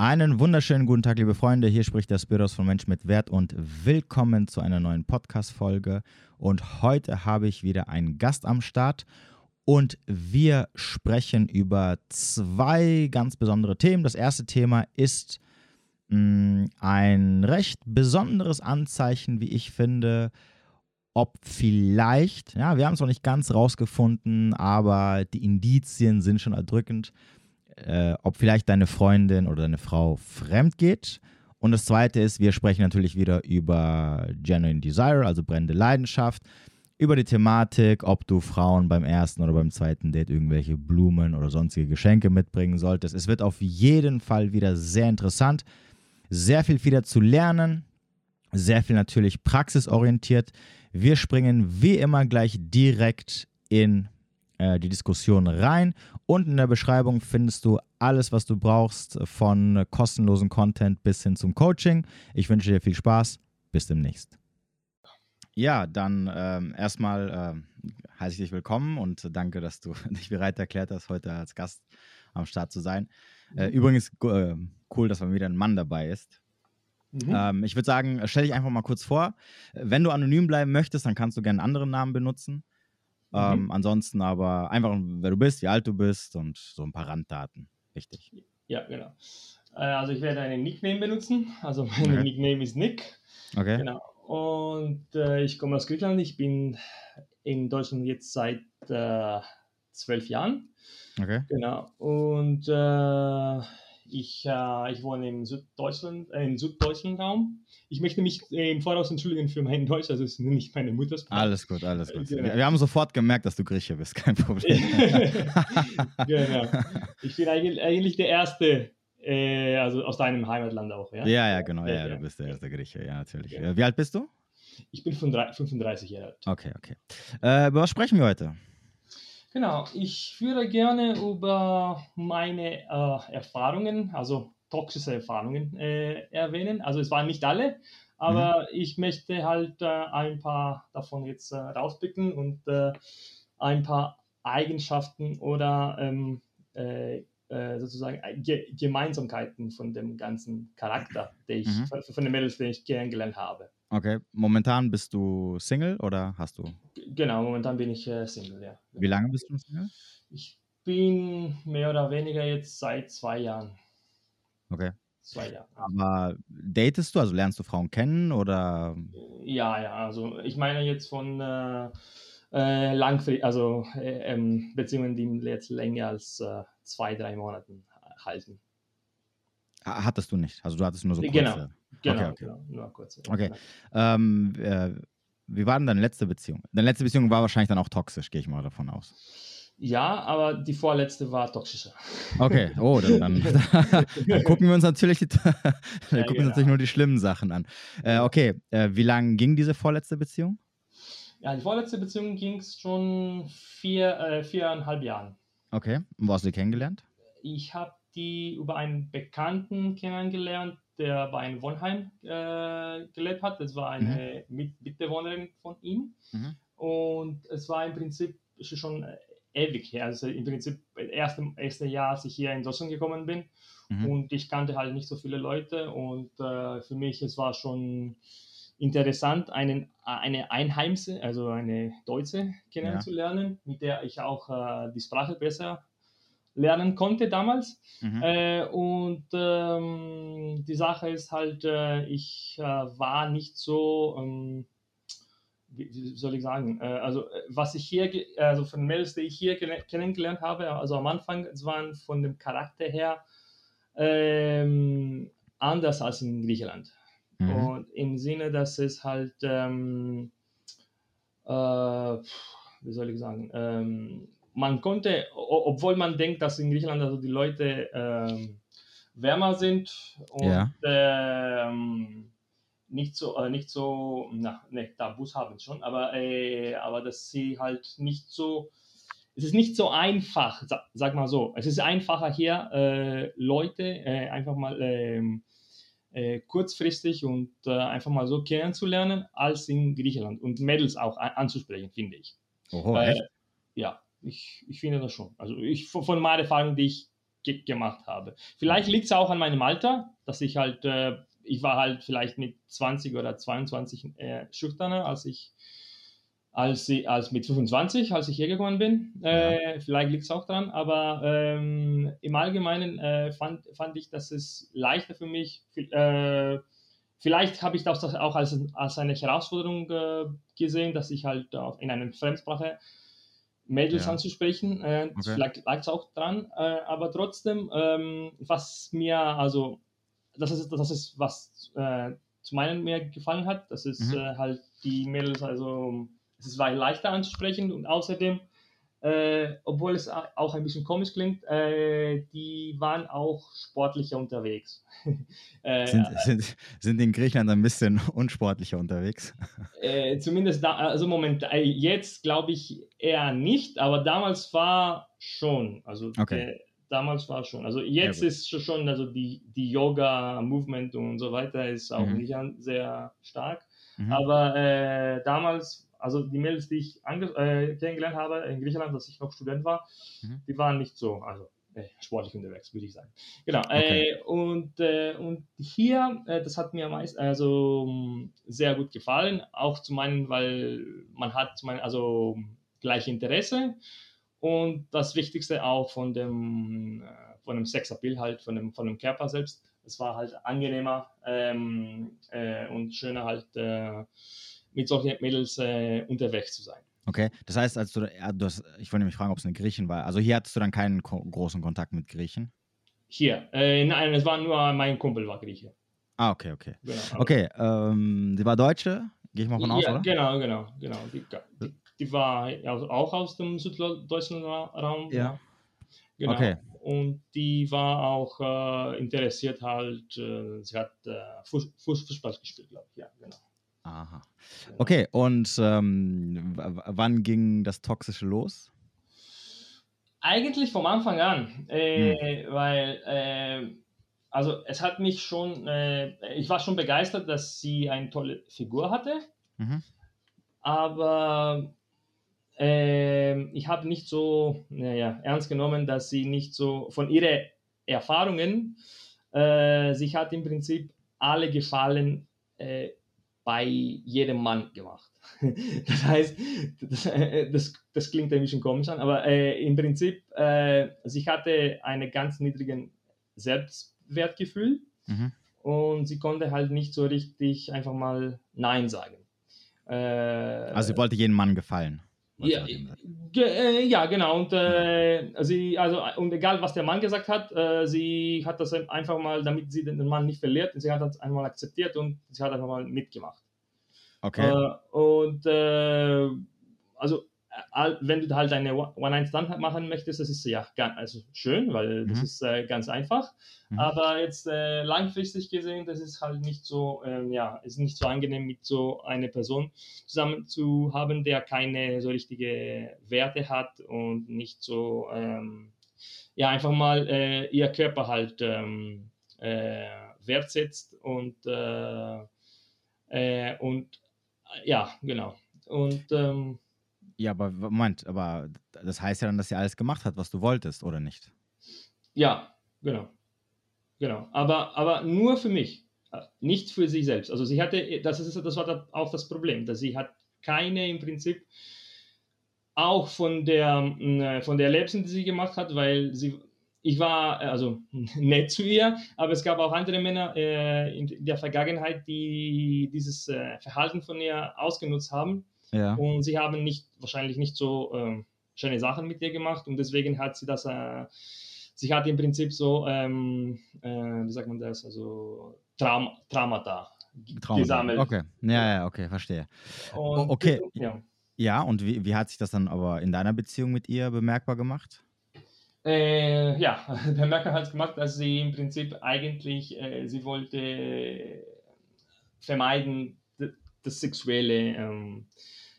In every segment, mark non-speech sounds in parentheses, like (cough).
Einen wunderschönen guten Tag, liebe Freunde. Hier spricht der Spiros von Mensch mit Wert und willkommen zu einer neuen Podcast-Folge. Und heute habe ich wieder einen Gast am Start und wir sprechen über zwei ganz besondere Themen. Das erste Thema ist mh, mm, ein recht besonderes Anzeichen, wie ich finde, ob vielleicht, ja, wir haben es noch nicht ganz rausgefunden, aber die Indizien sind schon erdrückend äh, ob vielleicht deine Freundin oder deine Frau fremd geht. Und das zweite ist, wir sprechen natürlich wieder über Genuine Desire, also brennende Leidenschaft, über die Thematik, ob du Frauen beim ersten oder beim zweiten Date irgendwelche Blumen oder sonstige Geschenke mitbringen solltest. Es wird auf jeden Fall wieder sehr interessant, sehr viel wieder zu lernen, sehr viel natürlich praxisorientiert. Wir springen wie immer gleich direkt in äh, die Diskussion rein. Und in der Beschreibung findest du alles, was du brauchst, von kostenlosen Content bis hin zum Coaching. Ich wünsche dir viel Spaß. Bis demnächst. Ja, dann ähm, erstmal äh, heiße ich dich willkommen und danke, dass du (laughs) dich bereit erklärt hast, heute als Gast am Start zu sein. Äh, mhm. übrigens äh, cool, dass mal wieder ein Mann dabei ist. Mhm. Ähm, ich würde sagen, stell dich einfach mal kurz vor. Wenn du anonym bleiben möchtest, dann kannst du gerne einen anderen Namen benutzen. Mhm. Ähm, ansonsten aber einfach, wer du bist, wie alt du bist und so ein paar Randdaten. Wichtig. Ja, genau. Äh, also ich werde einen Nickname benutzen. Also mein okay. Nickname ist Nick. Okay. Genau. Und äh, ich komme aus Griechenland. Ich bin in Deutschland jetzt seit äh, zwölf Jahren. Okay. Genau. Und äh, ich, äh, ich wohne im Süddeutschland, äh, im süddeutschen Raum. Ich möchte mich äh, im Voraus entschuldigen für mein Deutsch, also es ist nicht meine Muttersprache. Alles gut, alles gut. Genau. Wir, wir, haben sofort gemerkt, dass du Grieche bist, kein Problem. (laughs) genau. Ich bin eigentlich, eigentlich der Erste, äh, also aus deinem Heimatland auch, ja? Ja, ja, genau, ja, ja, du bist der erste Grieche, ja, natürlich. Genau. Wie alt bist du? Ich bin 35 Jahre alt. Okay, okay. Äh, über was sprechen wir heute? Genau, ich würde gerne über meine äh, Erfahrungen, also toxische Erfahrungen äh, erwähnen. Also es waren nicht alle, aber mhm. ich möchte halt äh, ein paar davon jetzt äh, rauspicken und äh, ein paar Eigenschaften oder ähm, äh, sozusagen Ge Gemeinsamkeiten von dem ganzen Charakter, der ich, mhm. von den Mädels, den ich kennengelernt habe. Okay, momentan bist du Single oder hast du? Genau, momentan bin ich äh, Single, ja. Wie lange bist du Single? Ich bin mehr oder weniger jetzt seit zwei Jahren. Okay. Zwei Jahre. Aber datest du, also lernst du Frauen kennen oder? Ja, ja, also ich meine jetzt von äh, äh, langfristig, also äh, ähm, Beziehungen, die jetzt länger als äh, zwei, drei Monaten halten. Hattest du nicht? Also du hattest nur so kurze. Genau, genau, okay, okay. genau nur kurze. Okay. Ähm, äh, wie war denn deine letzte Beziehung? Deine letzte Beziehung war wahrscheinlich dann auch toxisch, gehe ich mal davon aus. Ja, aber die vorletzte war toxischer. Okay, oh, dann, dann, (laughs) dann gucken wir uns natürlich, die, (laughs) dann ja, gucken genau. natürlich nur die schlimmen Sachen an. Äh, okay, äh, wie lange ging diese vorletzte Beziehung? Ja, die vorletzte Beziehung ging es schon vier, äh, viereinhalb Jahren. Okay, und wo hast du die kennengelernt? Ich habe die über einen Bekannten kennengelernt, der bei einem Wohnheim äh, gelebt hat. Das war eine mhm. Mitbewohnerin von ihm. Mhm. Und es war im Prinzip schon ewig her. Also im Prinzip das erste, erste Jahr, als ich hier in Deutschland gekommen bin. Mhm. Und ich kannte halt nicht so viele Leute. Und äh, für mich, es war schon interessant, einen, eine Einheimse, also eine Deutsche kennenzulernen, ja. mit der ich auch äh, die Sprache besser lernen konnte damals. Mhm. Äh, und ähm, die Sache ist halt, äh, ich äh, war nicht so, ähm, wie, wie, soll ich sagen, äh, also äh, was ich hier, also von Mädels, die ich hier kennengelernt habe, also am Anfang, es waren von dem Charakter her ähm, anders als in Griechenland. Mhm. Und im Sinne, dass es halt, ähm, äh, wie soll ich sagen, ähm, man konnte, obwohl man denkt, dass in Griechenland also die Leute ähm, wärmer sind und ja. ähm, nicht so, äh, nicht so, na, ne, Tabus haben schon, aber, äh, aber dass sie halt nicht so, es ist nicht so einfach, sag, sag mal so, es ist einfacher hier äh, Leute äh, einfach mal ähm, äh, kurzfristig und äh, einfach mal so kennenzulernen, als in Griechenland und Mädels auch anzusprechen, finde ich. Oho, echt? Ja, ich, ich finde das schon. Also ich von meiner Erfahrung, die ich ge gemacht habe. Vielleicht liegt es auch an meinem Alter, dass ich halt, äh, ich war halt vielleicht mit 20 oder 22 äh, schüchterner, als ich als, als mit 25, als ich hier gekommen bin. Äh, ja. Vielleicht liegt es auch dran, aber ähm, im Allgemeinen äh, fand, fand ich, dass es leichter für mich, äh, vielleicht habe ich das auch als, als eine Herausforderung äh, gesehen, dass ich halt in einer Fremdsprache Mädels ja. anzusprechen. Äh, okay. Vielleicht lag es auch dran, äh, aber trotzdem, ähm, was mir, also, das ist, das ist was zu meinen mir gefallen hat, das ist mhm. halt die Mädels, also es war leichter anzusprechen und außerdem, äh, obwohl es auch ein bisschen komisch klingt, äh, die waren auch sportlicher unterwegs. (laughs) äh, sind, sind, sind, in Griechenland ein bisschen (laughs) unsportlicher unterwegs? Äh, zumindest da, also Moment, äh, jetzt glaube ich eher nicht, aber damals war schon. Also okay. damals war schon. Also jetzt ja, ist schon, also die, die Yoga-Movement und so weiter ist auch mhm. nicht sehr stark. Mhm. Aber äh, damals also die Mädels, die ich äh, kennengelernt habe in Griechenland, als ich noch Student war, mhm. die waren nicht so, also äh, sportlich unterwegs, würde ich sagen. Genau. Okay. Äh, und, äh, und hier, äh, das hat mir meist also sehr gut gefallen, auch zu meinen, weil man hat zum einen, also gleiche Interesse und das Wichtigste auch von dem, äh, von dem Sexappeal halt, von dem, von dem Körper selbst. Es war halt angenehmer ähm, und schöner halt mit solchen Mädels äh, unterwegs zu sein. Okay, das heißt, als du, ja, du hast, ich wollte nämlich fragen, ob es eine Griechin war. Also hier hattest du dann keinen großen Kontakt mit Griechen? Hier, äh, nein, es war nur mein Kumpel war Grieche. Ah, okay, okay. Genau, okay, ähm, sie war Deutsche, gehe ich mal von aus, ja, oder? Genau, genau, genau. Die, die, die war auch aus dem süddeutschen Raum. Ja. Genau. Okay. Und die war auch äh, interessiert halt, äh, sie hat äh, Fuß, Fußball gespielt, glaube ich, ja, genau. Aha. Okay, und ähm, wann ging das Toxische los? Eigentlich vom Anfang an, äh, hm. weil äh, also es hat mich schon, äh, ich war schon begeistert, dass sie eine tolle Figur hatte, mhm. aber äh, ich habe nicht so naja, ernst genommen, dass sie nicht so von ihren Erfahrungen, äh, sich hat im Prinzip alle gefallen, äh, bei jedem Mann gemacht. (laughs) Das heißt, das, äh, das, das, klingt ein bisschen komisch an, aber äh, im Prinzip, äh, also ich hatte einen ganz niedrigen Selbstwertgefühl mhm. und sie konnte halt nicht so richtig einfach mal Nein sagen. Äh, also sie wollte jedem Mann gefallen. Ja, äh, ja, genau. Und, äh, sie, also, und egal, was der Mann gesagt hat, äh, sie hat das einfach mal, damit sie den Mann nicht verliert, sie hat das einmal akzeptiert und sie hat einfach mal mitgemacht. Okay. Äh, und äh, also wenn du halt eine One-Night-Stand machen möchtest, das ist ja also schön, weil das mhm. ist äh, ganz einfach. Mhm. Aber jetzt äh, langfristig gesehen, das ist halt nicht so, ähm, ja, ist nicht so angenehm, mit so einer Person zusammen zu haben, der keine so richtige Werte hat und nicht so, ähm, ja, einfach mal äh, ihr Körper halt ähm, äh, wertsetzt und, äh, äh, und ja, genau. Und ähm, ja, aber Moment, aber das heißt ja dann, dass sie alles gemacht hat, was du wolltest, oder nicht? Ja, genau. Genau. Aber, aber nur für mich, äh, nicht für sich selbst. Also sie hatte, das, ist, das war auch das Problem, dass sie hat keine im Prinzip auch von der, äh, von der Lebensmittel, die sie gemacht hat, weil sie, ich war also (laughs) nett zu ihr, aber es gab auch andere Männer äh, in der Vergangenheit, die dieses äh, Verhalten von ihr ausgenutzt haben ja. Und sie haben nicht, wahrscheinlich nicht so äh, schöne Sachen mit ihr gemacht und deswegen hat sie das, äh, sie hat im Prinzip so, ähm, äh, wie sagt man das, also Traum, Traumata, Traumata gesammelt. Okay, ja, ja, okay, verstehe. Und, okay, ja. ja und wie, wie hat sich das dann aber in deiner Beziehung mit ihr bemerkbar gemacht? Äh, ja, (laughs) bemerkbar hat es gemacht, dass sie im Prinzip eigentlich, äh, sie wollte vermeiden, das sexuelle ähm,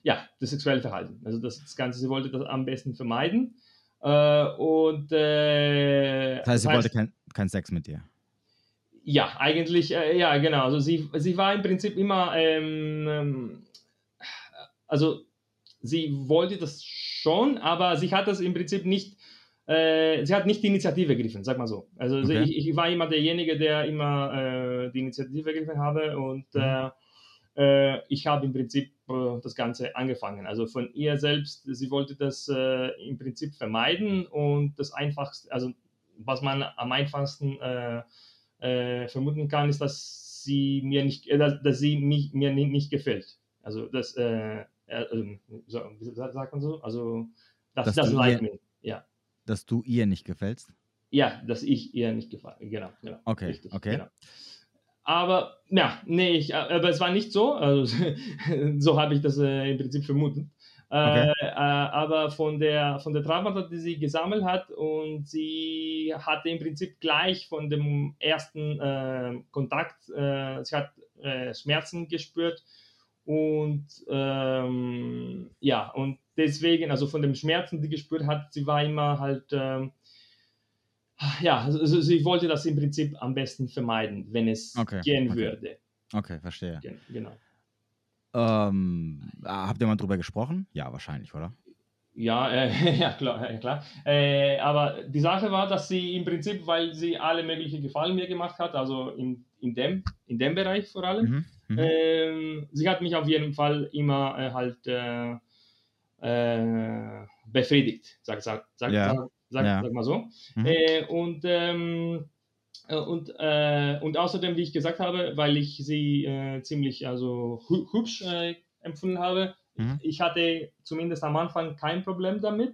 ja, das sexuelle Verhalten. Also das, das Ganze, sie wollte das am besten vermeiden. Äh, und, äh, das heißt, sie das wollte kein, kein Sex mit dir? Ja, eigentlich, äh, ja, genau. Also sie, sie war im Prinzip immer, ähm, ähm, also sie wollte das schon, aber sie hat das im Prinzip nicht äh, sie hat nicht die Initiative ergriffen, sag mal so. Also okay. ich, ich, war immer derjenige, der immer äh, die Initiative ergriffen habe und mhm. Äh, ich habe im Prinzip das Ganze angefangen. Also von ihr selbst, sie wollte das im Prinzip vermeiden und das einfachste, also was man am einfachsten vermuten kann, ist, dass sie mir nicht, dass, dass sie mich, mir nicht, nicht gefällt. Also das, äh, äh, so, wie sagt man so? Also das, dass das leid mir. Ja. Dass du ihr nicht gefällst? Ja, dass ich ihr nicht gefalle. Genau, genau. Okay, richtig, okay. Genau. Aber ja, nee, ich, aber es war nicht so. Also, (laughs) so habe ich das äh, im Prinzip vermutet. Okay. Äh, äh, aber von der, von der Traumata, die sie gesammelt hat und sie hatte im Prinzip gleich von dem ersten äh, Kontakt, äh, sie hat äh, Schmerzen gespürt und ähm, ja, und deswegen, also von den Schmerzen, die gespürt hat, sie war immer halt, ähm, ja, also sie wollte das im Prinzip am besten vermeiden, wenn es okay, gehen okay. würde. Okay, verstehe. Genau. Ähm, habt ihr mal drüber gesprochen? Ja, wahrscheinlich, oder? Ja, äh, (laughs) ja klar. Äh, klar. Äh, aber die Sache war, dass sie im Prinzip, weil sie alle möglichen Gefallen mir gemacht hat, also in, in, dem, in dem Bereich vor allem, mhm. Ähm, sie hat mich auf jeden Fall immer äh, halt äh, äh, befriedigt, sag, sag, sag, ja. Sag, ja. sag, mal so. Mhm. Äh, und, ähm, äh, und, äh, und außerdem, wie ich gesagt habe, weil ich sie ziemlich also, hübsch empfunden habe, mhm. ich hatte zumindest am Anfang kein Problem damit.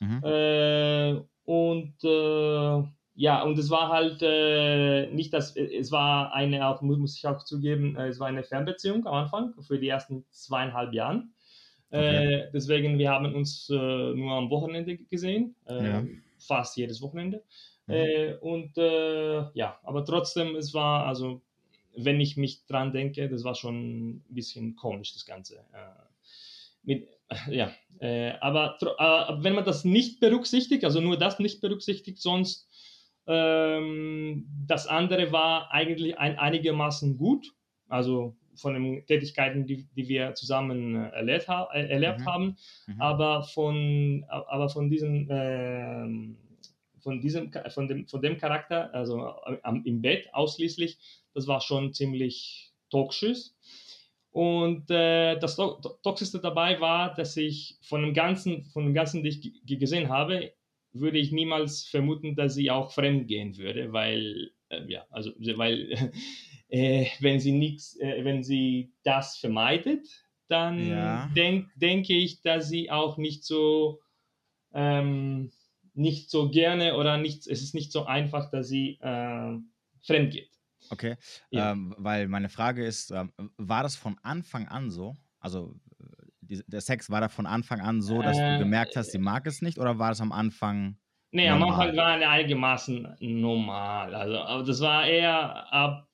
Mhm. und ja, und es war halt äh, nicht das, äh, es war eine, auch muss ich auch zugeben, äh, es war eine Fernbeziehung am Anfang für die ersten zweieinhalb Jahren. Okay. Äh, deswegen, wir haben uns äh, nur am Wochenende gesehen, äh, ja. fast jedes Wochenende. Mhm. und ja, aber trotzdem, es war, also, wenn ich mich dran denke, das war schon ein bisschen komisch, das Ganze. mit, ja, aber wenn man das nicht berücksichtigt, also nur das nicht berücksichtigt, sonst ähm, das andere war eigentlich ein, einigermaßen gut, also von den Tätigkeiten, die, die wir zusammen äh, erlebt, ha äh, erlebt mhm. haben, mhm. aber von, aber von diesem, äh, von diesem, von dem, von dem Charakter, also am, im Bett ausschließlich, das war schon ziemlich toxisch. Und äh, das to Toxischste dabei war, dass ich von dem Ganzen, von dem Ganzen, die ich gesehen habe, würde ich niemals vermuten, dass sie auch fremd gehen würde, weil, äh, ja, also, weil, (laughs) äh, wenn sie nichts, äh, wenn sie das vermeidet, dann ja. denk, denke ich, dass sie auch nicht so, ähm, nicht so gerne oder nicht, es ist nicht so einfach, dass sie äh, fremd geht. Okay, ja. ähm, weil meine Frage ist, ähm, war das von Anfang an so? Also die, der Sex war da von Anfang an so, dass äh, du gemerkt hast, sie mag es nicht oder war das am Anfang? Nee, normal? am Anfang war er einigermaßen normal. Also, aber das war eher ab,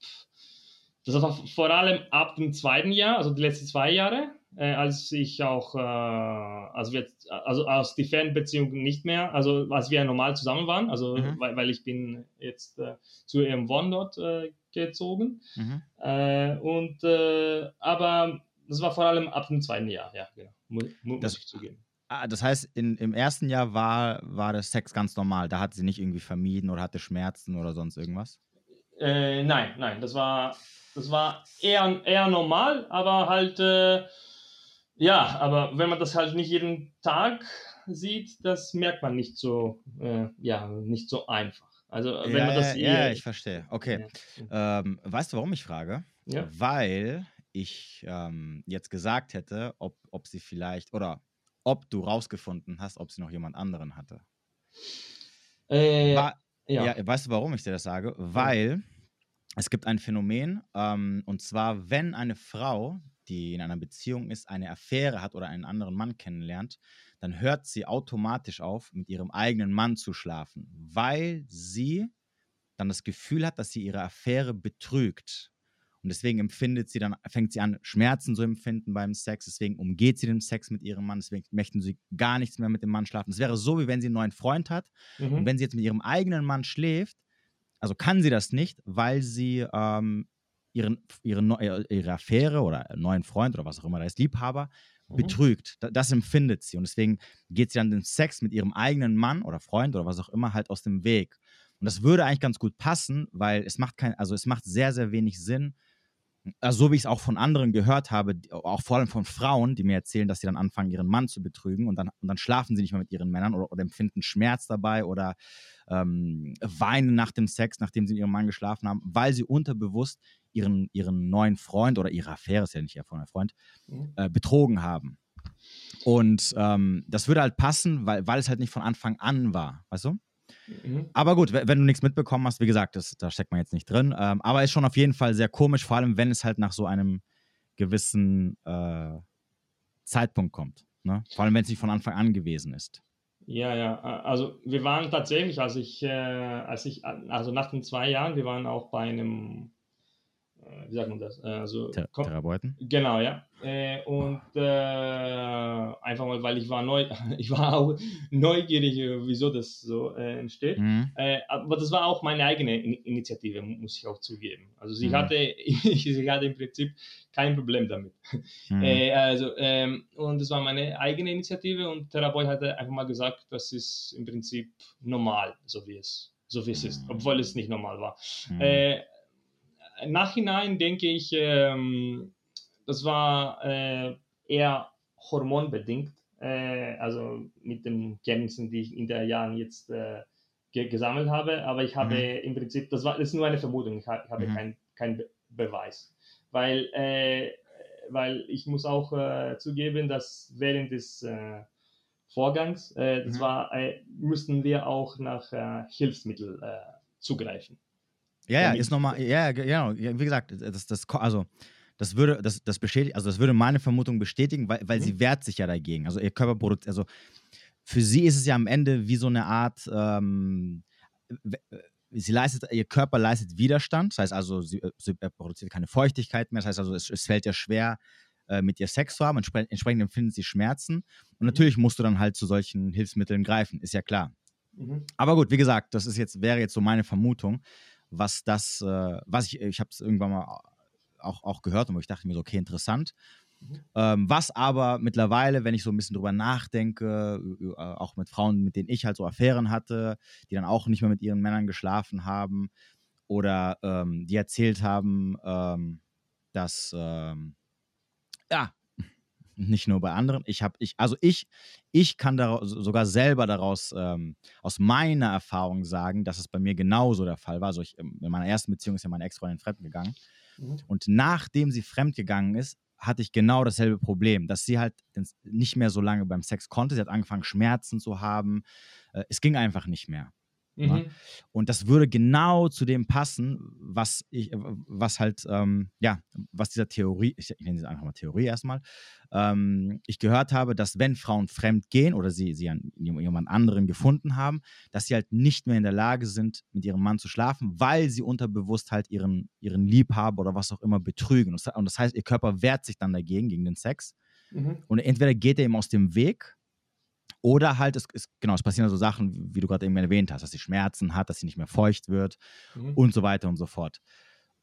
das war vor allem ab dem zweiten Jahr, also die letzten zwei Jahre, äh, als ich auch, äh, also, wir, also aus die Fernbeziehung nicht mehr, also als wir normal zusammen waren, also mhm. weil, weil ich bin jetzt äh, zu ihrem Wohnort äh, gezogen. Mhm. Äh, und äh, aber das war vor allem ab dem zweiten Jahr, ja, genau. Muss, muss das, ich zugeben. Ah, das heißt, in, im ersten Jahr war, war der Sex ganz normal. Da hat sie nicht irgendwie vermieden oder hatte Schmerzen oder sonst irgendwas? Äh, nein, nein, das war, das war eher, eher normal, aber halt, äh, ja, aber wenn man das halt nicht jeden Tag sieht, das merkt man nicht so, äh, ja, nicht so einfach. Also wenn ja, man das ja, ja, ich verstehe. Okay. Ja. Ähm, weißt du, warum ich frage? Ja. Weil ich ähm, jetzt gesagt hätte, ob, ob sie vielleicht oder ob du rausgefunden hast, ob sie noch jemand anderen hatte. Äh, War, ja. ja. Weißt du, warum ich dir das sage? Weil es gibt ein Phänomen, ähm, und zwar, wenn eine Frau, die in einer Beziehung ist, eine Affäre hat oder einen anderen Mann kennenlernt, dann hört sie automatisch auf, mit ihrem eigenen Mann zu schlafen, weil sie dann das Gefühl hat, dass sie ihre Affäre betrügt. Und deswegen empfindet sie dann, fängt sie an, Schmerzen zu empfinden beim Sex. Deswegen umgeht sie den Sex mit ihrem Mann. Deswegen möchten sie gar nichts mehr mit dem Mann schlafen. Es wäre so, wie wenn sie einen neuen Freund hat. Mhm. Und wenn sie jetzt mit ihrem eigenen Mann schläft, also kann sie das nicht, weil sie ähm, ihren, ihre, ihre Affäre oder neuen Freund oder was auch immer da ist, Liebhaber, mhm. betrügt. Das empfindet sie. Und deswegen geht sie dann den Sex mit ihrem eigenen Mann oder Freund oder was auch immer halt aus dem Weg. Und das würde eigentlich ganz gut passen, weil es macht kein, also es macht sehr, sehr wenig Sinn, also so wie ich es auch von anderen gehört habe, auch vor allem von Frauen, die mir erzählen, dass sie dann anfangen, ihren Mann zu betrügen und dann, und dann schlafen sie nicht mehr mit ihren Männern oder, oder empfinden Schmerz dabei oder ähm, weinen nach dem Sex, nachdem sie mit ihrem Mann geschlafen haben, weil sie unterbewusst ihren, ihren neuen Freund oder ihre Affäre, ist ja nicht ihr Freund, mhm. äh, betrogen haben. Und ähm, das würde halt passen, weil, weil es halt nicht von Anfang an war, weißt du? Mhm. Aber gut, wenn du nichts mitbekommen hast, wie gesagt, das, da steckt man jetzt nicht drin. Ähm, aber ist schon auf jeden Fall sehr komisch, vor allem wenn es halt nach so einem gewissen äh, Zeitpunkt kommt. Ne? Vor allem wenn es nicht von Anfang an gewesen ist. Ja, ja. Also wir waren tatsächlich, als ich, äh, als ich, also nach den zwei Jahren, wir waren auch bei einem wie sagt man das? Äh, also, Thera Therapeuten? Genau, ja. Äh, und äh, einfach mal, weil ich war neu, (laughs) ich war auch neugierig, wieso das so äh, entsteht. Mhm. Äh, aber das war auch meine eigene Initiative, muss ich auch zugeben. Also sie mhm. hatte, (laughs) sie hatte im Prinzip kein Problem damit. Mhm. Äh, also ähm, und es war meine eigene Initiative und Therapeut hatte einfach mal gesagt, das ist im Prinzip normal, so wie es so wie es ist, mhm. obwohl es nicht normal war. Mhm. Äh, Nachhinein denke ich, ähm, das war äh, eher hormonbedingt, äh, also mit den Kenntnissen, die ich in der Jahren jetzt äh, ge gesammelt habe. Aber ich habe mhm. im Prinzip, das, war, das ist nur eine Vermutung, ich, ha ich habe mhm. keinen kein Be Beweis. Weil, äh, weil ich muss auch äh, zugeben, dass während des äh, Vorgangs, das mhm. war, mussten wir auch nach Hilfsmitteln zugreifen. Ja, ja, ist nochmal, ja, genau. Ja, wie gesagt, das, das, also, das würde, das, das bestätigt, also das würde meine Vermutung bestätigen, weil, weil mhm. sie wehrt sich ja dagegen. Also ihr Körper produziert, also für sie ist es ja am Ende wie so eine Art, ähm, sie leistet, ihr Körper leistet Widerstand, das heißt also, sie, sie produziert keine Feuchtigkeit mehr, das heißt also, es, es fällt ja schwer, äh, mit ihr Sex zu haben, entsprechend, entsprechend empfinden sie Schmerzen und mhm. natürlich musst du dann halt zu solchen Hilfsmitteln greifen, ist ja klar. Mhm. Aber gut, wie gesagt, das ist jetzt, wäre jetzt so meine Vermutung was das, äh, was ich, ich habe es irgendwann mal auch, auch gehört und wo ich dachte mir so, okay, interessant. Mhm. Ähm, was aber mittlerweile, wenn ich so ein bisschen drüber nachdenke, äh, auch mit Frauen, mit denen ich halt so Affären hatte, die dann auch nicht mehr mit ihren Männern geschlafen haben oder ähm, die erzählt haben, ähm, dass ähm, ja, nicht nur bei anderen. Ich habe, ich, also ich, ich kann daraus, sogar selber daraus ähm, aus meiner Erfahrung sagen, dass es bei mir genauso der Fall war. Also ich, ähm, in meiner ersten Beziehung ist ja meine Ex-Freundin fremdgegangen. Mhm. Und nachdem sie fremdgegangen ist, hatte ich genau dasselbe Problem, dass sie halt nicht mehr so lange beim Sex konnte. Sie hat angefangen, Schmerzen zu haben. Äh, es ging einfach nicht mehr. Ne? Mhm. Und das würde genau zu dem passen, was ich, was halt, ähm, ja, was dieser Theorie, ich, ich nenne sie einfach mal Theorie erstmal, ähm, ich gehört habe, dass wenn Frauen fremd gehen oder sie, sie an jemand anderen gefunden haben, dass sie halt nicht mehr in der Lage sind, mit ihrem Mann zu schlafen, weil sie unterbewusst halt ihren, ihren Liebhaber oder was auch immer betrügen. Und das heißt, ihr Körper wehrt sich dann dagegen, gegen den Sex. Mhm. Und entweder geht er ihm aus dem Weg oder halt, es, es, genau, es passieren so Sachen, wie du gerade eben erwähnt hast, dass sie Schmerzen hat, dass sie nicht mehr feucht wird mhm. und so weiter und so fort.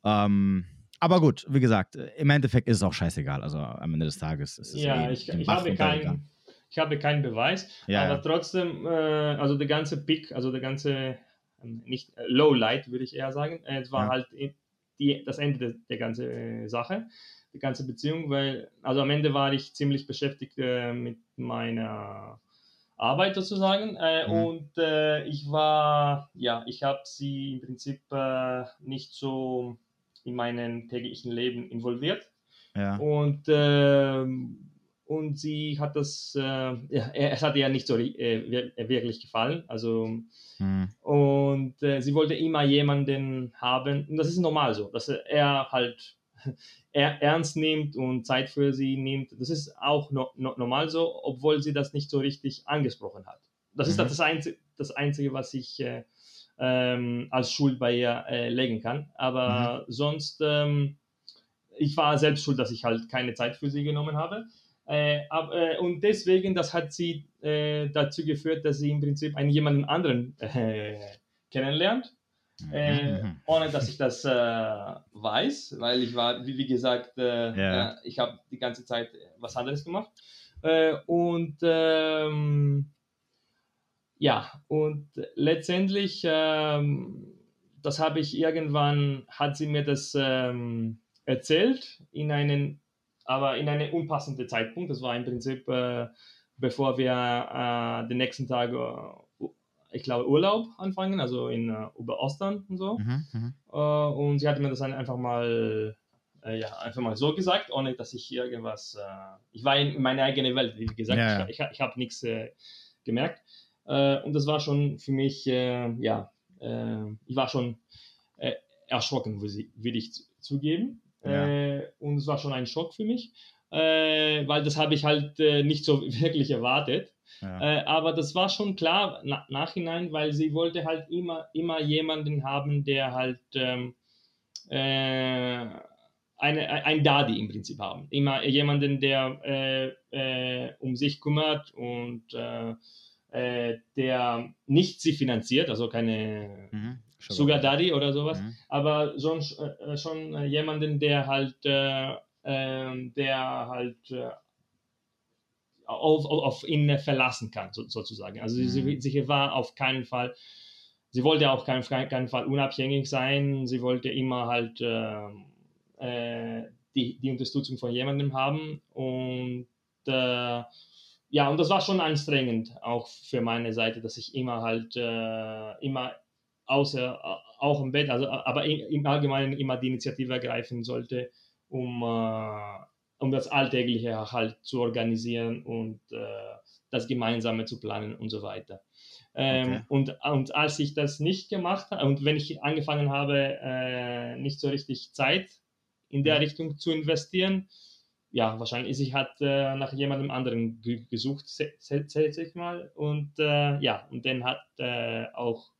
Ähm, aber gut, wie gesagt, im Endeffekt ist es auch scheißegal. Also am Ende des Tages ist es. Ja, eh ich, ich habe keinen. Ich habe keinen Beweis, ja, aber ja. trotzdem, äh, also der ganze Pick, also der ganze, ähm, nicht äh, Low Light, würde ich eher sagen, äh, es war ja. halt die, das Ende der, der ganzen äh, Sache, die ganze Beziehung, weil, also am Ende war ich ziemlich beschäftigt äh, mit meiner Arbeit sozusagen. Äh, mhm. Und äh, ich war, ja, ich habe sie im Prinzip äh, nicht so in meinem täglichen Leben involviert. Ja. Und, ähm, und sie hat das, äh, ja, es hat ihr nicht so äh, wirklich gefallen. Also, mhm. Und äh, sie wollte immer jemanden haben, und das ist normal so, dass er halt ernst nimmt und Zeit für sie nimmt. Das ist auch no, no, normal so, obwohl sie das nicht so richtig angesprochen hat. Das mhm. ist das Einzige, das Einzige, was ich äh, ähm, als Schuld bei ihr äh, legen kann. Aber mhm. sonst, ähm, ich war selbst schuld, dass ich halt keine Zeit für sie genommen habe. Äh, ab, äh, und deswegen, das hat sie äh, dazu geführt, dass sie im Prinzip einen jemanden anderen äh, kennenlernt äh, mhm. (laughs) ohne dass ich das äh, weiß, weil ich war, wie, wie gesagt, äh, ja. Äh, ich habe die ganze Zeit was anderes gemacht. Äh, und ähm, ja, und letztendlich, ähm, das habe ich irgendwann, hat sie mir das ähm, erzählt, in einen, aber in einem unpassenden Zeitpunkt. Das war im Prinzip, äh, bevor wir den nächsten Tag ich glaube, Urlaub anfangen, also in uh, über Ostern und so. Mhm, uh, und sie hatte mir das dann einfach mal, äh, ja, einfach mal so gesagt, ohne dass ich irgendwas, äh, ich war in meine eigene Welt, wie gesagt, ja, ja. ich, ich, ich habe nichts äh, gemerkt. Äh, und das war schon für mich, ja, ich war schon erschrocken, würde ich zugeben. Ja. und es war schon ein Schock für mich, weil das habe ich halt nicht so (laughs) wirklich erwartet. Äh, aber das war schon klar na, nachhinein, weil sie wollte halt immer, immer jemanden haben, der halt ähm, äh, eine, ein Daddy im Prinzip haben. Immer jemanden, der äh, äh um sich kümmert und äh, äh, der nicht sie finanziert, also keine mhm. Sugar Daddy oder sowas, mhm. aber schon, schon jemanden, der halt, ähm, der halt auf, auf ihn verlassen kann, so, sozusagen. Also mhm. sie, sie war auf keinen Fall, sie wollte auch keinen, keinen Fall unabhängig sein, sie wollte immer halt äh, äh, die, die Unterstützung von jemandem haben und äh, ja, und das war schon anstrengend, auch für meine Seite, dass ich immer halt, äh, immer außer, auch im Bett, also, aber im Allgemeinen immer die Initiative ergreifen sollte, um äh, um das Alltägliche halt zu organisieren und äh, das Gemeinsame zu planen und so weiter. Ähm, okay. und, und als ich das nicht gemacht habe und wenn ich angefangen habe, äh, nicht so richtig Zeit in der Richtung zu investieren, ja, wahrscheinlich ist ich hat äh, nach jemandem anderen gesucht, zählt sich mal, und äh, ja, und den hat äh, auch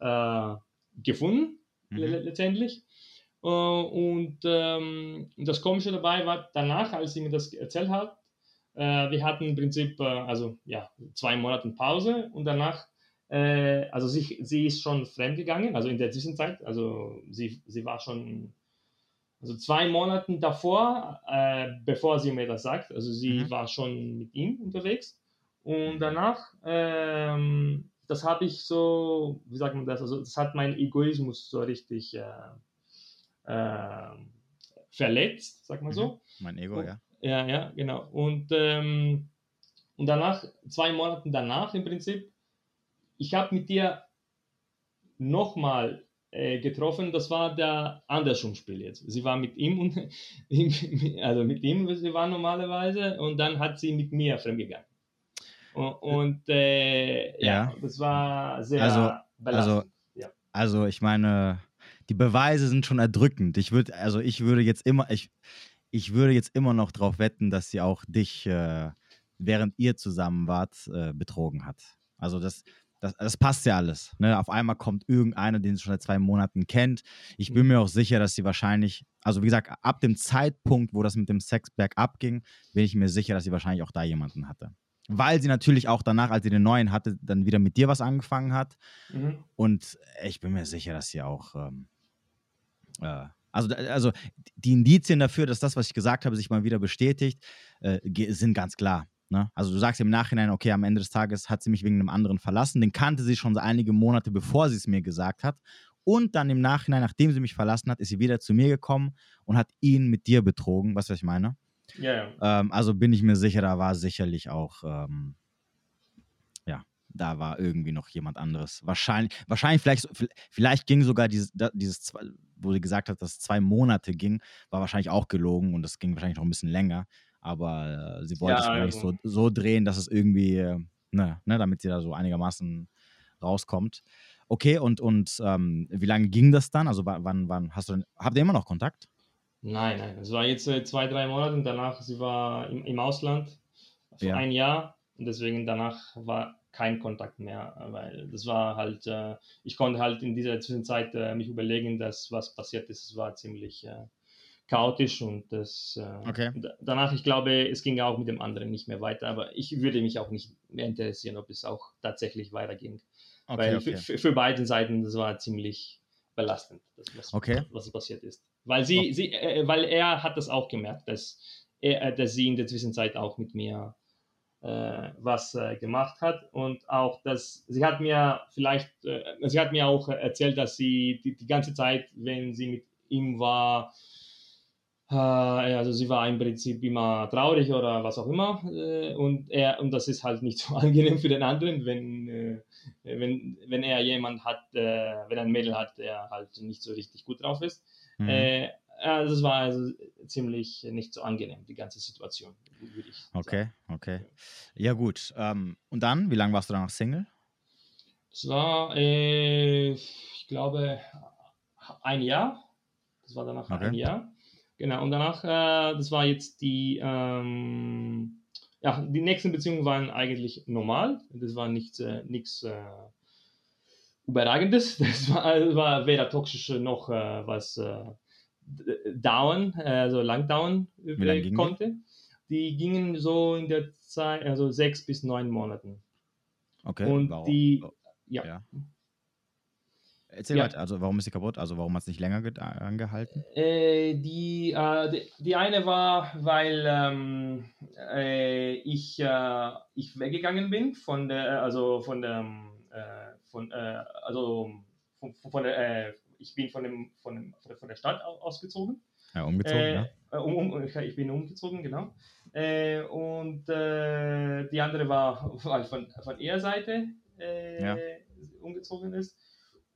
äh, gefunden, mhm. letztendlich. Äh, und ähm, das Komische dabei war danach, als sie mir das erzählt hat, äh, wir hatten im Prinzip, äh, also ja, zwei Monate Pause und danach, äh, also sie, sie ist schon fremdgegangen, also in der Zwischenzeit, also sie, sie war schon, also zwei Monate davor, äh, bevor sie mir das sagt, also sie mhm. war schon mit ihm unterwegs und danach, ähm, das habe ich so, wie sagt man das, also das hat mein Egoismus so richtig äh, verletzt, sag mal so. Mhm. Mein Ego, ja. Ja, ja, genau. Und, ähm, und danach, zwei Monate danach im Prinzip, ich habe mit dir nochmal äh, getroffen, das war der Andersrum-Spiel jetzt. Sie war mit ihm und (laughs) also mit ihm, sie war normalerweise, und dann hat sie mit mir fremdgegangen. Und, und äh, ja. ja. das war sehr also, belastend. Also, ja. also ich meine, die Beweise sind schon erdrückend. Ich würde, also ich würde jetzt immer, ich, ich würde jetzt immer noch darauf wetten, dass sie auch dich, äh, während ihr zusammen wart, äh, betrogen hat. Also das, das, das, passt ja alles. Ne? Auf einmal kommt irgendeiner, den sie schon seit zwei Monaten kennt. Ich bin mir auch sicher, dass sie wahrscheinlich, also wie gesagt, ab dem Zeitpunkt, wo das mit dem Sex bergab ging, bin ich mir sicher, dass sie wahrscheinlich auch da jemanden hatte. Weil sie natürlich auch danach, als sie den neuen hatte, dann wieder mit dir was angefangen hat. Mhm. Und ich bin mir sicher, dass sie auch ähm, äh, also, also die Indizien dafür, dass das, was ich gesagt habe, sich mal wieder bestätigt, äh, sind ganz klar. Ne? Also du sagst im Nachhinein, okay, am Ende des Tages hat sie mich wegen einem anderen verlassen. Den kannte sie schon so einige Monate, bevor sie es mir gesagt hat. Und dann im Nachhinein, nachdem sie mich verlassen hat, ist sie wieder zu mir gekommen und hat ihn mit dir betrogen. Weißt du, was ich meine? Ja, ja. Ähm, also bin ich mir sicher, da war sicherlich auch ähm, da war irgendwie noch jemand anderes. Wahrscheinlich, wahrscheinlich vielleicht, vielleicht ging sogar dieses, dieses, wo sie gesagt hat, dass es zwei Monate ging, war wahrscheinlich auch gelogen und das ging wahrscheinlich noch ein bisschen länger. Aber äh, sie wollte ja, es vielleicht also. so, so drehen, dass es irgendwie, äh, ne, ne, damit sie da so einigermaßen rauskommt. Okay, und, und ähm, wie lange ging das dann? Also wann, wann hast du, habt ihr immer noch Kontakt? Nein, nein, es war jetzt äh, zwei, drei Monate und danach, sie war im, im Ausland für ja. ein Jahr und deswegen danach war kein Kontakt mehr, weil das war halt, äh, ich konnte halt in dieser Zwischenzeit äh, mich überlegen, dass was passiert ist, es war ziemlich äh, chaotisch und das äh, okay. danach, ich glaube, es ging auch mit dem anderen nicht mehr weiter, aber ich würde mich auch nicht mehr interessieren, ob es auch tatsächlich weiterging. Okay, weil okay. Für, für beide Seiten, das war ziemlich, belastend, das, was, okay. was passiert ist. Weil, sie, sie, äh, weil er hat das auch gemerkt, dass, er, dass sie in der Zwischenzeit auch mit mir äh, was äh, gemacht hat und auch, dass sie hat mir vielleicht, äh, sie hat mir auch erzählt, dass sie die, die ganze Zeit, wenn sie mit ihm war, äh, also sie war im Prinzip immer traurig oder was auch immer äh, und er und das ist halt nicht so (laughs) angenehm für den anderen, wenn äh, wenn, wenn er jemand hat, wenn er ein Mädel hat, der halt nicht so richtig gut drauf ist. Mhm. Also es war also ziemlich nicht so angenehm, die ganze Situation, würde ich Okay, sagen. okay. Ja gut. Ähm, und dann, wie lange warst du danach Single? Es war, äh, ich glaube, ein Jahr. Das war danach okay. ein Jahr. Genau, und danach, äh, das war jetzt die, ähm, ja, die nächsten Beziehungen waren eigentlich normal. Das war nicht, äh, nichts äh, Überragendes. (laughs) Das war, war weder toxisch noch äh, was äh, dauern, also lang dauern konnte. Die? die? gingen so in der Zeit, also sechs bis neun Monaten. Okay. Und warum? die, ja. ja. Erzähl ja. weiter, also warum ist sie kaputt? Also warum hat es nicht länger angehalten? Äh, die, äh, die, die, eine war, weil ähm, äh, ich, äh, ich weggegangen bin von der, also von der, äh, von, äh, also von, von der, ich bin von, dem, von, dem, von der Stadt ausgezogen. Ja, umgezogen, äh, ja. Äh, um, um, ich bin umgezogen, genau. Äh, und äh, die andere war, von, von ihrer Seite äh, ja. umgezogen ist.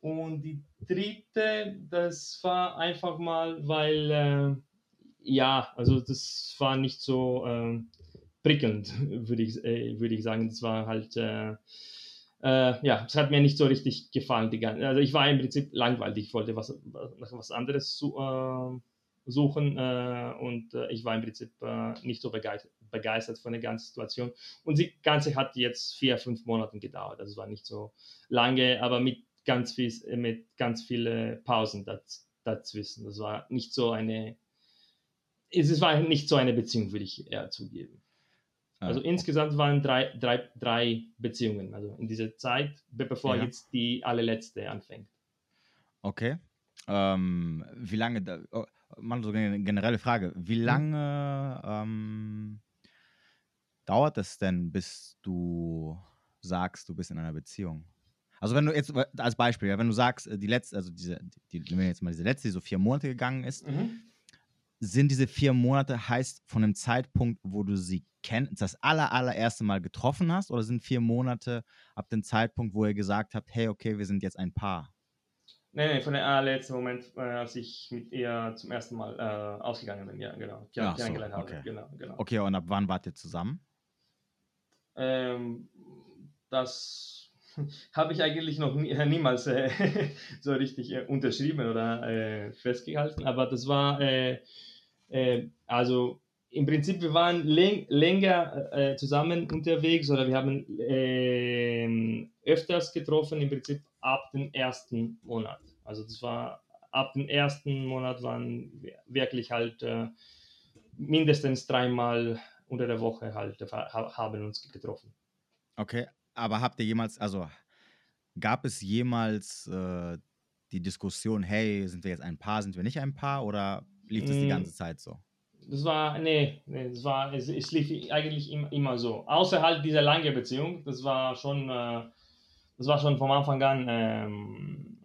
Und die dritte, das war einfach mal, weil, äh, ja, also das war nicht so prickelnd, (laughs) würde ich, würde ich sagen. Das war halt äh, ja, es hat mir nicht so richtig gefallen. Die ganze, also ich war im Prinzip langweilig, ich wollte was, nach was anderes su äh, suchen äh, und äh, ich war im Prinzip äh, nicht so begeistert, begeistert von der ganzen Situation. Und die ganze hat jetzt vier, fünf Monate gedauert. Also es war nicht so lange, aber mit ganz viel, mit ganz viele Pausen daz dazwischen. Das war nicht so eine, es war nicht so eine Beziehung, würde ich eher zugeben. Also ja. insgesamt waren drei, drei, drei Beziehungen, also in dieser Zeit, bevor ja. jetzt die allerletzte anfängt. Okay. Ähm, wie lange, da, oh, mal so eine generelle Frage, wie hm. lange ähm, dauert es denn, bis du sagst, du bist in einer Beziehung? Also wenn du jetzt als Beispiel, ja, wenn du sagst, äh, die letzte, also diese, die, wenn jetzt mal diese letzte, die so vier Monate gegangen ist, mhm. Sind diese vier Monate heißt von dem Zeitpunkt, wo du sie kennt, das aller, allererste Mal getroffen hast? Oder sind vier Monate ab dem Zeitpunkt, wo ihr gesagt habt, hey, okay, wir sind jetzt ein Paar? Nein, nein, von dem allerletzten Moment, äh, als ich mit ihr zum ersten Mal äh, ausgegangen bin, ja, genau. Ja, so, okay. Genau, genau. Okay, und ab wann wart ihr zusammen? Ähm, das (laughs) habe ich eigentlich noch nie, äh, niemals äh, (laughs) so richtig äh, unterschrieben oder äh, festgehalten, aber das war, also im Prinzip, wir waren länger äh, zusammen unterwegs oder wir haben äh, öfters getroffen, im Prinzip ab dem ersten Monat. Also das war ab dem ersten Monat waren wir wirklich halt äh, mindestens dreimal unter der Woche halt haben uns getroffen. Okay, aber habt ihr jemals, also gab es jemals äh, die Diskussion, hey, sind wir jetzt ein Paar, sind wir nicht ein Paar oder lief das die mm. ganze Zeit so? das war, nee, nee das war, es, es lief eigentlich immer, immer so. Außer halt dieser lange Beziehung, das war schon, äh, das war schon vom Anfang an, ähm,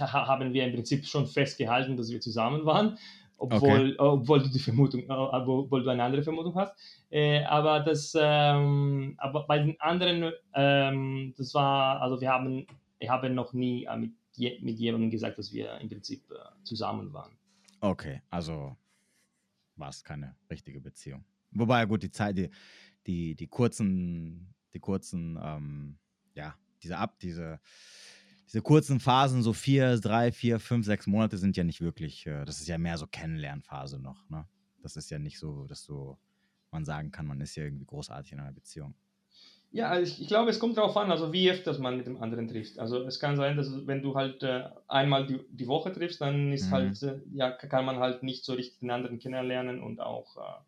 haben wir im Prinzip schon festgehalten, dass wir zusammen waren, obwohl, okay. obwohl du die Vermutung, äh, obwohl du eine andere Vermutung hast. Äh, aber das, ähm, aber bei den anderen, ähm, das war, also wir haben, ich habe noch nie äh, mit, mit jemandem gesagt, dass wir im Prinzip äh, zusammen waren. Okay, also war es keine richtige Beziehung. Wobei, gut, die Zeit, die, die, die kurzen, die kurzen, ähm, ja, diese ab, diese, diese kurzen Phasen, so vier, drei, vier, fünf, sechs Monate sind ja nicht wirklich, äh, das ist ja mehr so Kennenlernphase noch, ne? Das ist ja nicht so, dass so man sagen kann, man ist ja irgendwie großartig in einer Beziehung. Ja, also ich, ich, glaube, es kommt darauf an, also wie öfter man mit dem anderen trifft. Also es kann sein, dass wenn du halt äh, einmal die, die Woche triffst, dann ist mhm. halt, äh, ja, kann man halt nicht so richtig den anderen kennenlernen und auch äh,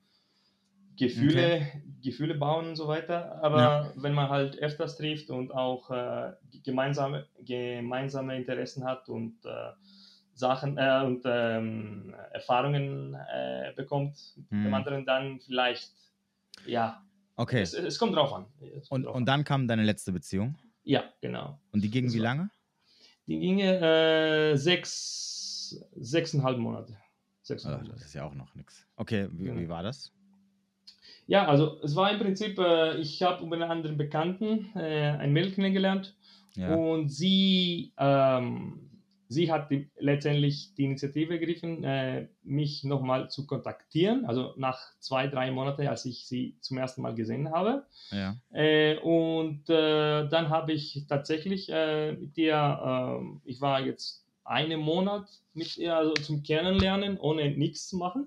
Gefühle, okay. Gefühle bauen und so weiter. Aber ja. wenn man halt öfters trifft und auch äh, gemeinsame, gemeinsame Interessen hat und äh, Sachen äh, und ähm, Erfahrungen äh, bekommt mit dem hm. anderen, dann vielleicht, ja. Okay. Es, es kommt drauf an. Und, drauf und dann kam deine letzte Beziehung? Ja, genau. Und die ging das wie lange? Die ging äh, sechs, sechseinhalb Monate. Sechseinhalb oh, das ist ja auch noch nichts. Okay, wie, genau. wie war das? Ja, also es war im Prinzip, äh, ich habe über einen anderen Bekannten äh, ein Mädel kennengelernt ja. und sie, ähm, sie hat die, letztendlich die Initiative ergriffen, äh, mich nochmal zu kontaktieren, also nach zwei, drei Monaten, als ich sie zum ersten Mal gesehen habe. Ja. Äh, und äh, dann habe ich tatsächlich äh, mit ihr, ähm, ich war jetzt einen Monat mit ihr also zum Kennenlernen, ohne nichts zu machen.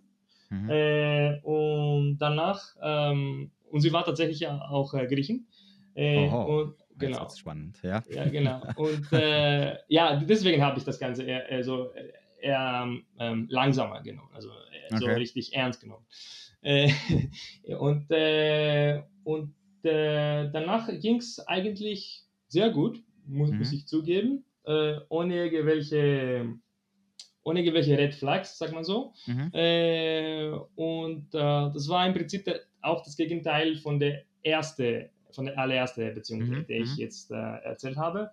Mhm. Äh, und danach, ähm, und sie war tatsächlich ja auch äh, Griechin. Äh, und, genau. spannend, ja. Ja, genau. Und äh, ja, deswegen habe ich das Ganze eher, eher so eher ähm, langsamer genommen, also okay. so richtig ernst genommen. Äh, (laughs) und äh, und danach ging es eigentlich sehr gut, muss, mhm. muss ich zugeben, ohne irgendwelche ohne irgendwelche Red Flags, sag mal so. Mhm. Äh, und äh, das war im Prinzip der, auch das Gegenteil von der erste, von der allerersten Beziehung, mhm. die ich mhm. jetzt äh, erzählt habe.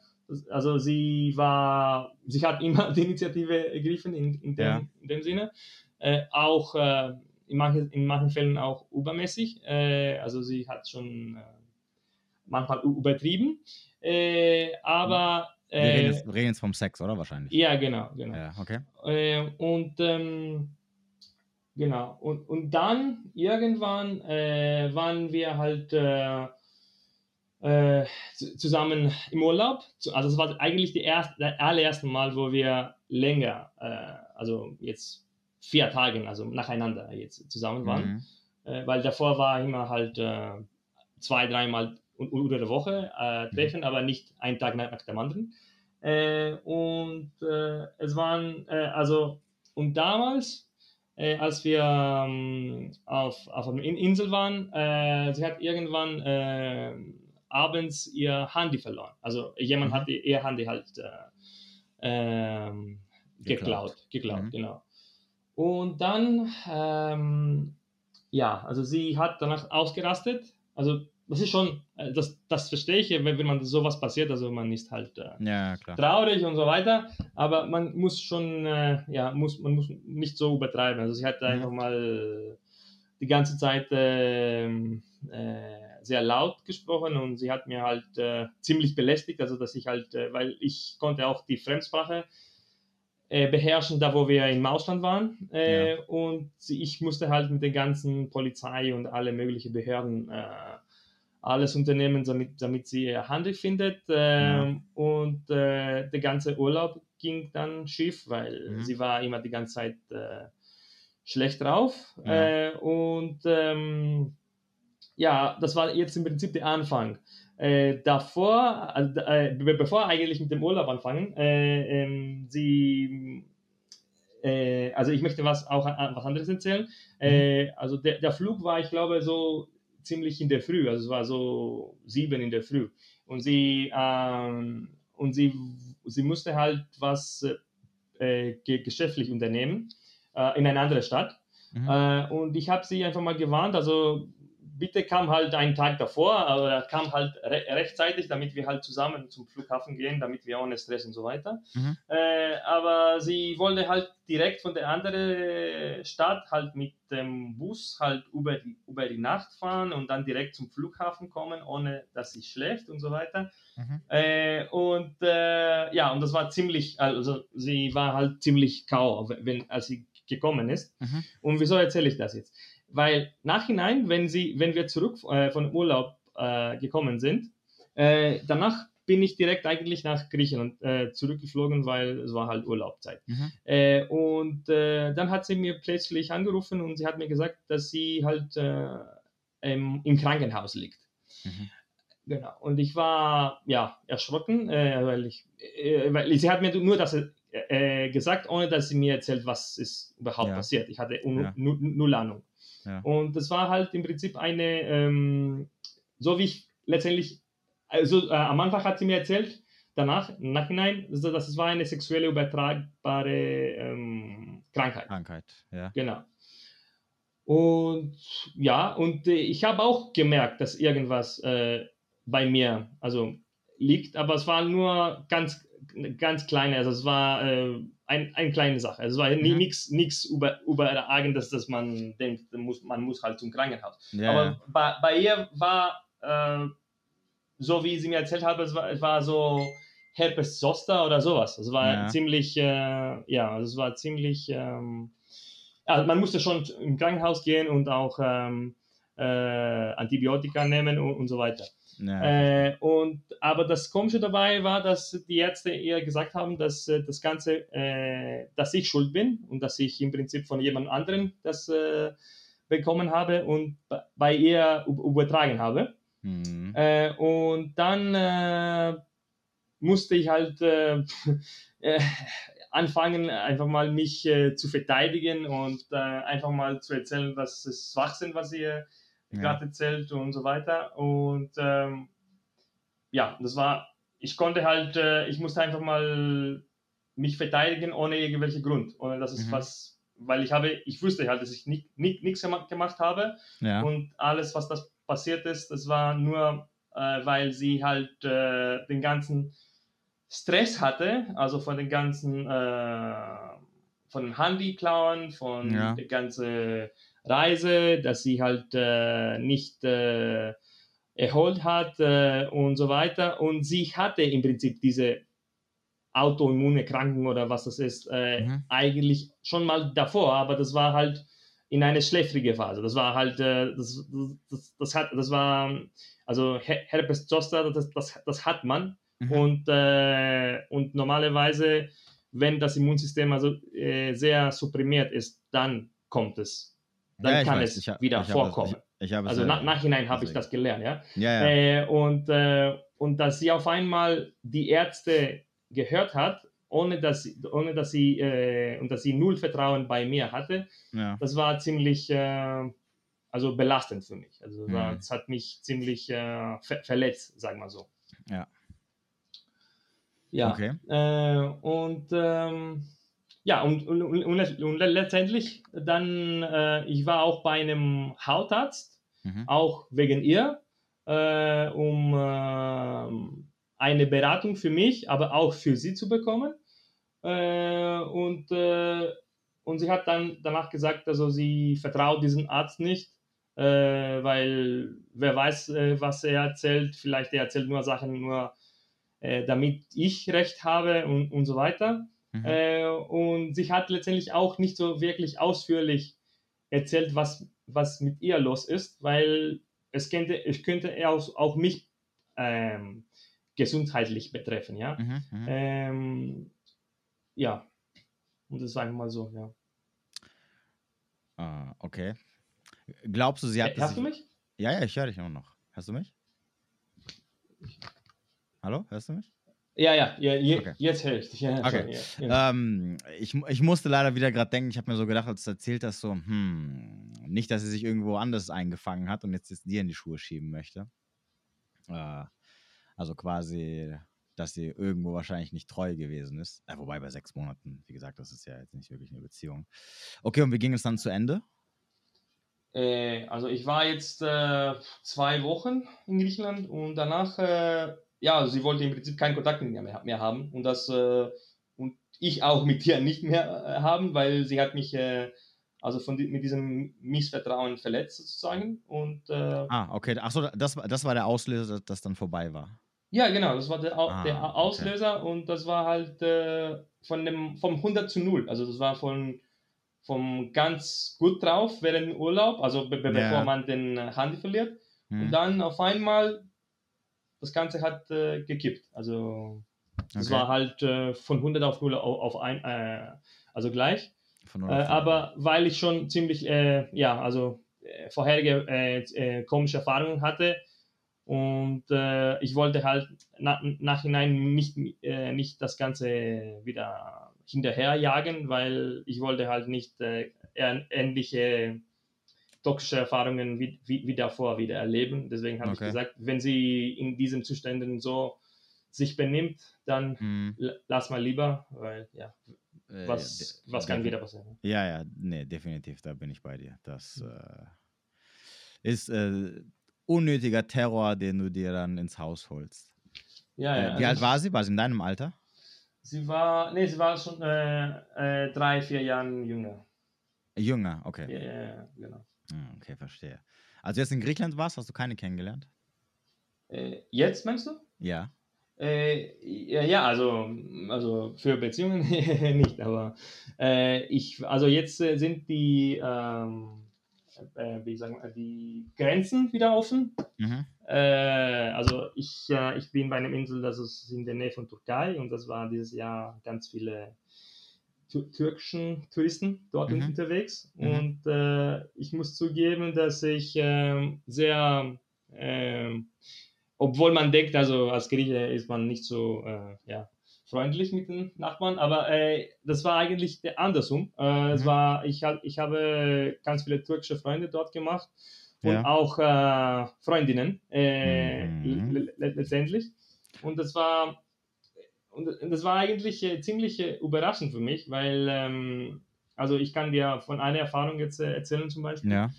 Also sie war, sie hat immer (laughs) die Initiative ergriffen in, in, dem, ja. in dem Sinne. Äh, auch äh, in, manchen, in manchen Fällen auch übermäßig. Äh, also sie hat schon manchmal übertrieben. aber wir reden, jetzt, wir reden, jetzt, vom Sex, oder wahrscheinlich? Ja, genau, genau. Ja, okay. Äh, und ähm, genau. Und, und dann irgendwann äh, waren wir halt äh, äh zusammen im Urlaub. Also es war eigentlich die erste, das allererste Mal, wo wir länger, äh, also jetzt vier Tage, also nacheinander jetzt zusammen waren. Mhm. Äh, weil davor war immer halt zwei, dreimal unter der Woche äh, mhm. treffen, mhm. aber nicht einen Tag nach, nach dem anderen. Äh, und äh, es waren, äh, also, und damals, äh, als wir ähm, auf, auf einer Insel waren, äh, sie hat irgendwann abends ihr Handy verloren. Also jemand mhm. hat ihr Handy halt ähm, geklaut, geklaut, mhm. genau. Und dann, ähm, ja, also sie hat danach ausgerastet. Also das ist schon, äh, das, das verstehe ich, wenn, wenn man sowas passiert, also man ist halt äh, ja, traurig und so weiter, aber man muss schon, äh, ja, muss, man muss nicht so übertreiben. Also sie hat mhm. einfach mal die ganze Zeit ähm, äh, sehr laut gesprochen und sie hat mir halt äh, ziemlich belästigt, also dass ich halt, äh, weil ich konnte auch die Fremdsprache beherrschen, da wo wir im Ausland waren. Ja. Und ich musste halt mit den ganzen Polizei und alle möglichen Behörden alles unternehmen, damit, damit sie ihr Handel findet. Ähm, ja. Und äh, der ganze Urlaub ging dann schief, weil mhm. sie war immer die ganze Zeit äh, schlecht drauf. Ja. Äh, und ähm, ja, das war jetzt im Prinzip der Anfang. Äh, davor, also, äh, bevor eigentlich mit dem Urlaub anfangen, äh, ähm, sie also ich möchte was auch was anderes erzählen. Mhm. also der, der Flug war, ich glaube, so ziemlich in der Früh, also es war so sieben in der Früh. Und sie, ähm, und sie, sie musste halt was äh, geschäftlich unternehmen äh, in eine andere Stadt. Mhm. Äh, und ich habe sie einfach mal gewarnt, also bitte kam halt einen Tag davor, aber kam halt re rechtzeitig, damit wir halt zusammen zum Flughafen gehen, damit wir ohne Stress und so weiter. Mhm. Äh, aber sie wollte halt direkt von der anderen Stadt halt mit dem Bus halt über die, über die Nacht fahren und dann direkt zum Flughafen kommen, ohne dass sie schläft und so weiter. Mhm. Äh, und äh, ja, und das war ziemlich, also sie war halt ziemlich kau, wenn, als sie gekommen ist. Mhm. Und wieso erzähle ich das jetzt? Weil nachhinein, wenn, sie, wenn wir zurück äh, von Urlaub äh, gekommen sind, äh, danach bin ich direkt eigentlich nach Griechenland äh, zurückgeflogen, weil es war halt Urlaubzeit. Mhm. Äh, und äh, dann hat sie mir plötzlich angerufen und sie hat mir gesagt, dass sie halt im, im, Krankenhaus liegt. Mhm. Genau. Und ich war ja erschrocken, weil ich, weil sie hat mir nur das äh, gesagt, ohne dass sie mir erzählt, was ist überhaupt ja. passiert. Ich hatte ja. null Ahnung. Ja. Und das war halt im Prinzip eine, ähm, so wie ich letztendlich, also äh, am Anfang hat sie mir erzählt, danach, im Nachhinein, also das war eine sexuelle übertragbare ähm, Krankheit. Krankheit, ja. Genau. Und ja, und äh, ich habe auch gemerkt, dass irgendwas äh, bei mir also liegt, aber es war nur ganz, ganz kleine, also es war äh, ein, eine kleine Sache. Also es war mhm. nichts über, überragendes, dass man denkt, man muss, man muss halt zum Krankenhaus. Ja, aber ja. Bei, bei ihr war, äh, so wie sie mir erzählt hat, es war, es war so Herpes Zoster oder sowas. Es war ja. ziemlich, äh, ja, es war ziemlich, ähm, also man musste schon im Krankenhaus gehen und auch ähm, äh, Antibiotika nehmen und, und so weiter. Ja. Äh, und, aber das Komische dabei war, dass die Ärzte eher gesagt haben, dass äh, das Ganze, äh, dass ich schuld bin und dass ich im Prinzip von jemand anderem das äh, bekommen habe und bei ihr übertragen habe. Mhm. Äh, und dann musste ich halt (laughs) anfangen, einfach mal mich zu verteidigen und einfach mal zu erzählen, was es Schwachsinn, was ihr ja. gerade erzählt und so weiter. Und ähm, ja, das war, ich konnte halt, äh, ich musste einfach mal mich verteidigen ohne irgendwelche Grund, ohne dass es mhm. was, weil ich habe, ich wusste halt, dass ich nichts gemacht habe ja. und alles, was das passiert ist, das war nur, äh, weil sie halt äh, den ganzen Stress hatte, also von den ganzen, äh, von den Handyklauen, von ja. der ganzen Reise, dass sie halt äh, nicht äh, erholt hat äh, und so weiter. Und sie hatte im Prinzip diese autoimmune Kranken oder was das ist, äh, mhm. eigentlich schon mal davor, aber das war halt in eine schläfrige Phase. Das war halt, äh, das, das, das, hat, das war, also Herpes Zoster, das, das, das hat man Mhm. Und, äh, und normalerweise, wenn das Immunsystem also sehr supprimiert ist, dann kommt es. Dann ja, kann weiß. es hab, wieder vorkommen. Das, ich, ich also nach, nachhinein habe ich das gelernt, ja. ja, ja. Äh, und, äh, und dass sie auf einmal die Ärzte gehört hat, ohne dass, ohne dass sie äh, und dass sie null Vertrauen bei mir hatte, das war ziemlich äh, also belastend für mich. Also mhm. das hat mich ziemlich ver verletzt, sagen wir so. Ja. Ja. Okay. Äh, und ähm, ja, und, und, und, und, letztendlich dann, äh, ich war auch bei einem Hautarzt, mhm. auch wegen ihr, äh, um äh, eine Beratung für mich, aber auch für sie zu bekommen. Äh, und, äh, und sie hat dann danach gesagt, also sie vertraut diesem Arzt nicht, weil wer weiß, was er erzählt, vielleicht er erzählt nur Sachen, nur äh, damit ich Recht habe und, und so weiter. Mhm. Äh, und sie hat letztendlich auch nicht so wirklich ausführlich erzählt, was, was mit ihr los ist, weil es könnte, es könnte auch, auch mich ähm, gesundheitlich betreffen, ja. Mhm, mhm. ähm, ja, und das ist einfach mal so, ja. Ah, okay. Glaubst du, sie hat. Hörst du mich? Ja, ja, ich höre dich immer noch. Hörst du mich? Hallo, hörst du mich? Ja, ja, ja je, okay. jetzt höre ich dich. Ja, okay. So, ja, ähm, ich, ich musste leider wieder gerade denken, ich habe mir so gedacht, als du erzählt hast, so, hm, nicht, dass sie sich irgendwo anders eingefangen hat und jetzt, jetzt dir in die Schuhe schieben möchte. Äh, also quasi, dass sie irgendwo wahrscheinlich nicht treu gewesen ist. Äh, wobei bei sechs Monaten, wie gesagt, das ist ja jetzt nicht wirklich eine Beziehung. Okay, und wie ging es dann zu Ende? Äh, also ich war jetzt äh, zwei Wochen in Griechenland und danach äh, ja, also sie wollte im Prinzip keinen Kontakt mit mir mehr, mehr haben und das äh, und ich auch mit ihr nicht mehr äh, haben, weil sie hat mich äh, also von mit diesem Missvertrauen verletzt sozusagen und äh, ah okay, achso, das das war der Auslöser, dass das dann vorbei war. Ja, genau, das war der, ah, der Auslöser okay. und das war halt äh, von dem vom 100 zu 0, also das war von vom ganz gut drauf während Urlaub, also be ja. bevor man den Handy verliert. Hm. Und dann auf einmal das Ganze hat äh, gekippt. Also es okay. war halt äh, von 100 auf 0 auf, auf ein, äh, also gleich. Äh, aber weil ich schon ziemlich, äh, ja, also äh, vorherige komische Erfahrungen hatte und ich wollte halt na, nachhinein nicht, nicht das Ganze wieder hinterherjagen, weil ich wollte halt nicht äh, ähnliche toxische Erfahrungen wie, wie, wie davor wieder erleben. Deswegen habe okay. ich gesagt, wenn sie in diesen Zuständen so sich benimmt, dann hm. lass mal lieber, weil ja, äh, was, äh, was kann wieder passieren? Ja, ja, nee, definitiv, da bin ich bei dir. Das äh, ist äh, unnötiger Terror, den du dir dann ins Haus holst. Ja, ja. Äh, wie alt war sie? War sie in deinem Alter? Sie war, nee, sie war schon äh, drei, vier Jahre jünger. Jünger, okay. Ja, ja, ja genau. Hm, okay, verstehe. Also jetzt in Griechenland warst, hast du keine kennengelernt? jetzt meinst du? Ja. Äh, ja, also, also für Beziehungen (laughs) nicht, aber äh, ich, also jetzt äh, sind die, ähm, äh, wie sagen, die Grenzen wieder offen. Mhm. Äh, also ich, äh, ich bin bei einer Insel, das ist in der Nähe von Türkei und das war dieses Jahr ganz viele türkischen Touristen dort mhm. unterwegs mhm. und ich muss zugeben, dass ich ähm, sehr ähm, obwohl man denkt, also als Grieche ist man nicht so äh, ja, freundlich mit den Nachbarn, aber äh, das war eigentlich der andersrum. Äh, mhm. Es war, ich, hab, ich habe ganz viele türkische Freunde dort gemacht und ja. auch äh, Freundinnen äh, mhm. letztendlich. Und das war und das war eigentlich äh, ziemlich überraschend für mich, weil ähm, also ich kann dir von einer Erfahrung jetzt erzählen zum Beispiel. Ja.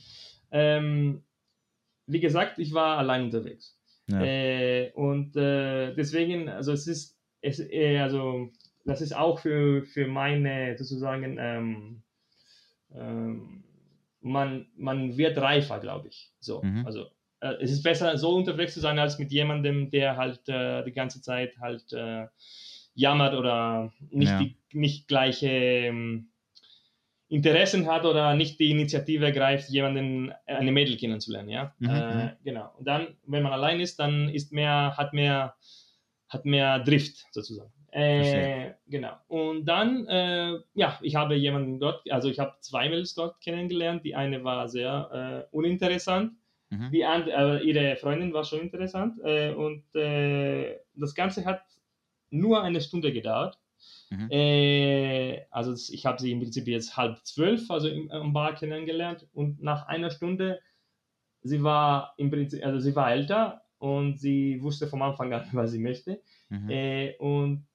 Ähm, wie gesagt, ich war allein unterwegs. Ja. Äh, und äh, deswegen, also es ist, es, äh, also das ist auch für, für meine sozusagen, ähm, ähm, man, man wird reifer, glaube ich. So, mhm. also äh, es ist besser, so unterwegs zu sein, als mit jemandem, der halt äh, die ganze Zeit halt äh, jammert oder nicht, ja. die, nicht gleiche ähm, Interessen hat oder nicht die Initiative ergreift, jemanden, äh, eine Mädel kennenzulernen, ja. Mhm, äh, mhm. genau. Und dann, wenn man allein ist, dann ist mehr, hat mehr, hat mehr Drift sozusagen. Äh, genau. Und dann, äh, ja, ich habe jemanden dort, also ich habe zwei Mädels dort kennengelernt. Die eine war sehr äh, uninteressant. Mhm. Die andere, ihre Freundin war schon interessant. Äh, und das Ganze hat nur eine Stunde gedauert. Mhm. Äh, also ich habe sie im Prinzip jetzt halb zwölf, also im, im Bar kennengelernt und nach einer Stunde, sie war im Prinzip, also sie war älter und sie wusste vom Anfang an, (laughs) was sie möchte. Mhm. Äh, und,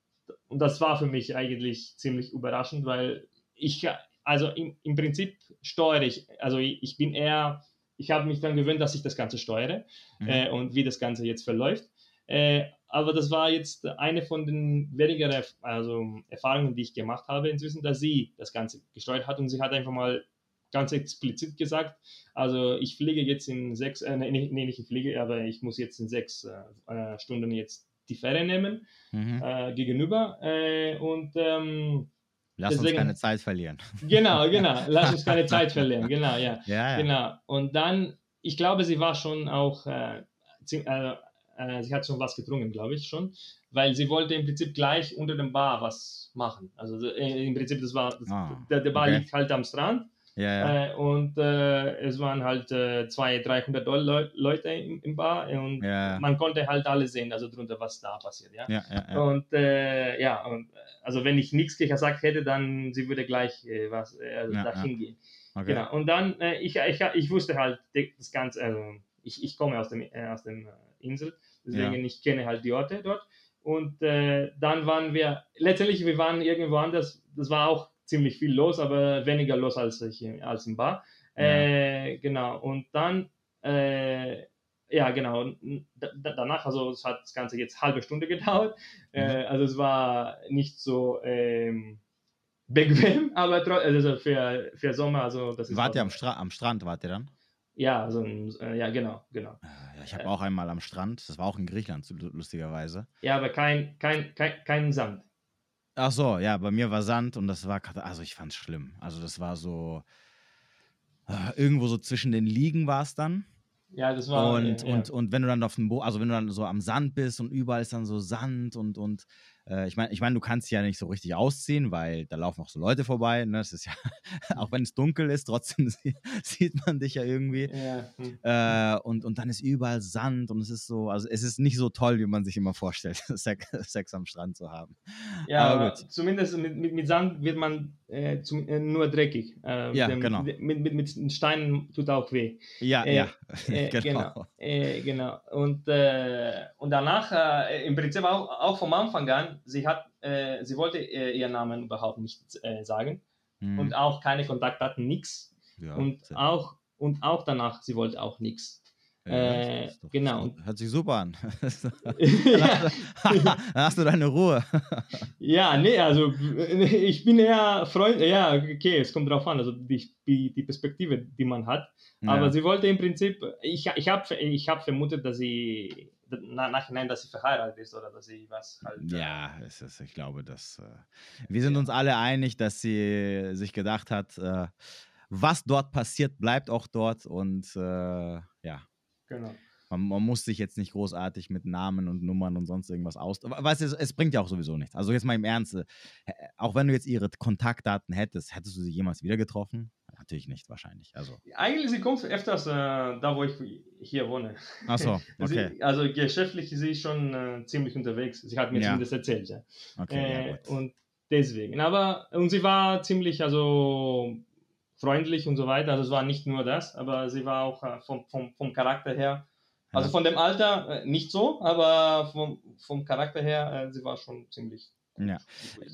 und das war für mich eigentlich ziemlich überraschend, weil ich, also im, im Prinzip steuere ich, also ich, ich bin eher, ich habe mich dann gewöhnt, dass ich das Ganze steuere mhm. äh, und wie das Ganze jetzt verläuft. Äh, aber das war jetzt eine von den weniger also Erfahrungen, die ich gemacht habe inzwischen, dass sie das Ganze gesteuert hat und sie hat einfach mal ganz explizit gesagt, also ich fliege jetzt in sechs, äh, nee, nee, nicht ich fliege, aber ich muss jetzt in sechs äh, äh, Stunden jetzt die Fähre nehmen mhm. äh, gegenüber äh, und ähm, Lass Deswegen, uns keine Zeit verlieren. (laughs) Genau, genau. Lass uns keine Zeit (laughs) verlieren. Genau, ja. ja, ja. Genau. Und dann, ich glaube, sie war schon auch äh, äh äh, sie hat schon was getrunken, glaube ich schon, weil sie wollte im Prinzip gleich unter dem Bar was machen. Also äh, im Prinzip, das war, das, ah, der, der, Bar okay. liegt halt am Strand. Ja, ja. Äh, und äh, es waren halt äh, 200, 300 Le Leute im, im, Bar und ja, man konnte halt alles sehen, also drunter, was da passiert. Ja, Und äh, ja, und, also wenn ich nichts gesagt hätte, dann sie würde gleich äh, was also dahin gehen. Okay. Genau. Und dann, ich, ich, ich wusste halt das Ganze, also ich, ich komme aus dem, aus dem Insel Deswegen, ich kenne halt die Orte dort. Und äh, dann waren wir, letztendlich, wir waren irgendwo anders, das war auch ziemlich viel los, aber weniger los als, ich, als im Bar. Ja. Äh, genau, und dann, äh, ja, genau, danach, also es hat das Ganze jetzt halbe Stunde (laughs) gedauert, mhm. Äh, also es war nicht so ähm, bequem, (laughs) aber also für, für Sommer, also das ist... Wart ihr am, Stra am Strand, wart ihr dann? Ja, so ein, äh, ja, genau, genau. Ja, ich habe äh, auch einmal am Strand, das war auch in Griechenland, lustigerweise. Ja, aber kein, kein, kein, kein Sand. Ach so, ja, bei mir war Sand und das war, also ich fand es schlimm. Also das war so, äh, irgendwo so zwischen den Liegen war es dann. Ja, das war. Und, ja, und, und wenn du dann auf dem Boot, also wenn du dann so am Sand bist und überall ist dann so Sand und, und äh, ich meine, ich mein, du kannst ja nicht so richtig ausziehen, weil da laufen auch so Leute vorbei. Ne? Das ist ja, (laughs) auch wenn es dunkel ist, trotzdem (laughs) sieht man dich ja irgendwie. Ja. Hm. Äh, und, und dann ist überall Sand und es ist so, also es ist nicht so toll, wie man sich immer vorstellt, (laughs) Sex, am Strand zu haben. Ja, aber, aber zumindest mit, mit, mit, Sand wird man äh, zum, äh, nur dreckig. Äh, ja, dem, genau. Mit, mit, mit Steinen tut auch weh. Ja, äh, ja, (laughs) genau. Genau. genau. Und, und danach, im Prinzip auch, auch vom Anfang an, sie hat, äh, sie wollte äh, ihren Namen überhaupt nicht äh, sagen mhm. und auch keine Kontaktdaten, nichts. Ja, und auch und auch danach, sie wollte auch nichts. Ja, äh, doch, genau. Hört sich super an. (laughs) (laughs) dann, hast du deine Ruhe. (laughs) ja, nee, also ich bin eher Freund, ja, okay, es kommt drauf an, also die, die, die Perspektive, die man hat. Ja. Aber sie wollte im Prinzip, ich, ich habe ich hab vermutet, dass sie nachhinein, dass sie verheiratet ist oder dass sie was halt. Äh, ja, es ist, ich glaube, dass äh, wir sind ja. uns alle einig, dass sie sich gedacht hat, äh, was dort passiert, bleibt auch dort und ja. Genau. Man, man, muss sich jetzt nicht großartig mit Namen und Nummern und sonst irgendwas aus. Weißt du, es, es, bringt ja auch sowieso nichts. Also jetzt mal im Ernst, auch wenn du jetzt ihre Kontaktdaten hättest, hättest du sie jemals wieder getroffen? Natürlich nicht, wahrscheinlich. Also. Eigentlich, sie kommt öfters äh, da, wo ich hier wohne. Ach so, (laughs) okay. Sie, also geschäftlich ist sie schon äh, ziemlich unterwegs. Sie hat mir ja. zumindest erzählt, ja. Okay, äh, ja und deswegen. Aber, und sie war ziemlich, also freundlich und so weiter. Also es war nicht nur das, aber sie war auch äh, vom, vom, vom Charakter her also von dem Alter äh, nicht so, aber vom, vom Charakter her, äh, sie war schon ziemlich. Ja,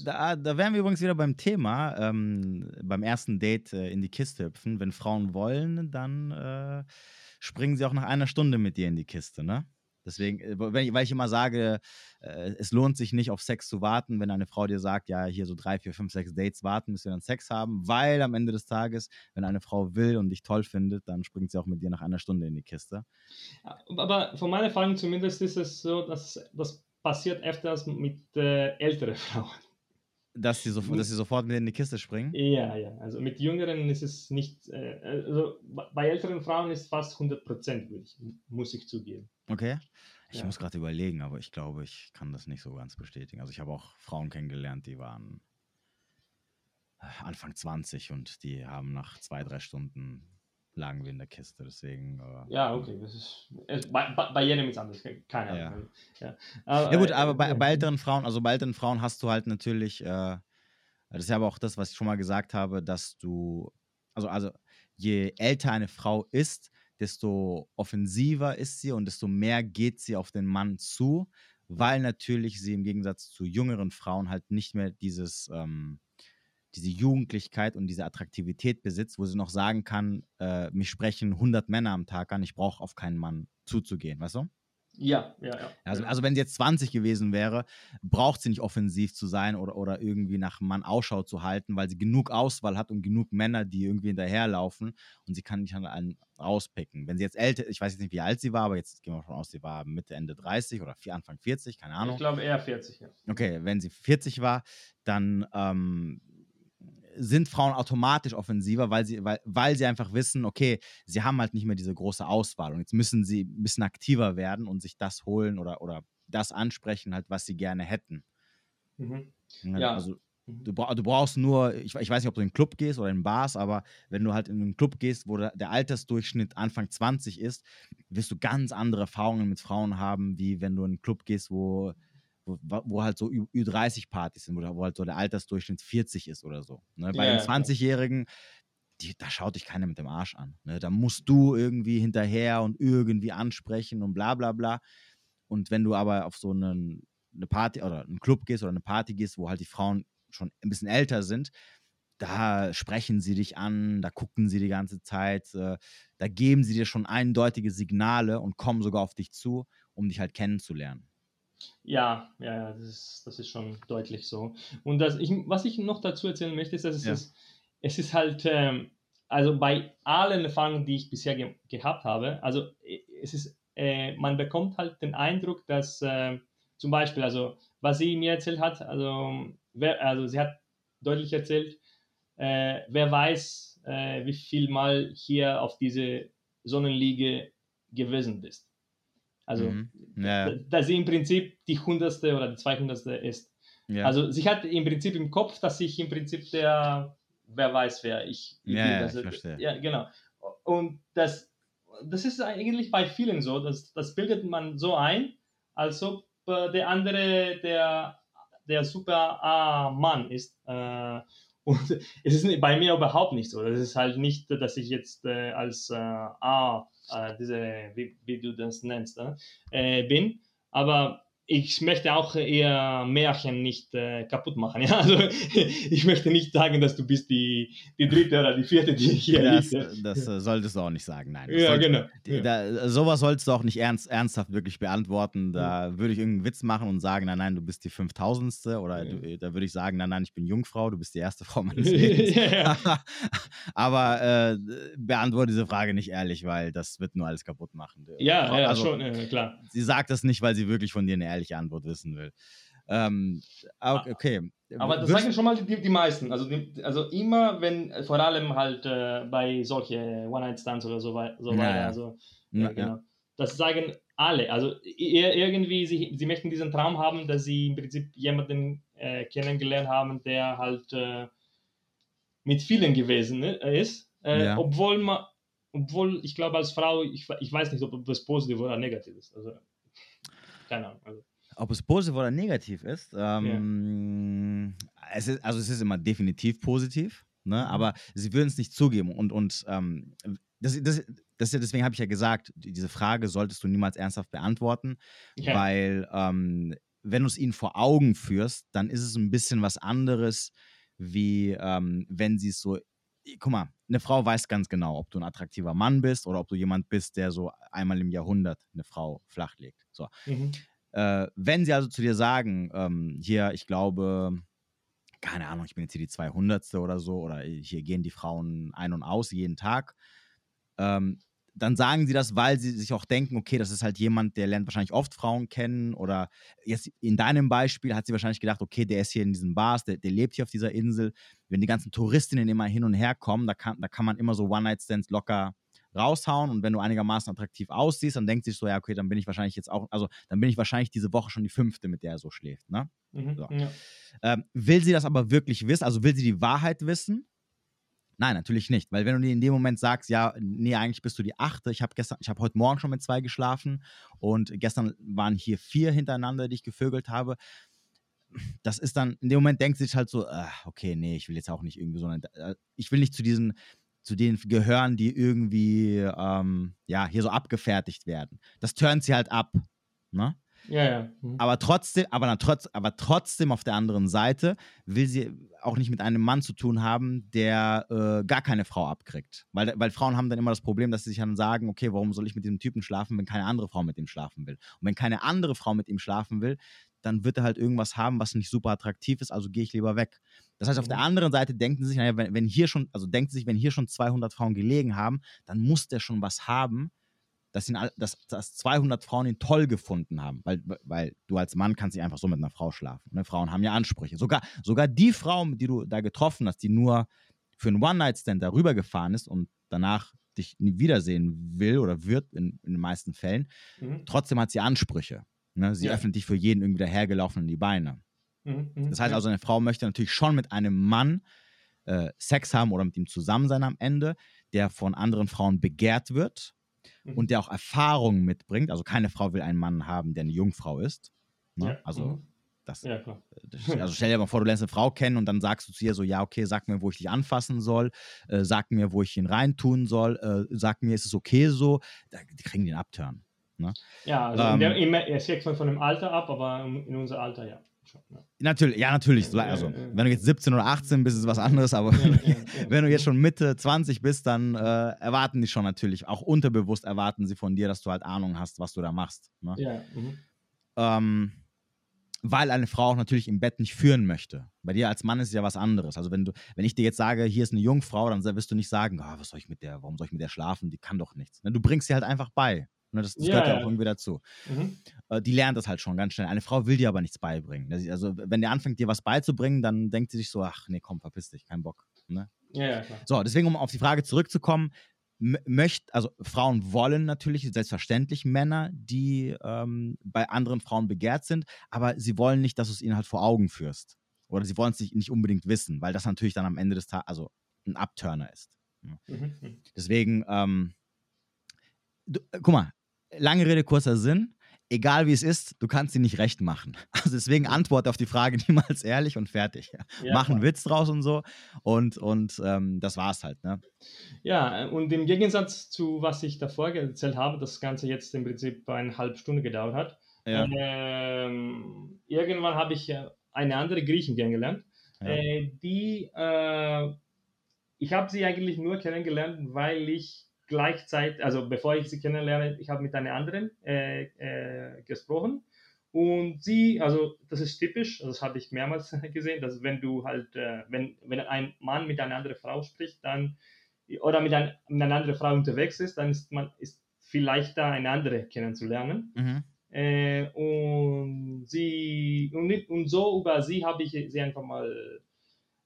da, da wären wir übrigens wieder beim Thema, ähm, beim ersten Date äh, in die Kiste hüpfen. Wenn Frauen wollen, dann äh, springen sie auch nach einer Stunde mit dir in die Kiste, ne? Deswegen, äh, weil ich immer sage, äh, es lohnt sich nicht auf Sex zu warten, wenn eine Frau dir sagt, ja, hier so drei, vier, fünf, sechs Dates warten, bis wir dann Sex haben, weil am Ende des Tages, wenn eine Frau will und dich toll findet, dann springt sie auch mit dir nach einer Stunde in die Kiste. Aber von meiner Erfahrung zumindest ist es so, dass das passiert öfters mit äh, älteren (laughs) Frauen. Dass sie, so, dass sie sofort mit in die Kiste springen? Ja, ja. Also mit Jüngeren ist es nicht. Äh, also bei älteren Frauen ist es fast 100 Prozent, muss ich zugeben. Okay. Ich ja. muss gerade überlegen, aber ich glaube, ich kann das nicht so ganz bestätigen. Also ich habe auch Frauen kennengelernt, die waren äh, Anfang 20 und die haben nach zwei, drei Stunden lagen wir in der Kiste. Deswegen. Äh, ja, okay. Das ist, es, bei, bei jedem ist anders. Keine Ahnung. Ja. Ja. Aber, ja. gut, aber bei, bei, älteren Frauen, also bei älteren Frauen hast du halt natürlich, äh, das ist ja aber auch das, was ich schon mal gesagt habe, dass du, also, also je älter eine Frau ist, desto offensiver ist sie und desto mehr geht sie auf den Mann zu, weil natürlich sie im Gegensatz zu jüngeren Frauen halt nicht mehr dieses ähm, diese Jugendlichkeit und diese Attraktivität besitzt, wo sie noch sagen kann, äh, mich sprechen 100 Männer am Tag an, ich brauche auf keinen Mann zuzugehen, weißt du? Ja, ja, ja. Also, also wenn sie jetzt 20 gewesen wäre, braucht sie nicht offensiv zu sein oder, oder irgendwie nach Mann Ausschau zu halten, weil sie genug Auswahl hat und genug Männer, die irgendwie hinterherlaufen und sie kann nicht an einen rauspicken. Wenn sie jetzt älter, ich weiß jetzt nicht, wie alt sie war, aber jetzt gehen wir davon aus, sie war Mitte, Ende 30 oder Anfang 40, keine Ahnung. Ich glaube eher 40, ja. Okay, wenn sie 40 war, dann ähm, sind Frauen automatisch offensiver, weil sie, weil, weil sie einfach wissen, okay, sie haben halt nicht mehr diese große Auswahl und jetzt müssen sie ein bisschen aktiver werden und sich das holen oder, oder das ansprechen, halt, was sie gerne hätten. Mhm. Ja. Also mhm. du, du, brauchst nur, ich, ich, weiß nicht, ob du in den Club gehst oder in Bars, aber wenn du halt in einen Club gehst, wo der, der Altersdurchschnitt Anfang 20 ist, wirst du ganz andere Erfahrungen mit Frauen haben, wie wenn du in einen Club gehst, wo wo, wo halt so Ü30-Partys sind, wo, wo halt so der Altersdurchschnitt 40 ist oder so. Ne? Bei ja, den 20-Jährigen, da schaut dich keiner mit dem Arsch an. Ne? Da musst du irgendwie hinterher und irgendwie ansprechen und bla bla bla. Und wenn du aber auf so einen, eine Party oder einen Club gehst oder eine Party gehst, wo halt die Frauen schon ein bisschen älter sind, da sprechen sie dich an, da gucken sie die ganze Zeit, äh, da geben sie dir schon eindeutige Signale und kommen sogar auf dich zu, um dich halt kennenzulernen. Ja, ja, das ist, das ist schon deutlich so. Und das, ich, was ich noch dazu erzählen möchte, ist, dass es, ja. ist, es ist halt, ähm, also bei allen Erfahrungen, die ich bisher ge gehabt habe, also äh, es ist, äh, man bekommt halt den Eindruck, dass äh, zum Beispiel, also was sie mir erzählt hat, also, wer, also sie hat deutlich erzählt, äh, wer weiß, äh, wie viel Mal hier auf diese Sonnenliege gewesen bist. Also, mhm. ja. da, sie im Prinzip die hundertste oder die zweihundertste ist. Ja. Also sie hat im Prinzip im Kopf, dass ich im Prinzip der, wer weiß wer, ich. ich ja, ja, ich verstehe. ja, genau. Und das, das ist eigentlich bei vielen so, das, das bildet man so ein, als ob äh, der andere der, der super A-Mann ist. Äh, und (laughs) es ist bei mir überhaupt nicht so. Das ist halt nicht, dass ich jetzt äh, als äh, A, äh, diese, wie, wie, du das nennst, äh, bin. Aber ich möchte auch eher Märchen nicht äh, kaputt machen. (laughs) Ja? Also ich möchte nicht sagen, dass du bist die, die dritte oder die vierte, die hier das, liegt. Das äh, solltest du auch nicht sagen, nein. Ja, sollte, genau. Da, sowas sollst du auch nicht ernst, ernsthaft wirklich beantworten. Da ja. würde ich irgendeinen Witz machen und sagen, nein, nein, du bist die 5000. Oder ja. du, da würde ich sagen, nein, nein, ich bin Jungfrau, du bist die erste Frau meines (laughs) Lebens. (laughs) Aber äh, beantworte diese Frage nicht ehrlich, weil das wird nur alles kaputt machen. Ja, ja also, schon, klar. Sie sagt das nicht, weil sie wirklich von dir eine ehrliche Antwort wissen will. Ähm, okay. Aber das sagen schon mal die, die meisten. Also, die, also immer, wenn, vor allem halt äh, bei solchen One-Night-Stands oder so, wei so weiter. Also, ja, ja, genau. Das sagen alle. Also irgendwie, sie, sie möchten diesen Traum haben, dass sie im Prinzip jemanden äh, kennengelernt haben, der halt äh, mit vielen gewesen ne, ist. Äh, ja. Obwohl man, obwohl ich glaube, als Frau, ich, ich weiß nicht, ob das positiv oder negativ ist. Also, keine Ahnung. Also. Ob es positiv oder negativ ist, ähm, ja. es ist, also es ist immer definitiv positiv, ne? Mhm. aber sie würden es nicht zugeben. Und, und ähm, das, das, das, deswegen habe ich ja gesagt, diese Frage solltest du niemals ernsthaft beantworten, ja. weil ähm, wenn du es ihnen vor Augen führst, dann ist es ein bisschen was anderes, wie ähm, wenn sie es so guck mal, eine Frau weiß ganz genau, ob du ein attraktiver Mann bist oder ob du jemand bist, der so einmal im Jahrhundert eine Frau flachlegt. So. Mhm. Äh, wenn sie also zu dir sagen, ähm, hier, ich glaube, keine Ahnung, ich bin jetzt hier die 200. oder so, oder hier gehen die Frauen ein und aus jeden Tag, ähm, dann sagen sie das, weil sie sich auch denken, okay, das ist halt jemand, der lernt wahrscheinlich oft Frauen kennen oder jetzt in deinem Beispiel hat sie wahrscheinlich gedacht, okay, der ist hier in diesen Bars, der, der lebt hier auf dieser Insel. Wenn die ganzen Touristinnen immer hin und her kommen, da kann, da kann man immer so One-Night-Stands locker raushauen und wenn du einigermaßen attraktiv aussiehst, dann denkt sich so, ja, okay, dann bin ich wahrscheinlich jetzt auch, also dann bin ich wahrscheinlich diese Woche schon die fünfte, mit der er so schläft, ne? Mhm, so. ja. ähm, will sie das aber wirklich wissen, also will sie die Wahrheit wissen? Nein, natürlich nicht, weil wenn du dir in dem Moment sagst, ja, nee, eigentlich bist du die achte, ich habe gestern, ich habe heute Morgen schon mit zwei geschlafen und gestern waren hier vier hintereinander, die ich gevögelt habe, das ist dann, in dem Moment denkt sich halt so, äh, okay, nee, ich will jetzt auch nicht irgendwie so, eine, ich will nicht zu diesen zu denen gehören, die irgendwie ähm, ja, hier so abgefertigt werden. Das turnt sie halt ab. Ne? Ja, ja. Mhm. Aber trotzdem, aber, trotz, aber trotzdem auf der anderen Seite will sie auch nicht mit einem Mann zu tun haben, der äh, gar keine Frau abkriegt. Weil, weil Frauen haben dann immer das Problem, dass sie sich dann sagen, okay, warum soll ich mit diesem Typen schlafen, wenn keine andere Frau mit ihm schlafen will? Und wenn keine andere Frau mit ihm schlafen will, dann wird er halt irgendwas haben, was nicht super attraktiv ist, also gehe ich lieber weg. Das heißt, auf der mhm. anderen Seite denken sie sich, naja, wenn, wenn hier schon, also denkt sich, wenn hier schon 200 Frauen gelegen haben, dann muss der schon was haben, dass, ihn, dass, dass 200 Frauen ihn toll gefunden haben. Weil, weil du als Mann kannst nicht einfach so mit einer Frau schlafen. Ne? Frauen haben ja Ansprüche. Sogar, sogar die Frau, die du da getroffen hast, die nur für einen One-Night-Stand darüber gefahren ist und danach dich nie wiedersehen will oder wird in, in den meisten Fällen, mhm. trotzdem hat sie Ansprüche. Ne? Sie ja. öffnet dich für jeden irgendwie dahergelaufen in die Beine. Mhm, mhm, das heißt also, eine Frau möchte natürlich schon mit einem Mann äh, Sex haben oder mit ihm zusammen sein am Ende, der von anderen Frauen begehrt wird mhm. und der auch Erfahrungen mitbringt. Also keine Frau will einen Mann haben, der eine Jungfrau ist. Ne? Ja. Also mhm. das, ja, das, (laughs) also stell dir mal vor, du lernst eine Frau kennen und dann sagst du zu ihr so, ja, okay, sag mir, wo ich dich anfassen soll, äh, sag mir, wo ich ihn reintun soll, äh, sag mir, ist es okay so, da, die kriegen den Abturn. Ne? Ja, also ähm, der, im, es hängt von dem Alter ab, aber in unser Alter ja. Natürlich, ja, natürlich. Also, wenn du jetzt 17 oder 18 bist, ist es was anderes, aber (laughs) wenn du jetzt schon Mitte 20 bist, dann äh, erwarten die schon natürlich, auch unterbewusst erwarten sie von dir, dass du halt Ahnung hast, was du da machst. Ne? Ja. Mhm. Ähm, weil eine Frau auch natürlich im Bett nicht führen möchte. Bei dir als Mann ist es ja was anderes. Also wenn du, wenn ich dir jetzt sage, hier ist eine Jungfrau, dann wirst du nicht sagen, oh, was soll ich mit der, warum soll ich mit der schlafen? Die kann doch nichts. Ne? Du bringst sie halt einfach bei. Ne, das, das ja, gehört ja, auch irgendwie dazu. Mhm. Äh, die lernt das halt schon ganz schnell. Eine Frau will dir aber nichts beibringen. Also, wenn der anfängt, dir was beizubringen, dann denkt sie sich so: Ach nee, komm, verpiss dich, kein Bock. Ne? Ja. So, deswegen, um auf die Frage zurückzukommen, möchten, also Frauen wollen natürlich selbstverständlich Männer, die ähm, bei anderen Frauen begehrt sind, aber sie wollen nicht, dass du es ihnen halt vor Augen führst. Oder sie wollen es nicht, nicht unbedingt wissen, weil das natürlich dann am Ende des Tages, also ein Abturner ist. Mhm. mhm. Deswegen, ähm, du, äh, guck mal, lange Rede, kurzer Sinn egal wie es ist, du kannst sie nicht recht machen. (laughs) Also deswegen antworte auf die Frage (laughs) niemals ehrlich und fertig. Ja, Mach einen Witz draus und so und, und ähm, das war's halt. Ne? Ja, und im Gegensatz zu was ich davor erzählt habe, das Ganze jetzt im Prinzip eine halbe Stunde gedauert hat, ja. ähm, irgendwann habe ich eine andere Griechin kennengelernt, ja. äh, die, äh, ich habe sie eigentlich nur kennengelernt, weil ich gleichzeitig, also bevor ich sie kennenlerne, ich habe mit einer anderen äh, äh, gesprochen und sie, also das ist typisch, das habe ich mehrmals (laughs) gesehen, dass wenn du halt, äh, wenn, wenn ein Mann mit einer anderen Frau spricht, dann oder mit, ein, mit einer anderen Frau unterwegs ist, dann ist man ist viel leichter, eine andere kennenzulernen. Mhm. Äh, und sie und, und so über sie habe ich sie einfach mal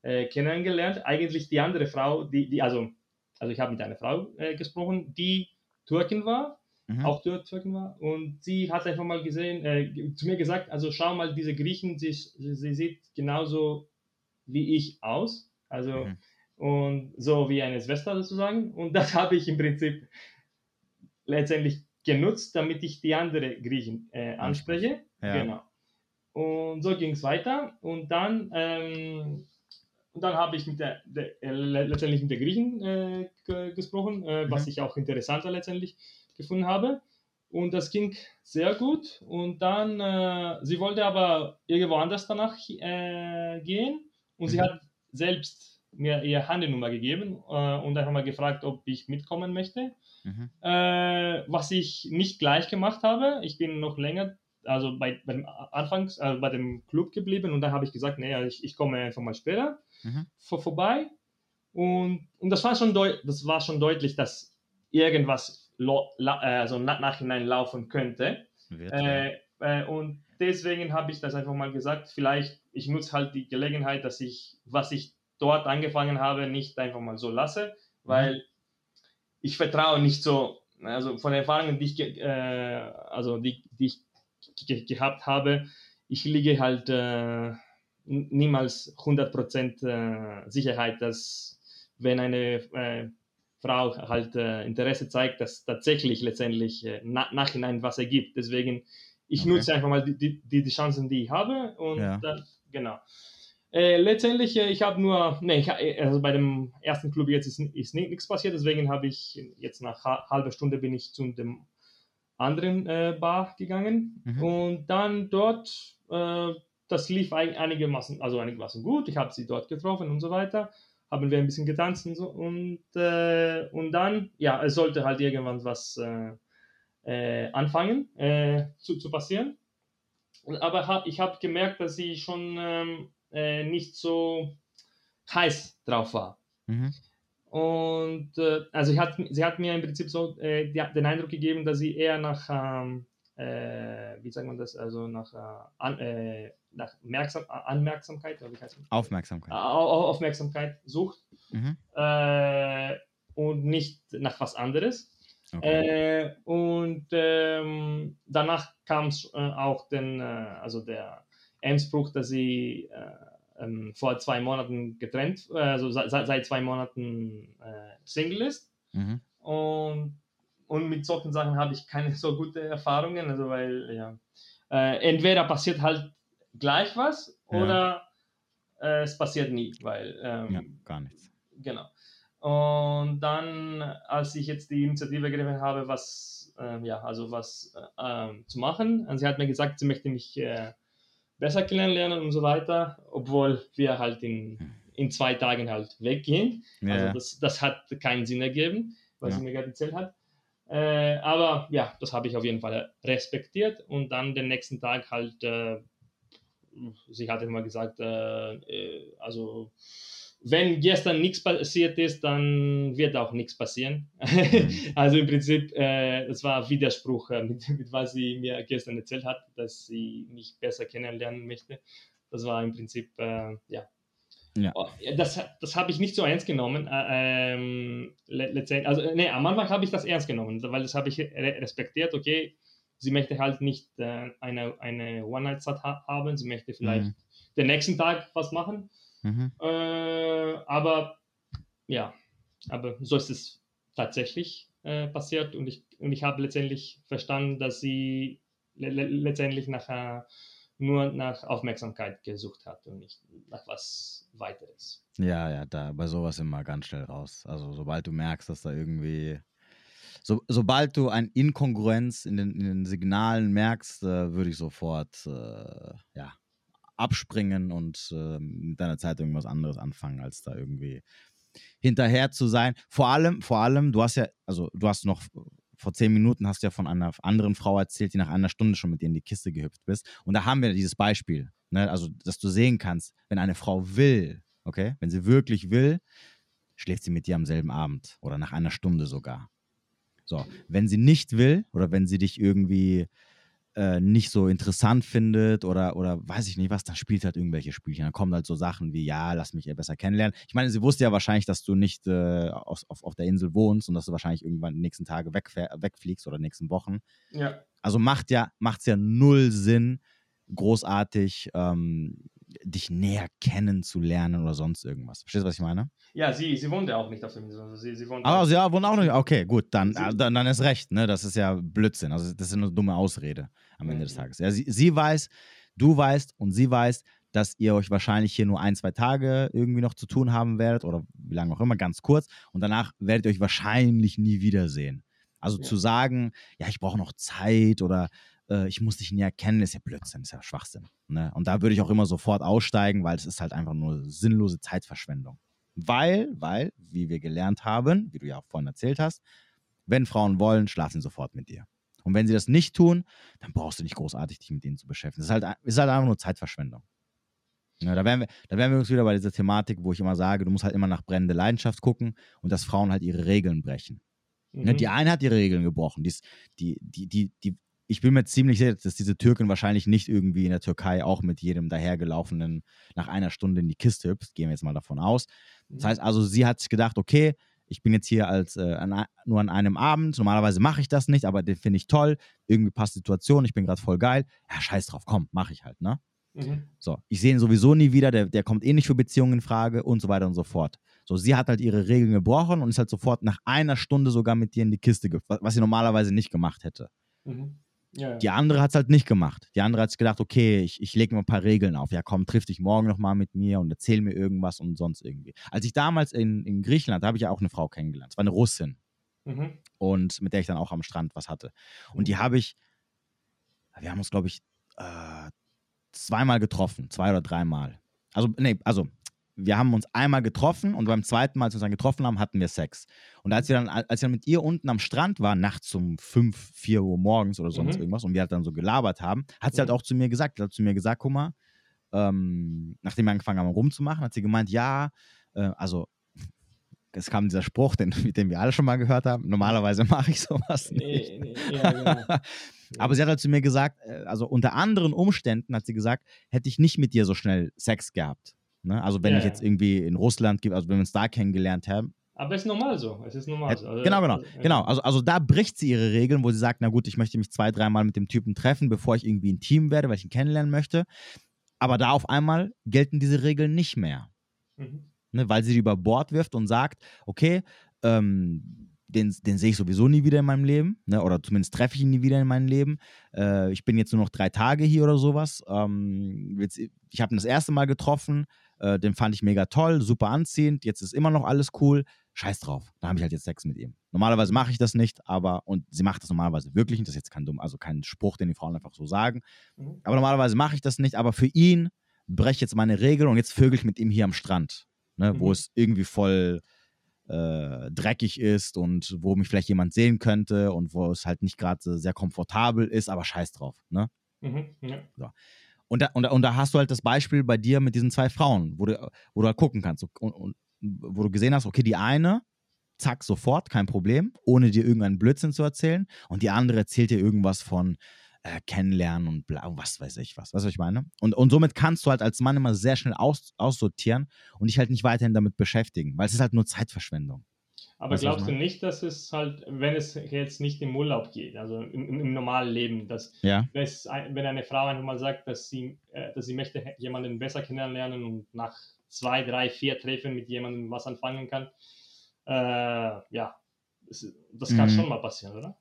äh, kennengelernt. Eigentlich die andere Frau, die, die also also ich habe mit einer Frau äh, gesprochen, die Türkin war, mhm. auch Türkin war, und sie hat einfach mal gesehen, äh, zu mir gesagt, also schau mal, diese Griechen, sie, sie sieht genauso wie ich aus, also mhm. und so wie eine Schwester sozusagen, und das (laughs) habe ich im Prinzip letztendlich genutzt, damit ich die andere Griechen äh, anspreche. Ja. Genau. Und so ging es weiter. Und dann ähm, und dann habe ich mit der, der äh, letztendlich mit der Griechen äh, gesprochen, äh, mhm. was ich auch interessanter letztendlich gefunden habe. Und das ging sehr gut. Und dann, äh, sie wollte aber irgendwo anders danach äh, gehen. Und mhm. sie hat selbst mir ihre Handynummer gegeben äh, und einfach mal gefragt, ob ich mitkommen möchte. Mhm. was ich nicht gleich gemacht habe. Ich bin noch länger also bei, beim Anfangs, äh, bei dem Club geblieben und dann habe ich gesagt, nee, ich, ich komme einfach mal später mhm. vor, vorbei. Und, und das, war schon das war schon deutlich, dass irgendwas also nach, nachhinein laufen könnte. Äh, äh, und deswegen habe ich das einfach mal gesagt, vielleicht, ich nutze halt die Gelegenheit, dass ich, was ich dort angefangen habe, nicht einfach mal so lasse, mhm. weil mhm. ich vertraue nicht so, also von Erfahrungen, die ich, äh, also die, die ich ge gehabt habe, ich liege halt äh, niemals 100% äh, Sicherheit, dass wenn eine äh, Frau halt äh, Interesse zeigt, dass tatsächlich letztendlich äh, na nachhinein was ergibt. Deswegen, ich okay. nutze einfach mal die, die, die Chancen, die ich habe und ja. dann, genau. Äh, letztendlich, äh, ich habe nur, nee, ich, äh, also bei dem ersten Club jetzt ist, ist nichts passiert, deswegen habe ich jetzt nach halber Stunde bin ich zu dem anderen äh, Bar gegangen mhm. und dann dort, äh, das lief einigermaßen, also einigermaßen gut. Ich habe sie dort getroffen und so weiter. Haben wir ein bisschen getanzt und so und, äh, und dann, ja, es sollte halt irgendwann was äh, äh, anfangen äh, zu, zu passieren. Aber hab, ich habe gemerkt, dass sie schon ähm, nicht so heiß drauf war. Mhm. Und äh, also sie hat, sie hat mir im Prinzip so äh, die, den Eindruck gegeben, dass sie eher nach, ähm, äh, wie sagt man das, also nach, äh, an, äh, nach Merksam, Anmerksamkeit, wie heißt das? Aufmerksamkeit. Aufmerksamkeit sucht mhm. Äh, und nicht nach was anderes. Okay. und ähm, danach kam es auch den, also der Endspruch, dass sie ähm, vor zwei Monaten getrennt, also seit, seit zwei Monaten äh, Single ist. Mhm. Und, und mit solchen Sachen habe ich keine so gute Erfahrungen, also weil, ja, äh, entweder passiert halt gleich was ja. oder äh, es passiert nie, weil. Ähm, ja, gar nichts. Genau. Und dann, als ich jetzt die Initiative gegriffen habe, was, äh, ja, also was äh, ähm, zu machen, und sie hat mir gesagt, sie möchte mich äh, besser kennenlernen und so weiter, obwohl wir halt in, in zwei Tagen halt weggehen. Ja. Also das, das hat keinen Sinn ergeben, was ja. sie mir gerade erzählt hat. Äh, aber ja, das habe ich auf jeden Fall respektiert und dann den nächsten Tag halt, äh, sie hat immer gesagt, äh, äh also wenn gestern nichts passiert ist, dann wird auch nichts passieren. Mhm. (laughs) also im Prinzip, äh, das war Widerspruch äh, mit, mit, was sie mir gestern erzählt hat, dass sie mich besser kennenlernen möchte. Das war im Prinzip, äh, ja. ja. Oh, das, das habe ich nicht so ernst genommen. Äh, ähm, letztendlich, also nee, am Anfang habe ich das ernst genommen, weil das habe ich respektiert, okay, sie möchte halt nicht äh, eine, eine One-Night-Stand ha haben, sie möchte vielleicht mhm. den nächsten Tag was machen. Mhm. Äh, aber ja, aber so ist es tatsächlich äh, passiert und ich, und ich habe letztendlich verstanden, dass sie le letztendlich nachher nur nach Aufmerksamkeit gesucht hat und nicht nach was weiteres. Ja, ja, da bei sowas immer ganz schnell raus. Also sobald du merkst, dass da irgendwie so, sobald du eine Inkongruenz in den, in den Signalen merkst, äh, würde ich sofort äh, ja, abspringen und äh, mit deiner Zeit irgendwas anderes anfangen, als da irgendwie hinterher zu sein. Vor allem, vor allem, du hast ja, also du hast noch vor zehn Minuten hast du ja von einer anderen Frau erzählt, die nach einer Stunde schon mit dir in die Kiste gehüpft bist. Und da haben wir dieses Beispiel, ne? also dass du sehen kannst, wenn eine Frau will, okay, wenn sie wirklich will, schläft sie mit dir am selben Abend oder nach einer Stunde sogar. So, wenn sie nicht will oder wenn sie dich irgendwie äh, nicht so interessant findet oder, oder weiß ich nicht was, dann spielt halt irgendwelche Spielchen. Dann kommen halt so Sachen wie, ja, lass mich besser kennenlernen. Ich meine, sie wusste ja wahrscheinlich, dass du nicht äh, auf, auf, auf der Insel wohnst und dass du wahrscheinlich irgendwann die nächsten Tage wegfliegst oder nächsten Wochen. Ja. Also macht ja, macht's ja null Sinn, großartig ähm, dich näher kennenzulernen oder sonst irgendwas. Verstehst du, was ich meine? Ja, sie, sie wohnt ja auch nicht auf dem Insel. Also sie, sie wohnt also, ja, wohnt auch nicht. Okay, gut, dann, sie, dann, dann ist recht. Ne? Das ist ja Blödsinn. Also, das ist eine dumme Ausrede am Ende des Tages. Ja, sie, sie weiß, du weißt und sie weiß, dass ihr euch wahrscheinlich hier nur ein, zwei Tage irgendwie noch zu tun haben werdet oder wie lange auch immer, ganz kurz. Und danach werdet ihr euch wahrscheinlich nie wiedersehen. Also ja. zu sagen, ja, ich brauche noch Zeit oder äh, ich muss dich näher kennen, ist ja Blödsinn, ist ja Schwachsinn. Ne? Und da würde ich auch immer sofort aussteigen, weil es ist halt einfach nur sinnlose Zeitverschwendung. Weil, weil, wie wir gelernt haben, wie du ja auch vorhin erzählt hast, wenn Frauen wollen, schlafen sie sofort mit dir. Und wenn sie das nicht tun, dann brauchst du nicht großartig dich mit denen zu beschäftigen. Das ist halt, ist halt einfach nur Zeitverschwendung. Ja, da, wären wir, da wären wir uns wieder bei dieser Thematik, wo ich immer sage, du musst halt immer nach brennende Leidenschaft gucken und dass Frauen halt ihre Regeln brechen. Ne, mhm. Die eine hat ihre Regeln gebrochen. Die, ist, die, die, die, die, ich bin mir ziemlich sicher, dass diese Türkin wahrscheinlich nicht irgendwie in der Türkei auch mit jedem dahergelaufenen nach einer Stunde in die Kiste hüpft. Gehen wir jetzt mal davon aus. Das mhm. heißt also, sie hat sich gedacht, okay, ich bin jetzt hier als äh, an, nur an einem Abend. Normalerweise mache ich das nicht, aber den finde ich toll. Irgendwie passt die Situation, ich bin gerade voll geil. Ja, scheiß drauf, komm, mache ich halt, ne? Mhm. So, ich sehe ihn sowieso nie wieder, der, der kommt eh nicht für Beziehungen in Frage und so weiter und so fort. So, sie hat halt ihre Regeln gebrochen und ist halt sofort nach einer Stunde sogar mit dir in die Kiste was sie normalerweise nicht gemacht hätte. Mhm. Ja, Die andere hat es halt nicht gemacht. Die andere hat gedacht, okay, ich, ich lege mir ein paar Regeln auf. Ja, komm, triff dich morgen nochmal mit mir und erzähl mir irgendwas und sonst irgendwie. Als ich damals in, in Griechenland, da habe ich ja auch eine Frau kennengelernt. Es war eine Russin. Mhm. Und mit der ich dann auch am Strand was hatte. Und die habe ich, wir haben uns, glaube ich, äh, zweimal getroffen, zwei oder dreimal. Also, nee, also wir haben uns einmal getroffen und beim zweiten Mal, als wir uns dann getroffen haben, hatten wir Sex. Und als wir dann, als wir dann mit ihr unten am Strand waren, nachts um 5, 4 Uhr morgens oder sonst mhm. irgendwas, und wir halt dann so gelabert haben, hat sie halt mhm. auch zu mir gesagt, hat zu mir gesagt, guck mal, ähm, nachdem wir angefangen haben rumzumachen, hat sie gemeint, ja, äh, also es kam dieser Spruch, den, (laughs) den wir alle schon mal gehört haben. Normalerweise (laughs) mache ich sowas nicht. Nee, nee, ja, genau. (laughs) Aber sie hat halt zu mir gesagt, äh, also unter anderen Umständen hat sie gesagt, hätte ich nicht mit dir so schnell Sex gehabt. Ne? Also wenn ja, ich jetzt irgendwie in Russland, also wenn wir uns da kennengelernt haben. Aber es ist normal so. Es ist normal so. Also, genau, genau, ja. genau. Also, also da bricht sie ihre Regeln, wo sie sagt, na gut, ich möchte mich zwei, dreimal mit dem Typen treffen, bevor ich irgendwie ein Team werde, weil ich ihn kennenlernen möchte. Aber da auf einmal gelten diese Regeln nicht mehr. Mhm. Ne, weil sie die über Bord wirft und sagt, okay, ähm, den, den sehe ich sowieso nie wieder in meinem Leben, ne? oder zumindest treffe ich ihn nie wieder in meinem Leben. Äh, ich bin jetzt nur noch drei Tage hier oder sowas. Ähm, jetzt, ich habe ihn das erste Mal getroffen, äh, den fand ich mega toll, super anziehend, jetzt ist immer noch alles cool. Scheiß drauf, da habe ich halt jetzt Sex mit ihm. Normalerweise mache ich das nicht, aber, und sie macht das normalerweise wirklich nicht, das ist jetzt kein dumm, also kein Spruch, den die Frauen einfach so sagen. Mhm. Aber normalerweise mache ich das nicht, aber für ihn breche ich jetzt meine Regel und jetzt vögel ich mit ihm hier am Strand, ne, mhm. wo es irgendwie voll äh, dreckig ist und wo mich vielleicht jemand sehen könnte und wo es halt nicht gerade sehr komfortabel ist, aber scheiß drauf. Ne? Mhm, ja. so. Und, da, und, und da hast du halt das Beispiel bei dir mit diesen zwei Frauen, wo du, wo du halt gucken kannst und, und wo du gesehen hast, okay, die eine, zack, sofort, kein Problem, ohne dir irgendeinen Blödsinn zu erzählen und die andere erzählt dir irgendwas von, äh, kennenlernen und bla, was weiß ich was. Weißt du, was ich meine? Und, und somit kannst du halt als Mann immer sehr schnell aus, aussortieren und dich halt nicht weiterhin damit beschäftigen, weil es ist halt nur Zeitverschwendung. Aber weißt glaubst du nicht, dass es halt, wenn es jetzt nicht im Urlaub geht, also im, im normalen Leben, dass ja. wenn eine Frau einfach mal sagt, dass sie, äh, dass sie möchte jemanden besser kennenlernen und nach zwei, drei, vier Treffen mit jemandem was anfangen kann, äh, ja, das, das kann mhm. schon mal passieren, oder?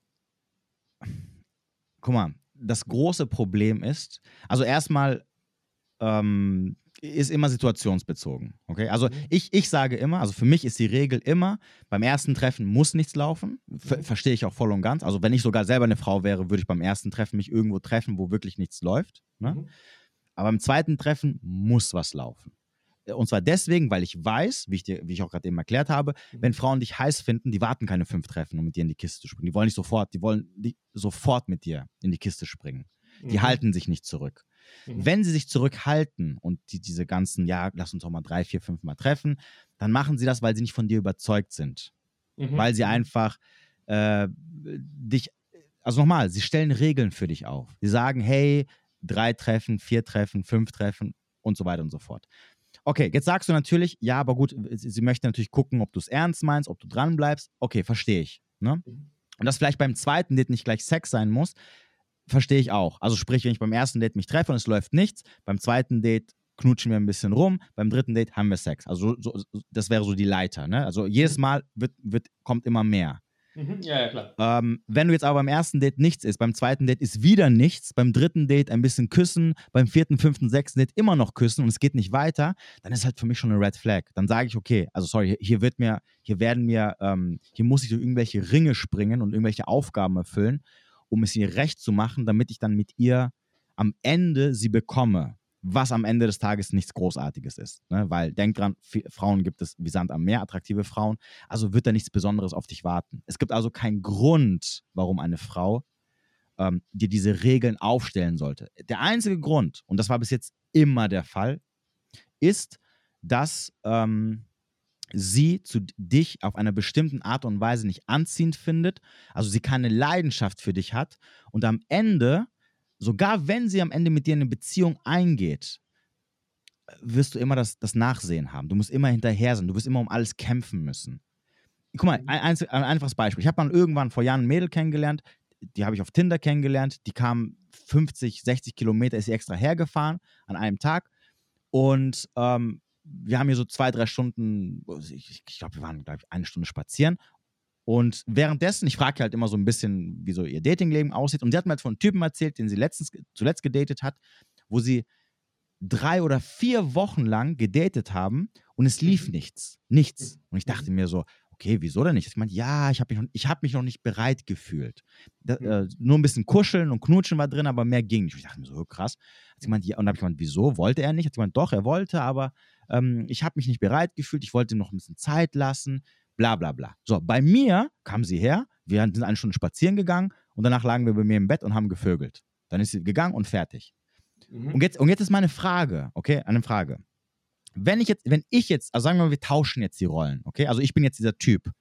Guck mal, das große Problem ist, also erstmal ähm, ist immer situationsbezogen. Okay, also mhm. ich, ich sage immer, also für mich ist die Regel immer, beim ersten Treffen muss nichts laufen. Ver mhm. Verstehe ich auch voll und ganz. Also wenn ich sogar selber eine Frau wäre, würde ich beim ersten Treffen mich irgendwo treffen, wo wirklich nichts läuft. Ne? Mhm. Aber beim zweiten Treffen muss was laufen. Und zwar deswegen, weil ich weiß, wie ich, dir, wie ich auch gerade eben erklärt habe, mhm. wenn Frauen dich heiß finden, die warten keine fünf Treffen, um mit dir in die Kiste zu springen. Die wollen nicht sofort, die wollen die sofort mit dir in die Kiste springen. Die mhm. halten sich nicht zurück. Mhm. Wenn sie sich zurückhalten und die, diese ganzen, ja, lass uns doch mal drei, vier, fünf Mal treffen, dann machen sie das, weil sie nicht von dir überzeugt sind. Mhm. Weil sie mhm. einfach äh, dich, also nochmal, sie stellen Regeln für dich auf. Sie sagen, hey, drei Treffen, vier Treffen, fünf Treffen und so weiter und so fort. Okay, jetzt sagst du natürlich, ja, aber gut, sie, möchte natürlich gucken, ob du es ernst meinst, ob du dran bleibst. Okay, verstehe ich. Ne? Mhm. Und dass vielleicht beim zweiten Date nicht gleich Sex sein muss, verstehe ich auch. Also sprich, wenn ich beim ersten Date mich treffe und es läuft nichts, beim zweiten Date knutschen wir ein bisschen rum, beim dritten Date haben wir Sex. Also so, das wäre so die Leiter. Ne? Also jedes mhm. Mal wird, wird, kommt immer mehr. Mhm. Ja, ja, klar. Ähm, wenn du jetzt aber beim ersten Date nichts ist, beim zweiten Date ist wieder nichts, beim dritten Date ein bisschen küssen, beim vierten, fünften, sechsten Date immer noch küssen und es geht nicht weiter, dann ist halt für mich schon eine Red Flag. Dann sage ich, okay, also sorry, hier wird mir, hier werden mir, ähm, hier muss ich durch irgendwelche Ringe springen und irgendwelche Aufgaben erfüllen um es ihr recht zu machen, damit ich dann mit ihr am Ende sie bekomme, was am Ende des Tages nichts Großartiges ist. Ne? Weil denk dran, Frauen gibt es wie Sand am Meer, attraktive Frauen, also wird da nichts Besonderes auf dich warten. Es gibt also keinen Grund, warum eine Frau ähm, dir diese Regeln aufstellen sollte. Der einzige Grund, und das war bis jetzt immer der Fall, ist, dass ähm, sie zu dich auf einer bestimmten Art und Weise nicht anziehend findet, also sie keine Leidenschaft für dich hat und am Ende, sogar wenn sie am Ende mit dir eine Beziehung eingeht, wirst du immer das, das Nachsehen haben. Du musst immer hinterher sein, du wirst immer um alles kämpfen müssen. Guck mal, ein, ein, ein einfaches Beispiel. Ich habe mal irgendwann vor Jahren ein Mädel kennengelernt, die habe ich auf Tinder kennengelernt, die kam 50, 60 Kilometer, ist sie extra hergefahren an einem Tag und ähm, wir haben hier so zwei, drei Stunden, ich, ich glaube, wir waren, glaube ich, eine Stunde spazieren. Und währenddessen, ich frage halt immer so ein bisschen, wie so ihr Datingleben aussieht. Und sie hat mir halt von einem Typen erzählt, den sie letztens, zuletzt gedatet hat, wo sie drei oder vier Wochen lang gedatet haben und es lief mhm. nichts. Nichts. Und ich dachte mhm. mir so, okay, wieso denn nicht? Ich meinte, ja, ich habe mich, noch, hab mich noch nicht bereit gefühlt. Da, mhm. äh, nur ein bisschen kuscheln und knutschen war drin, aber mehr ging nicht. Und ich dachte mir so, krass. Hat sie gemeint, ja, und dann habe ich gemeint, wieso? Wollte er nicht? Hat sie gemeint, doch, er wollte, aber ähm, ich habe mich nicht bereit gefühlt, ich wollte noch ein bisschen Zeit lassen, bla bla bla. So, bei mir kam sie her, wir sind eine Stunde spazieren gegangen und danach lagen wir bei mir im Bett und haben gevögelt. Dann ist sie gegangen und fertig. Mhm. Und, jetzt, und jetzt ist meine Frage, okay, eine Frage. Wenn ich jetzt, wenn ich jetzt, also sagen wir mal, wir tauschen jetzt die Rollen, okay? Also ich bin jetzt dieser Typ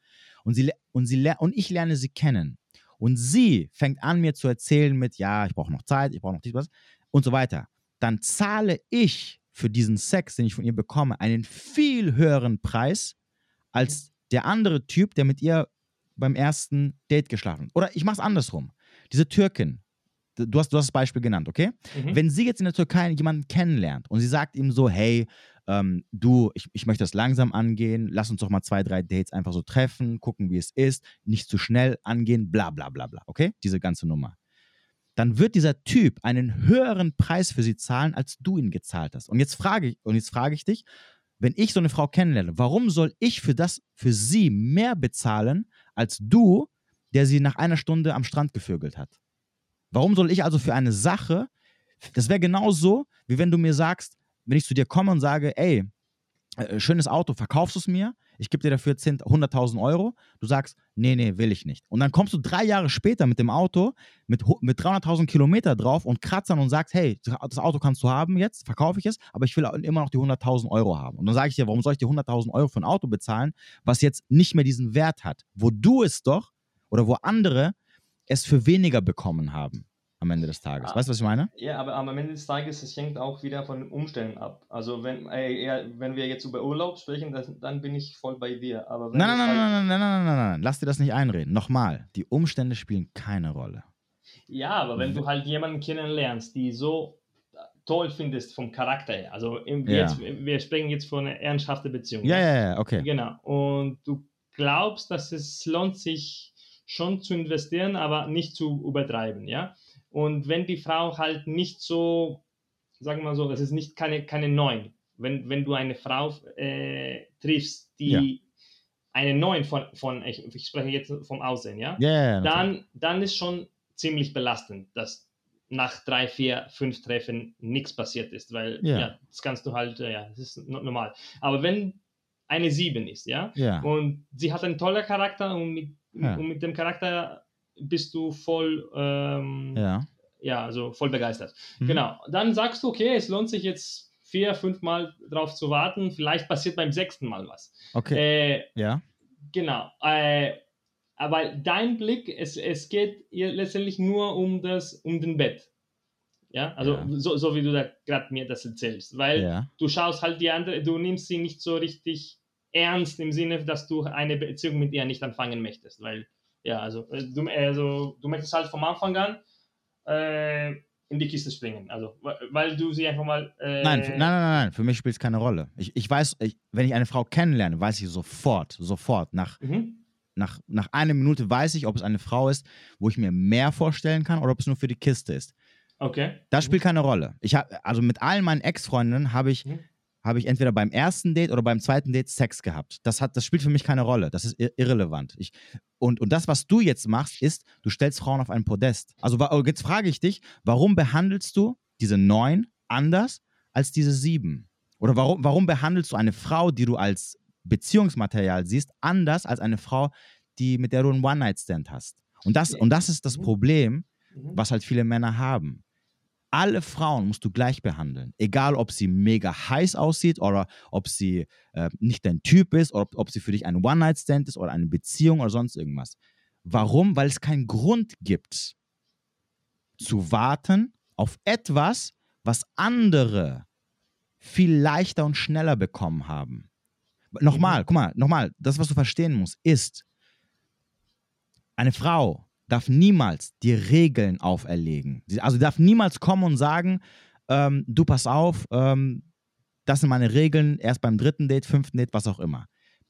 und sie und sie und ich lerne sie kennen und sie fängt an mir zu erzählen mit, ja, ich brauche noch Zeit, ich brauche noch dies was und so weiter. Dann zahle ich für diesen Sex, den ich von ihr bekomme, einen viel höheren Preis als der andere Typ, der mit ihr beim ersten Date geschlafen hat. Oder ich mache es andersrum. Diese Türkin, du hast, du hast das Beispiel genannt, okay? Mhm. Wenn sie jetzt in der Türkei jemanden kennenlernt und sie sagt ihm so, hey, ähm, du, ich, ich möchte das langsam angehen, lass uns doch mal zwei, drei Dates einfach so treffen, gucken, wie es ist, nicht zu schnell angehen, bla bla bla bla, okay? Diese ganze Nummer dann wird dieser Typ einen höheren Preis für sie zahlen, als du ihn gezahlt hast. Und jetzt frage ich, und jetzt frage ich dich, wenn ich so eine Frau kennenlerne, warum soll ich für das, für sie mehr bezahlen, als du, der sie nach einer Stunde am Strand gevögelt hat? Warum soll ich also für eine Sache, das wäre genauso, wie wenn du mir sagst, wenn ich zu dir komme und sage, ey, äh, schönes Auto, verkaufst du es mir? ich gebe dir dafür 100.000 Euro. Du sagst, nee, nee, will ich nicht. Und dann kommst du drei Jahre später mit dem Auto mit, mit 300.000 Kilometer drauf und kratzern und sagst, hey, das Auto kannst du haben jetzt, verkaufe ich es, aber ich will immer noch die 100.000 Euro haben. Und dann sage ich dir, warum soll ich dir 100.000 Euro für ein Auto bezahlen, was jetzt nicht mehr diesen Wert hat, wo du es doch oder wo andere es für weniger bekommen haben. Am Ende des Tages. Ah, weißt du, was ich meine? Ja, aber am Ende des Tages, es hängt auch wieder von den Umständen ab. Also wenn, äh, wenn wir jetzt über Urlaub sprechen, das, dann bin ich voll bei dir. Aber nein, nein, nein, halt nein, nein, nein, nein, nein, lass dir das nicht einreden. Nochmal, die Umstände spielen keine Rolle. Ja, aber wenn du halt jemanden kennenlernst, die so toll findest vom Charakter her, also im, ja. jetzt, wir sprechen jetzt von einer ernsthaften Beziehung. Ja, ja, ja, okay. Genau. Und du glaubst, dass es lohnt sich schon zu investieren, aber nicht zu übertreiben, ja. Und wenn die Frau halt nicht so, sagen wir mal so, das ist nicht keine, keine Neun. Wenn, wenn du eine Frau äh, triffst, die ja. eine Neun von, von ich, ich, spreche jetzt vom Aussehen, ja, ja dann, dann ist schon ziemlich belastend, dass nach drei, vier, fünf Treffen nichts passiert ist, weil ja, ja das kannst du halt, äh, ja, das ist normal. Aber wenn eine Sieben ist, ja, ja. und sie hat einen tollen Charakter und mit ja. Und mit dem Charakter bist du voll, ähm, ja. ja, also voll begeistert. Mhm. Genau. Dann sagst du, okay, es lohnt sich jetzt vier, fünf Mal drauf zu warten. Vielleicht passiert beim sechsten Mal was. Okay. Äh, ja. Genau. Äh, aber dein Blick, es, es geht letztendlich nur um das, um den Bett. Ja, also ja. So, so wie du da gerade mir das erzählst. Weil ja. du schaust halt die andere, du nimmst sie nicht so richtig ernst im Sinne, dass du eine Beziehung mit ihr nicht anfangen möchtest. Weil, ja, also äh, du, also, du möchtest halt vom Anfang an äh, in die Kiste springen. Also, weil du sie einfach mal. Äh nein, nein, nein, nein, für mich spielt es keine Rolle. Ich, ich weiß, ich, wenn ich eine Frau kennenlerne, weiß ich sofort, sofort, nach, mhm. nach, nach einer Minute weiß ich, ob es eine Frau ist, wo ich mir mehr vorstellen kann oder ob es nur für die Kiste ist. Okay. Das spielt mhm. keine Rolle. Ich hab, also mit allen meinen Ex-Freundinnen habe ich. Mhm habe ich entweder beim ersten Date oder beim zweiten Date Sex gehabt. Das, hat, das spielt für mich keine Rolle. Das ist irrelevant. Ich, und, und das, was du jetzt machst, ist, du stellst Frauen auf ein Podest. Also oh, jetzt frage ich dich, warum behandelst du diese neun anders als diese sieben? Oder warum, warum behandelst du eine Frau, die du als Beziehungsmaterial siehst, anders als eine Frau, die, mit der du einen One-Night-Stand hast? Und das, und das ist das mhm. Problem, mhm. was halt viele Männer haben alle Frauen musst du gleich behandeln. Egal, ob sie mega heiß aussieht oder ob sie äh, nicht dein Typ ist oder ob, ob sie für dich ein One-Night-Stand ist oder eine Beziehung oder sonst irgendwas. Warum? Weil es keinen Grund gibt, zu warten auf etwas, was andere viel leichter und schneller bekommen haben. Nochmal, mhm. guck mal, nochmal, das, was du verstehen musst, ist, eine Frau darf niemals die Regeln auferlegen. Also darf niemals kommen und sagen, ähm, du pass auf, ähm, das sind meine Regeln, erst beim dritten Date, fünften Date, was auch immer.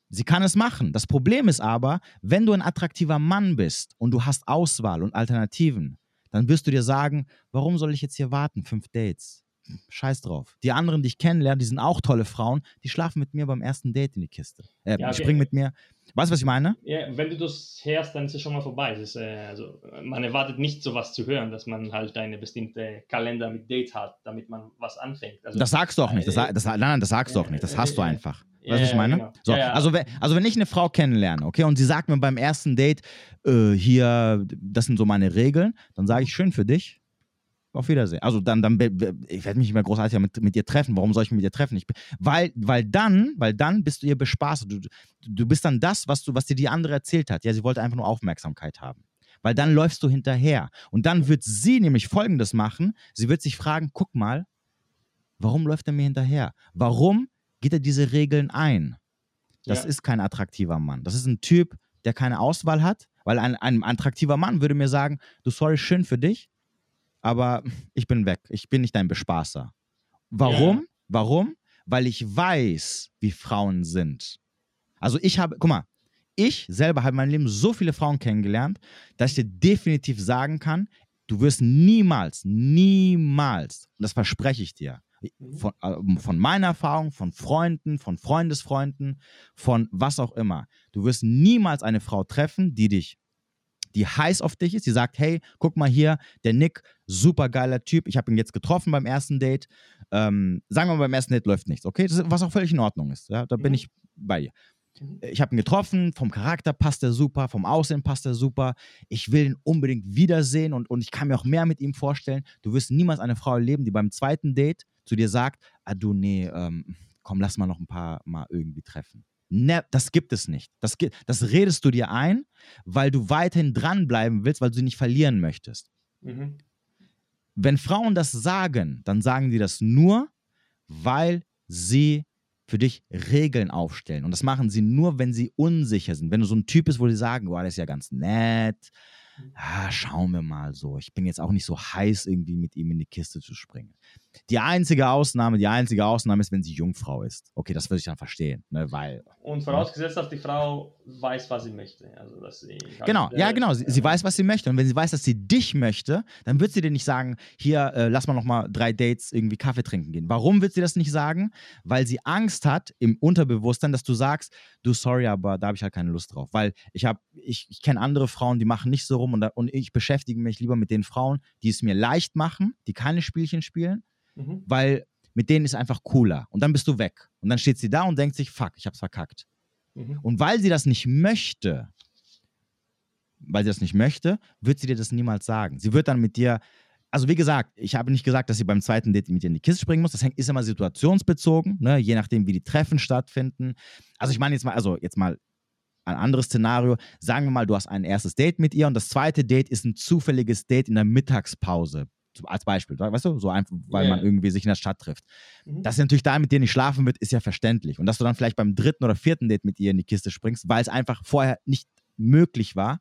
Sie kann es machen. Das Problem ist aber, wenn du ein attraktiver Mann bist und du hast Auswahl und Alternativen, dann wirst du dir sagen, warum soll ich jetzt hier warten, fünf Dates? Scheiß drauf. Die anderen, die ich kennenlerne, die sind auch tolle Frauen, die schlafen mit mir beim ersten Date in die Kiste. Äh, ja, okay. springen mit mir. Weißt du, was ich meine? Ja, wenn du das hörst, dann ist es schon mal vorbei. Ist, äh, also, man erwartet nicht sowas zu hören, dass man halt eine bestimmte Kalender mit Date hat, damit man was anfängt. Also, das sagst du auch nicht. Das, äh, das, nein, nein, das sagst du auch nicht. Das hast du einfach. Weißt du, was ich meine? Genau. So, also, wenn, also wenn ich eine Frau kennenlerne, okay, und sie sagt mir beim ersten Date, äh, hier, das sind so meine Regeln, dann sage ich schön für dich, auf Wiedersehen. Also dann, dann ich werde mich nicht mehr großartig mit, mit ihr treffen. Warum soll ich mich mit ihr treffen? Ich, weil, weil dann, weil dann bist du ihr bespaßt. Du, du bist dann das, was du, was dir die andere erzählt hat. Ja, sie wollte einfach nur Aufmerksamkeit haben. Weil dann läufst du hinterher. Und dann wird sie nämlich Folgendes machen. Sie wird sich fragen, guck mal, warum läuft er mir hinterher? Warum geht er diese Regeln ein? Das ja. ist kein attraktiver Mann. Das ist ein Typ, der keine Auswahl hat. Weil ein, ein attraktiver Mann würde mir sagen, du sorry, schön für dich, aber ich bin weg. Ich bin nicht dein Bespaßer. Warum? Ja. Warum? Weil ich weiß, wie Frauen sind. Also ich habe, guck mal, ich selber habe in meinem Leben so viele Frauen kennengelernt, dass ich dir definitiv sagen kann, du wirst niemals, niemals, das verspreche ich dir, mhm. von, äh, von meiner Erfahrung, von Freunden, von Freundesfreunden, von was auch immer, du wirst niemals eine Frau treffen, die dich die heiß auf dich ist, die sagt, hey, guck mal hier, der Nick, super geiler Typ, ich habe ihn jetzt getroffen beim ersten Date. Ähm, sagen wir mal, beim ersten Date läuft nichts, okay? Das, was auch völlig in Ordnung ist. Ja? Da mhm. bin ich bei dir. Mhm. Ich habe ihn getroffen, vom Charakter passt er super, vom Aussehen passt er super. Ich will ihn unbedingt wiedersehen und, und ich kann mir auch mehr mit ihm vorstellen. Du wirst niemals eine Frau erleben, die beim zweiten Date zu dir sagt, ah du, nee, ähm, komm, lass mal noch ein paar Mal irgendwie treffen. Ne, das gibt es nicht. Das, das redest du dir ein, weil du weiterhin dranbleiben willst, weil du sie nicht verlieren möchtest. Mhm. wenn Frauen das sagen, dann sagen die das nur, weil sie für dich Regeln aufstellen. Und das machen sie nur, wenn sie unsicher sind. Wenn du so ein Typ bist, wo sie sagen, boah, das ist ja ganz nett, ah, schauen wir mal so. Ich bin jetzt auch nicht so heiß, irgendwie mit ihm in die Kiste zu springen. Die einzige Ausnahme, die einzige Ausnahme ist, wenn sie Jungfrau ist. Okay, das würde ich dann verstehen, ne, weil. Und vorausgesetzt, dass die Frau weiß, was sie möchte. Also, dass sie genau, ja, genau. Sie, sie, weiß, was sie möchte. Und wenn sie weiß, dass sie dich möchte, dann wird sie dir nicht sagen, hier, äh, lass mal noch mal drei Dates irgendwie Kaffee trinken gehen. Warum wird sie das nicht sagen? Weil sie Angst hat im Unterbewusstsein, dass du sagst, du, sorry, aber da habe ich halt keine Lust drauf. Weil ich habe, ich, ich kenne andere Frauen, die machen nicht so rum und, und ich beschäftige mich lieber mit den Frauen, die es mir leicht machen, die keine Spielchen spielen mhm. weil mit denen ist einfach cooler. Und dann bist du weg. Und dann steht sie da und denkt sich, fuck, ich hab's verkackt. Mhm. Und weil sie das nicht möchte, weil sie das nicht möchte, wird sie dir das niemals sagen. Sie wird dann mit dir, also wie gesagt, ich habe nicht gesagt, dass sie beim zweiten Date mit dir in die Kiste springen muss. Das ist immer situationsbezogen, ne? je nachdem, wie die Treffen stattfinden. Also ich meine jetzt mal, also jetzt mal ein anderes Szenario. Sagen wir mal, du hast ein erstes Date mit ihr und das zweite Date ist ein zufälliges Date in der Mittagspause als Beispiel, weißt du, so einfach, weil yeah. man irgendwie sich in der Stadt trifft. Mhm. Dass sie natürlich da mit dir nicht schlafen wird, ist ja verständlich. Und dass du dann vielleicht beim dritten oder vierten Date mit ihr in die Kiste springst, weil es einfach vorher nicht möglich war,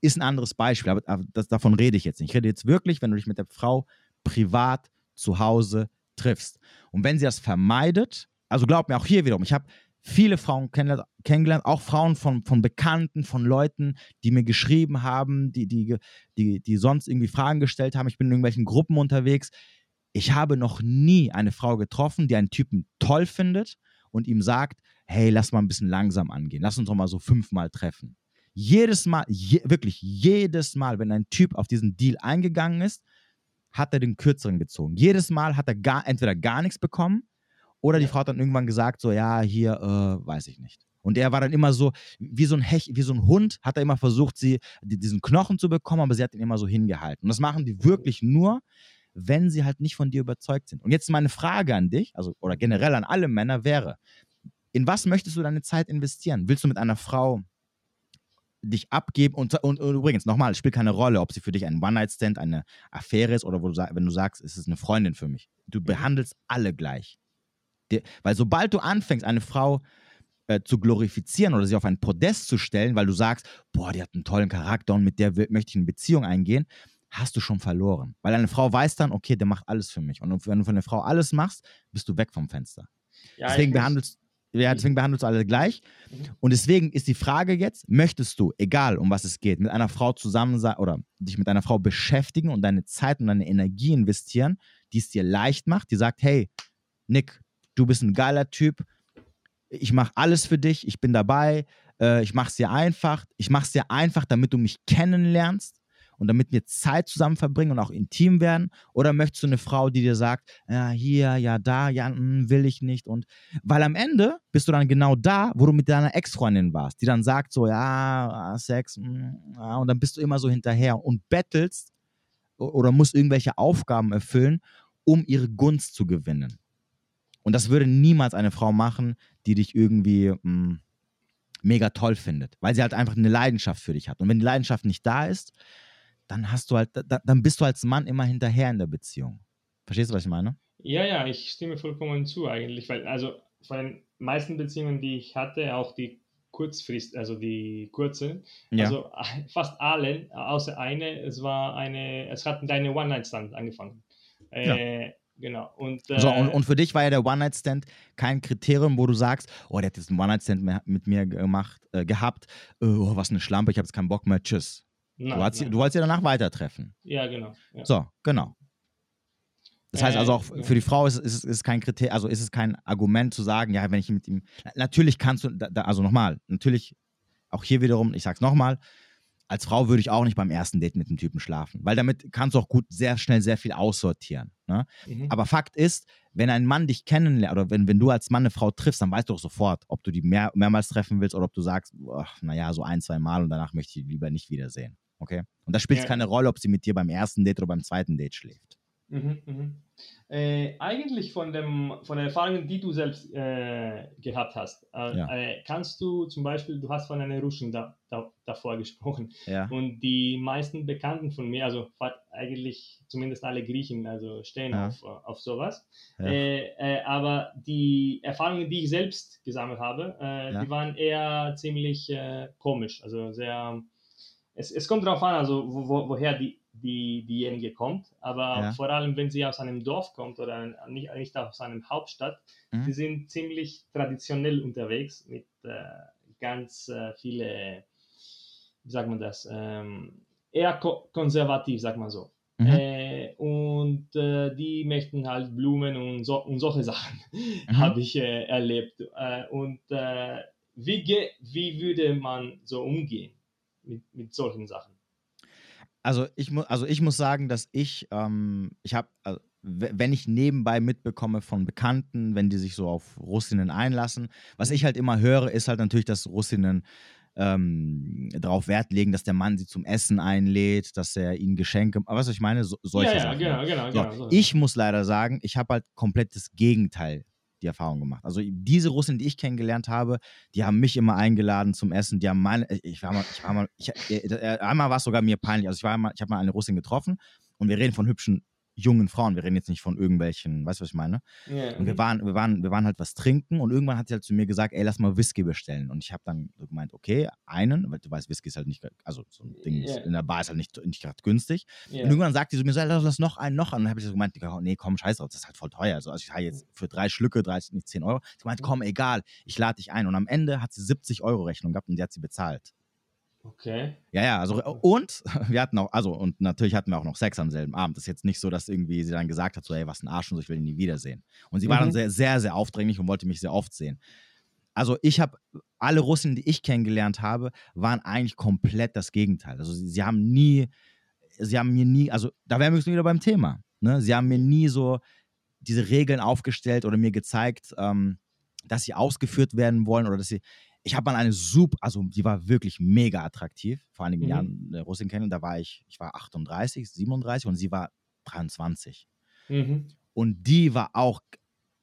ist ein anderes Beispiel. Aber, aber das, davon rede ich jetzt nicht. Ich rede jetzt wirklich, wenn du dich mit der Frau privat zu Hause triffst. Und wenn sie das vermeidet, also glaub mir auch hier wiederum, ich habe viele Frauen kennengelernt, auch Frauen von, von Bekannten, von Leuten, die mir geschrieben haben, die, die, die, die sonst irgendwie Fragen gestellt haben. Ich bin in irgendwelchen Gruppen unterwegs. Ich habe noch nie eine Frau getroffen, die einen Typen toll findet und ihm sagt, hey, lass mal ein bisschen langsam angehen, lass uns doch mal so fünfmal treffen. Jedes Mal, je, wirklich jedes Mal, wenn ein Typ auf diesen Deal eingegangen ist, hat er den kürzeren gezogen. Jedes Mal hat er gar, entweder gar nichts bekommen oder die Frau hat dann irgendwann gesagt, so, ja, hier, äh, weiß ich nicht. Und er war dann immer so, wie so ein Hech, wie so ein Hund, hat er immer versucht, sie, diesen Knochen zu bekommen, aber sie hat ihn immer so hingehalten. Und das machen die wirklich nur, wenn sie halt nicht von dir überzeugt sind. Und jetzt meine Frage an dich, also oder generell an alle Männer wäre, in was möchtest du deine Zeit investieren? Willst du mit einer Frau dich abgeben und, und, und übrigens nochmal, es spielt keine Rolle, ob sie für dich ein One-Night-Stand, eine Affäre ist oder wo du, wenn du sagst, es ist eine Freundin für mich. Du mhm. behandelst alle gleich. Die, weil sobald du anfängst, eine Frau äh, zu glorifizieren oder sie auf ein Podest zu stellen, weil du sagst, boah, die hat einen tollen Charakter und mit der möchte ich in Beziehung eingehen, hast du schon verloren. Weil eine Frau weiß dann, okay, der macht alles für mich. Und wenn du für eine Frau alles machst, bist du weg vom Fenster. Ja, deswegen, behandelst, ja, deswegen behandelst du alle gleich. Mhm. Und deswegen ist die Frage jetzt, möchtest du, egal um was es geht, mit einer Frau zusammen sein oder dich mit einer Frau beschäftigen und deine Zeit und deine Energie investieren, die es dir leicht macht, die sagt, hey, Nick, du bist ein geiler Typ, ich mache alles für dich, ich bin dabei, äh, ich mache es dir einfach, ich mache es dir einfach, damit du mich kennenlernst und damit wir Zeit zusammen verbringen und auch intim werden? Oder möchtest du eine Frau, die dir sagt, ja, hier, ja, da, ja, hm, will ich nicht? Und weil am Ende bist du dann genau da, wo du mit deiner Ex-Freundin warst, die dann sagt so, ja, Sex, mh, hm, ja, und dann bist du immer so hinterher und bettelst oder musst irgendwelche Aufgaben erfüllen, um ihre Gunst zu gewinnen. Und das würde niemals eine Frau machen, die dich irgendwie mh, mm, mega toll findet, weil sie halt einfach eine Leidenschaft für dich hat. Und wenn die Leidenschaft nicht da ist, dann hast du halt, da, dann bist du als Mann immer hinterher in der Beziehung. Verstehst du, was ich meine? Ja, ja, ich stimme vollkommen zu eigentlich, weil also von den meisten Beziehungen, die ich hatte, auch die Kurzfrist, also die kurze, ja. also (laughs) fast alle, außer eine, es war eine, es hat deine One-Night-Stand angefangen. Ja. Äh, Genau. Und, äh, so, und, und, für dich war ja der One-Night-Stand kein Kriterium, wo du sagst, oh, der hat jetzt einen One-Night-Stand mit mir gemacht, äh, gehabt, oh, was eine Schlampe, ich habe jetzt keinen Bock mehr, tschüss. Nein, du, hast, du wolltest ja danach weiter treffen. Ja, genau. Ja. So, genau. Das heißt also auch äh, für die Frau ist, ist, ist kein Kriterium, also ist es kein Argument zu sagen, ja, wenn ich mit ihm, natürlich kannst du, da, also nochmal, natürlich, auch hier wiederum, ich sag's nochmal, als Frau würde ich auch nicht beim ersten Date mit einem Typen schlafen, weil damit kannst du auch gut sehr schnell sehr viel aussortieren. Ne? Mhm. Aber Fakt ist, wenn ein Mann dich kennenlernt oder wenn, wenn du als Mann eine Frau triffst, dann weißt du auch sofort, ob du die mehr, mehrmals treffen willst oder ob du sagst, naja, so ein, zwei Mal und danach möchte ich die lieber nicht wiedersehen. Okay? Und da spielt es ja. keine Rolle, ob sie mit dir beim ersten Date oder beim zweiten Date schläft. Mhm, mh. Äh, eigentlich von, dem, von den Erfahrungen, die du selbst äh, gehabt hast, äh, ja. Äh, kannst du zum Beispiel, du hast von einer Russen da, da, davor gesprochen ja. und die meisten Bekannten von mir, also eigentlich zumindest alle Griechen also stehen ja. auf, auf sowas. Äh, äh, aber die Erfahrungen, die ich selbst gesammelt habe, äh, die waren eher ziemlich äh, komisch. Also sehr, es, es kommt darauf an, also wo, wo, woher die, die, diejenige kommt, aber vor allem, wenn sie aus einem Dorf kommt oder nicht, nicht aus einer Hauptstadt, mhm. die sind ziemlich traditionell unterwegs mit äh, ganz äh, viele, wie sagt man das, ähm, eher ko konservativ, sag mal so. Mhm. Äh, und äh, die möchten halt Blumen und, so, und solche (laughs) Sachen, mhm. habe ich äh, erlebt. Äh, und äh, wie, wie würde man so umgehen mit, mit solchen Sachen? Also ich, mu also ich muss sagen, dass ich, ähm, ich habe, also wenn ich nebenbei mitbekomme von Bekannten, wenn die sich so auf Russinnen einlassen, was ich halt immer höre, ist halt natürlich, dass Russinnen ähm, darauf Wert legen, dass der Mann sie zum Essen einlädt, dass er ihnen Geschenke, was ich meine, so, solche ja, Sachen. Ja, genau, genau, so, genau. Ich muss leider sagen, ich habe halt komplett das Gegenteil die Erfahrung gemacht. Also diese Russen, die ich kennengelernt habe, die haben mich immer eingeladen zum Essen. Die haben meine, ich war mal, ich war mal, ich, äh, einmal war es sogar mir peinlich. Also ich war mal, ich habe mal eine Russin getroffen und wir reden von hübschen jungen Frauen. Wir reden jetzt nicht von irgendwelchen, weißt du, was ich meine? Yeah. Und wir waren, wir, waren, wir waren halt was trinken und irgendwann hat sie halt zu mir gesagt, ey, lass mal Whisky bestellen. Und ich habe dann so gemeint, okay, einen, weil du weißt, Whisky ist halt nicht, also so ein Ding yeah. in der Bar ist halt nicht, nicht gerade günstig. Yeah. Und irgendwann sagt die zu mir, so, lass, lass noch einen, noch einen. Und dann habe ich so gemeint, nee, komm, scheiß drauf, das ist halt voll teuer. Also, also ich habe jetzt für drei Schlücke 30, nicht 10 Euro. Ich meinte, komm, egal, ich lade dich ein. Und am Ende hat sie 70 Euro Rechnung gehabt und die hat sie bezahlt. Okay. Ja, ja, also und (laughs) wir hatten auch, also und natürlich hatten wir auch noch Sex am selben Abend. Das ist jetzt nicht so, dass irgendwie sie dann gesagt hat, so, ey, was ein Arsch und so, ich will ihn nie wiedersehen. Und sie mhm. war dann mhm. sehr, sehr, sehr aufdringlich und wollte mich sehr oft sehen. Also ich habe, alle Russen, die ich kennengelernt habe, waren eigentlich komplett das Gegenteil. Also sie, sie haben nie, sie haben mir nie, also da wären wir wieder beim Thema. Ne? Sie haben mir nie so diese Regeln aufgestellt oder mir gezeigt, ähm, dass sie ausgeführt werden wollen oder dass sie, ich habe mal eine super, also die war wirklich mega attraktiv, vor einigen mhm. Jahren eine Russin kennen. Da war ich, ich war 38, 37 und sie war 23. Mhm. Und die war auch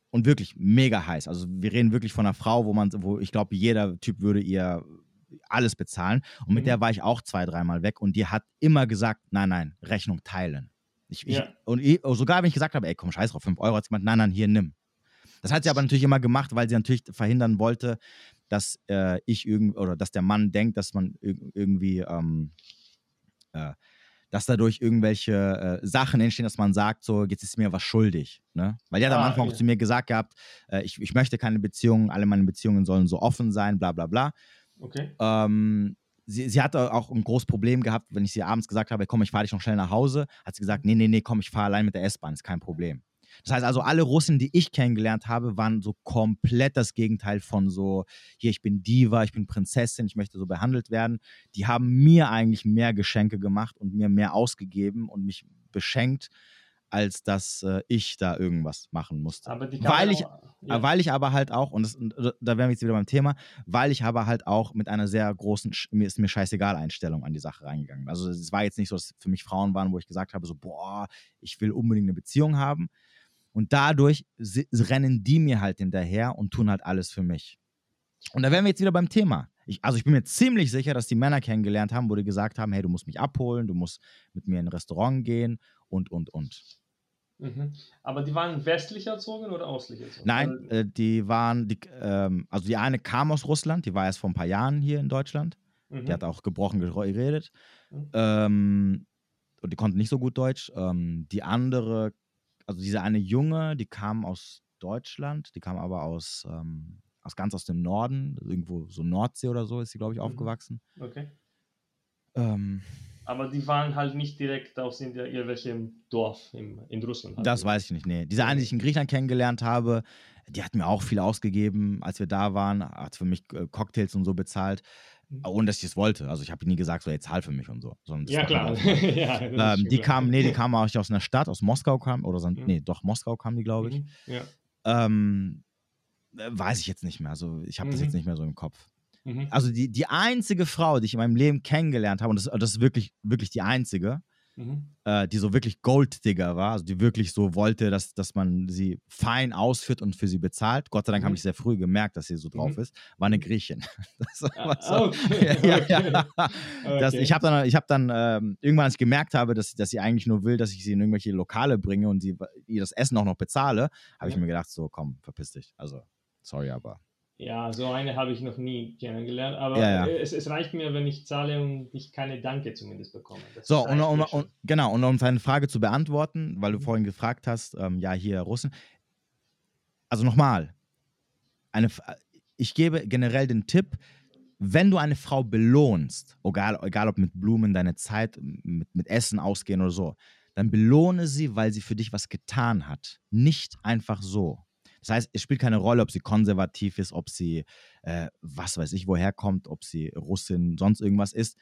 und wirklich mega heiß. Also wir reden wirklich von einer Frau, wo man, wo ich glaube, jeder Typ würde ihr alles bezahlen. Und mit mhm. der war ich auch zwei, dreimal weg und die hat immer gesagt, nein, nein, Rechnung teilen. Ich, ja. ich, und ich, sogar wenn ich gesagt habe, ey, komm, scheiß drauf, 5 Euro, hat sie gemeint, nein, nein, hier, nimm. Das hat sie aber natürlich immer gemacht, weil sie natürlich verhindern wollte, dass äh, ich irgendwie oder dass der Mann denkt, dass man irgendwie, ähm, äh, dass dadurch irgendwelche äh, Sachen entstehen, dass man sagt, so, jetzt ist mir was schuldig. Ne? Weil die hat ah, am Anfang ja. zu mir gesagt gehabt, äh, ich, ich möchte keine Beziehungen, alle meine Beziehungen sollen so offen sein, bla bla bla. Okay. Ähm, sie, sie hatte auch ein großes Problem gehabt, wenn ich sie abends gesagt habe, komm, ich fahre dich noch schnell nach Hause, hat sie gesagt, nee, nee, nee, komm, ich fahre allein mit der S-Bahn, ist kein Problem. Das heißt also, alle Russen, die ich kennengelernt habe, waren so komplett das Gegenteil von so, hier, ich bin Diva, ich bin Prinzessin, ich möchte so behandelt werden. Die haben mir eigentlich mehr Geschenke gemacht und mir mehr ausgegeben und mich beschenkt, als dass äh, ich da irgendwas machen musste. weil, ich, auch, ja. weil ich aber halt auch, und, das, und da wären wir jetzt wieder beim Thema, weil ich aber halt auch mit einer sehr großen, mir ist mir scheißegal Einstellung an die Sache reingegangen. Also es war jetzt nicht so, dass für mich Frauen waren, wo ich gesagt habe, so, boah, ich will unbedingt eine Beziehung haben, und dadurch rennen die mir halt hinterher und tun halt alles für mich. Und da wären wir jetzt wieder beim Thema. Ich, also ich bin mir ziemlich sicher, dass die Männer kennengelernt haben, wo die gesagt haben, hey, du musst mich abholen, du musst mit mir in ein Restaurant gehen und, und, und. Mhm. Aber die waren westlich erzogen oder östlich erzogen? Nein, äh, die waren, die, ähm, also die eine kam aus Russland, die war erst vor ein paar Jahren hier in Deutschland. Mhm. Die hat auch gebrochen geredet. Mhm. Ähm, und die konnte nicht so gut Deutsch. Ähm, die andere also diese eine Junge, die kam aus Deutschland, die kam aber aus, ähm, aus ganz aus dem Norden, irgendwo so Nordsee oder so ist sie, glaube ich, mhm. aufgewachsen. Okay. Ähm, aber die waren halt nicht direkt aus irgendwelchem Dorf im, in Russland. Das weiß ich nicht, nee. Diese eine, die ich in Griechenland kennengelernt habe, die hat mir auch viel ausgegeben, als wir da waren, hat für mich äh, Cocktails und so bezahlt. Mhm. ohne dass ich es wollte. Also ich habe nie gesagt, so jetzt zahl für mich und so. ja, klar. (laughs) ja, ähm, die kam, nee, die (laughs) kam auch aus einer Stadt, aus Moskau kam, oder so, mhm. nee, doch, Moskau kam die, glaube ich. Mhm. Ja. Ähm, äh, weiß ich jetzt nicht mehr. Also ich habe mhm. das jetzt nicht mehr so im Kopf. Mhm. Also die, die einzige Frau, die ich in meinem Leben kennengelernt habe, und das, das ist wirklich, wirklich die einzige, mhm. äh, die so wirklich Golddigger war, also die wirklich so wollte, dass, dass man sie fein ausführt und für sie bezahlt. Gott sei Dank mhm. habe ich sehr früh gemerkt, dass sie so drauf mhm. ist. War eine Griechin. (laughs) Das war so, okay. (laughs) ja, ja, okay. Das, ich habe dann, ich hab dann ähm, irgendwann, als ich gemerkt habe, dass, dass sie eigentlich nur will, dass ich sie in irgendwelche Lokale bringe und sie ihr das Essen auch noch bezahle, habe ich mir gedacht, so komm, verpiss dich. Also, sorry, aber ja, so eine habe ich noch nie kennengelernt, aber ja, ja. Es, es, reicht mir, wenn ich zahle und ich keine Danke zumindest bekomme. Das so, und, und, und, genau, und um deine Frage zu beantworten, weil du mhm. vorhin gefragt hast, ähm, ja, hier Russen. Also nochmal, eine, ich gebe generell den Tipp, wenn du eine Frau belohnst, egal, egal ob mit Blumen, deine Zeit, mit, mit Essen ausgehen oder so, dann belohne sie, weil sie für dich was getan hat. Nicht einfach so. Das heißt, es spielt keine Rolle, ob sie konservativ ist, ob sie, äh, was weiß ich, woher kommt, ob sie Russin, sonst irgendwas ist.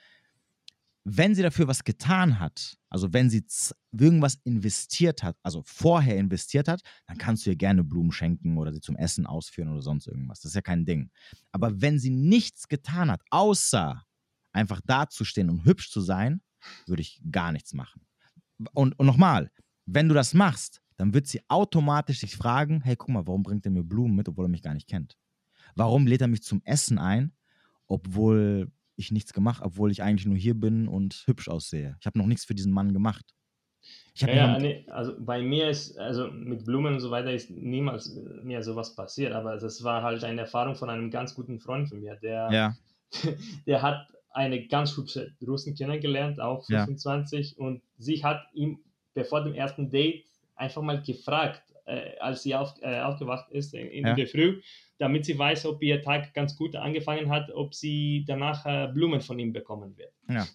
Wenn sie dafür was getan hat, also wenn sie irgendwas investiert hat, also vorher investiert hat, dann kannst du ihr gerne Blumen schenken oder sie zum Essen ausführen oder sonst irgendwas. Das ist ja kein Ding. Aber wenn sie nichts getan hat, außer einfach dazustehen und hübsch zu sein, würde ich gar nichts machen. Und, und nochmal, wenn du das machst, dann wird sie automatisch sich fragen, hey, guck mal, warum bringt er mir Blumen mit, obwohl er mich gar nicht kennt? Warum lädt er mich zum Essen ein, obwohl ich nichts gemacht, obwohl ich eigentlich nur hier bin und hübsch aussehe? Ich habe noch nichts für diesen Mann gemacht. ja, ja nee, also bei mir ist, also mit Blumen und so weiter ist niemals mir sowas passiert, aber das war halt eine Erfahrung von einem ganz guten Freund von mir, der, ja. (laughs) der hat eine ganz hübsche Russin kennengelernt, auch 25, ja. und sie hat ihm bevor dem ersten Date einfach mal gefragt, äh, als sie auf, äh, aufgewacht ist in, in ja. der Früh, damit sie weiß, ob ihr Tag ganz gut angefangen hat, ob sie danach äh, Blumen von ihm bekommen wird. Ja.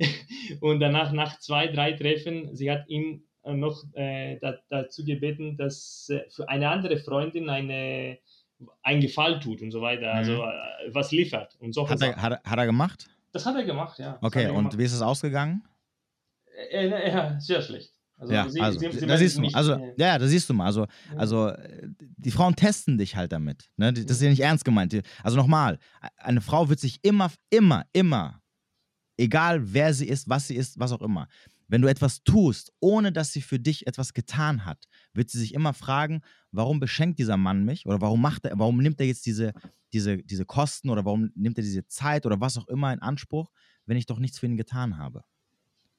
(laughs) Und danach, nach zwei, drei Treffen, sie hat ihm äh, noch äh, da, dazu gebeten, dass für eine andere Freundin eine, ein Gefall tut und so weiter, also, mhm. also was liefert und so. Hat er, hat, hat er gemacht? Das hat er gemacht, ja. Okay, und gemacht. wie ist es ausgegangen? ja, sehr schlecht. Also, ja, sie, also, sie, sie da siehst du mal. Also, ja, da siehst du mal. Also, also, die Frauen testen dich halt damit. Ne? Das ist ja nicht ernst gemeint. Also nochmal, eine Frau wird sich immer, immer, immer, egal wer sie ist, was sie ist, was auch immer, wenn du etwas tust, ohne dass sie für dich etwas getan hat, wird sie sich immer fragen, warum beschenkt dieser Mann mich oder warum macht er, warum nimmt er jetzt diese, diese, diese Kosten oder warum nimmt er diese Zeit oder was auch immer in Anspruch, wenn ich doch nichts für ihn getan habe.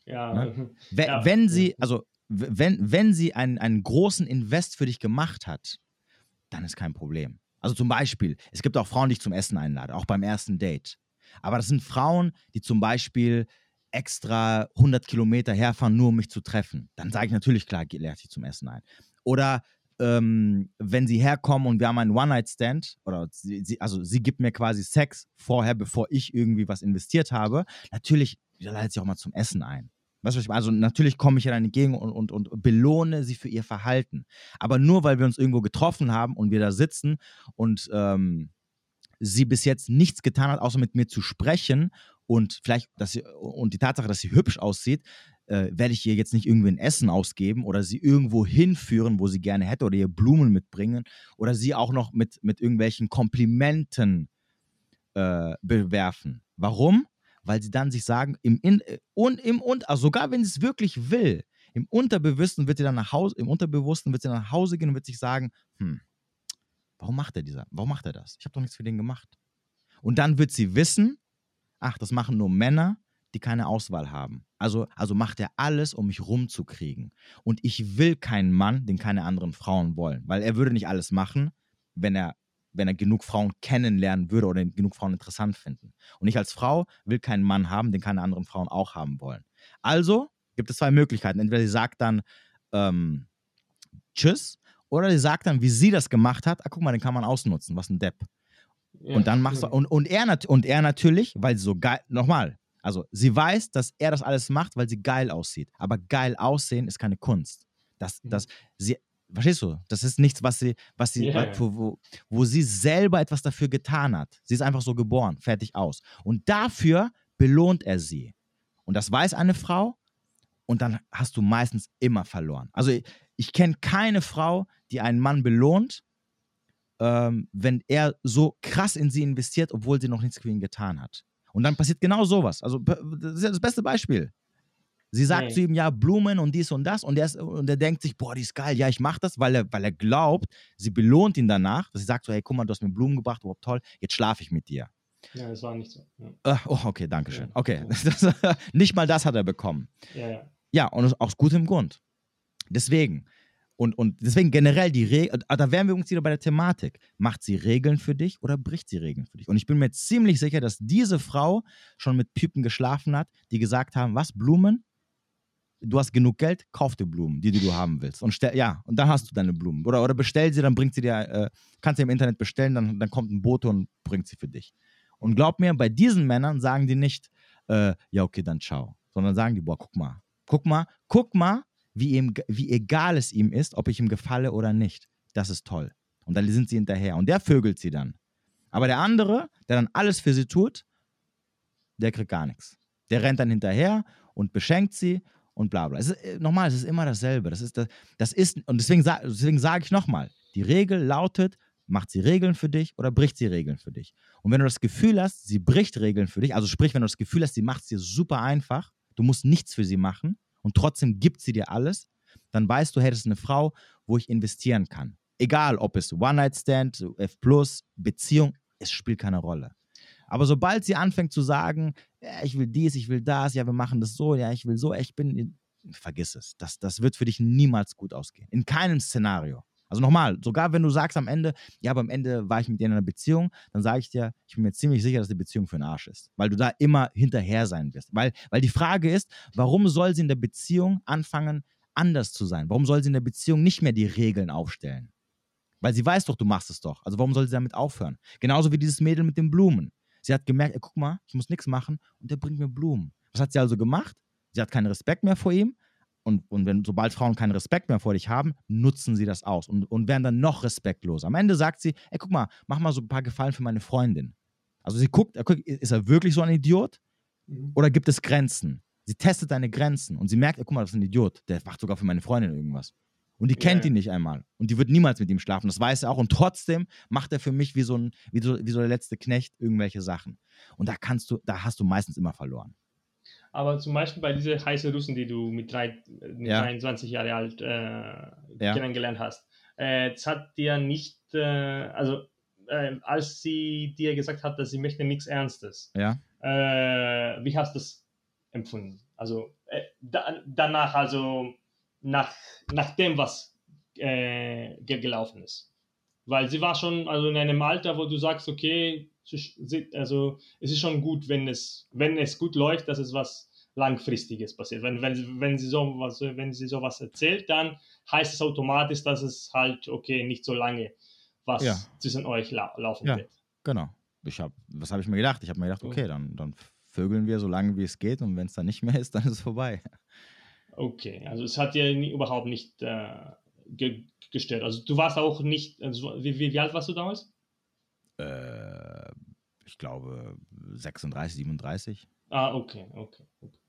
Ja. Ne? (laughs) Wenn, ja. wenn sie, also wenn, wenn sie einen, einen großen Invest für dich gemacht hat, dann ist kein Problem. Also zum Beispiel, es gibt auch Frauen, die ich zum Essen einlade, auch beim ersten Date. Aber das sind Frauen, die zum Beispiel extra 100 Kilometer herfahren, nur um mich zu treffen. Dann sage ich natürlich, klar, lade ich zum Essen ein. Oder ähm, wenn sie herkommen und wir haben einen One-Night-Stand, oder sie, sie, also sie gibt mir quasi Sex vorher, bevor ich irgendwie was investiert habe, natürlich leitet sie auch mal zum Essen ein. Weißt du, was ich meine? Also natürlich komme ich ihr dann entgegen und, und, und belohne sie für ihr Verhalten. Aber nur weil wir uns irgendwo getroffen haben und wir da sitzen und ähm, sie bis jetzt nichts getan hat, außer mit mir zu sprechen und vielleicht, dass sie, und die Tatsache, dass sie hübsch aussieht, äh, werde ich ihr jetzt nicht irgendwie ein Essen ausgeben oder sie irgendwo hinführen, wo sie gerne hätte oder ihr Blumen mitbringen oder sie auch noch mit, mit irgendwelchen Komplimenten äh, bewerfen. Warum? Weil sie dann sich sagen, im In äh, und im und also sogar wenn sie es wirklich will, im Unterbewussten wird sie dann nach Hause, im Unterbewussten wird sie nach Hause gehen und wird sich sagen, hm, warum macht er dieser, warum macht er das? Ich habe doch nichts für den gemacht. Und dann wird sie wissen, ach, das machen nur Männer, die keine Auswahl haben. Also, also macht er alles, um mich rumzukriegen. Und ich will keinen Mann, den keine anderen Frauen wollen, weil er würde nicht alles machen, wenn er wenn er genug Frauen kennenlernen würde oder genug Frauen interessant finden. Und ich als Frau will keinen Mann haben, den keine anderen Frauen auch haben wollen. Also gibt es zwei Möglichkeiten. Entweder sie sagt dann ähm, Tschüss oder sie sagt dann, wie sie das gemacht hat, ah, guck mal, den kann man ausnutzen, was ein Depp. Ja, und dann machst du, und, und, er, und er natürlich, weil sie so geil, nochmal, also sie weiß, dass er das alles macht, weil sie geil aussieht. Aber geil aussehen ist keine Kunst. Das, mhm. das, sie, Verstehst du? Das ist nichts, was sie, was sie, yeah. wo, wo, sie selber etwas dafür getan hat. Sie ist einfach so geboren, fertig aus. Und dafür belohnt er sie. Und das weiß eine Frau. Und dann hast du meistens immer verloren. Also ich, ich kenne keine Frau, die einen Mann belohnt, ähm, wenn er so krass in sie investiert, obwohl sie noch nichts für ihn getan hat. Und dann passiert genau sowas. Also das ist ja das beste Beispiel. Sie sagt nee. zu ihm, ja, Blumen und dies und das. Und er, ist, und er denkt sich, boah, die ist geil, ja, ich mach das, weil er, weil er glaubt, sie belohnt ihn danach, dass sie sagt so, hey, guck mal, du hast mir Blumen gebracht, überhaupt toll, jetzt schlafe ich mit dir. Ja, das war nicht so. Ja. Uh, oh, okay, danke schön. Okay, (laughs) das, nicht mal das hat er bekommen. Ja, ja. Ja, und aus gutem Grund. Deswegen, und, und deswegen generell die Regeln, ah, da wären wir uns wieder bei der Thematik. Macht sie Regeln für dich oder bricht sie Regeln für dich? Und ich bin mir ziemlich sicher, dass diese Frau schon mit Typen geschlafen hat, die gesagt haben, was, Blumen? Du hast genug Geld, kauf dir Blumen, die, die du haben willst. Und stell, ja, und dann hast du deine Blumen. Oder, oder bestell sie, dann bringt sie dir, äh, kannst du im Internet bestellen, dann, dann kommt ein Bote und bringt sie für dich. Und glaub mir, bei diesen Männern sagen die nicht, äh, ja, okay, dann ciao. Sondern sagen die, boah, guck mal, guck mal, guck mal, wie, ihm, wie egal es ihm ist, ob ich ihm gefalle oder nicht. Das ist toll. Und dann sind sie hinterher. Und der vögelt sie dann. Aber der andere, der dann alles für sie tut, der kriegt gar nichts. Der rennt dann hinterher und beschenkt sie und bla bla. Es ist, äh, nochmal, es ist immer dasselbe. Das ist, das, das ist und deswegen, deswegen sage ich nochmal, die Regel lautet, macht sie Regeln für dich oder bricht sie Regeln für dich? Und wenn du das Gefühl hast, sie bricht Regeln für dich, also sprich, wenn du das Gefühl hast, sie macht es dir super einfach, du musst nichts für sie machen, und trotzdem gibt sie dir alles, dann weißt du, hey, das eine Frau, wo ich investieren kann. Egal, ob es One-Night-Stand, F+, Beziehung, es spielt keine Rolle. Aber sobald sie anfängt zu sagen, ja, ich will dies, ich will das, ja, wir machen das so, ja, ich will so, ich bin, vergiss es. Das, das wird für dich niemals gut ausgehen. In keinem Szenario. Also nochmal, sogar wenn du sagst am Ende, ja, aber am Ende war ich mit dir in einer Beziehung, dann sage ich dir, ich bin mir ziemlich sicher, dass die Beziehung für den Arsch ist. Weil du da immer hinterher sein wirst. Weil, weil die Frage ist, warum soll sie in der Beziehung anfangen, anders zu sein? Warum soll sie in der Beziehung nicht mehr die Regeln aufstellen? Weil sie weiß doch, du machst es doch. Also warum soll sie damit aufhören? Genauso wie dieses Mädel mit den Blumen. Sie hat gemerkt, ey, guck mal, ich muss nichts machen und der bringt mir Blumen. Was hat sie also gemacht? Sie hat keinen Respekt mehr vor ihm, und, und wenn, sobald Frauen keinen Respekt mehr vor dich haben, nutzen sie das aus und, und werden dann noch respektlos. Am Ende sagt sie, ey, guck mal, mach mal so ein paar Gefallen für meine Freundin. Also sie guckt, ist er wirklich so ein Idiot? Mhm. Oder gibt es Grenzen? Sie testet deine Grenzen und sie merkt, ey, guck mal, das ist ein Idiot. Der macht sogar für meine Freundin irgendwas. Und die kennt ihn nicht einmal. Und die wird niemals mit ihm schlafen. Das weiß er auch. Und trotzdem macht er für mich wie so, ein, wie so, wie so der letzte Knecht irgendwelche Sachen. Und da kannst du, da hast du meistens immer verloren. Aber zum Beispiel bei diesen heißen Russen, die du mit, drei, mit ja. 23 Jahre alt äh, ja. kennengelernt hast, äh, das hat dir nicht, äh, also äh, als sie dir gesagt hat, dass sie möchte nichts Ernstes, ja. Äh, wie hast du das empfunden? Also äh, da, danach, also nach, nach dem, was gelaufen ist. Weil sie war schon also in einem Alter, wo du sagst, okay, also es ist schon gut, wenn es, wenn es gut läuft, dass es was Langfristiges passiert. Wenn, wenn, wenn, sie sowas, wenn sie sowas erzählt, dann heißt es automatisch, dass es halt, okay, nicht so lange was ja. zwischen euch la laufen ja, wird. Genau. Ich hab, was habe ich mir gedacht? Ich habe mir gedacht, okay, dann, dann vögeln wir so lange, wie es geht und wenn es dann nicht mehr ist, dann ist es vorbei. Okay, also es hat dir nie, überhaupt nicht äh, ge gestört. Also du warst auch nicht, also wie, wie, wie alt warst du damals? Äh, ich glaube 36, 37. Ah, okay, okay, okay.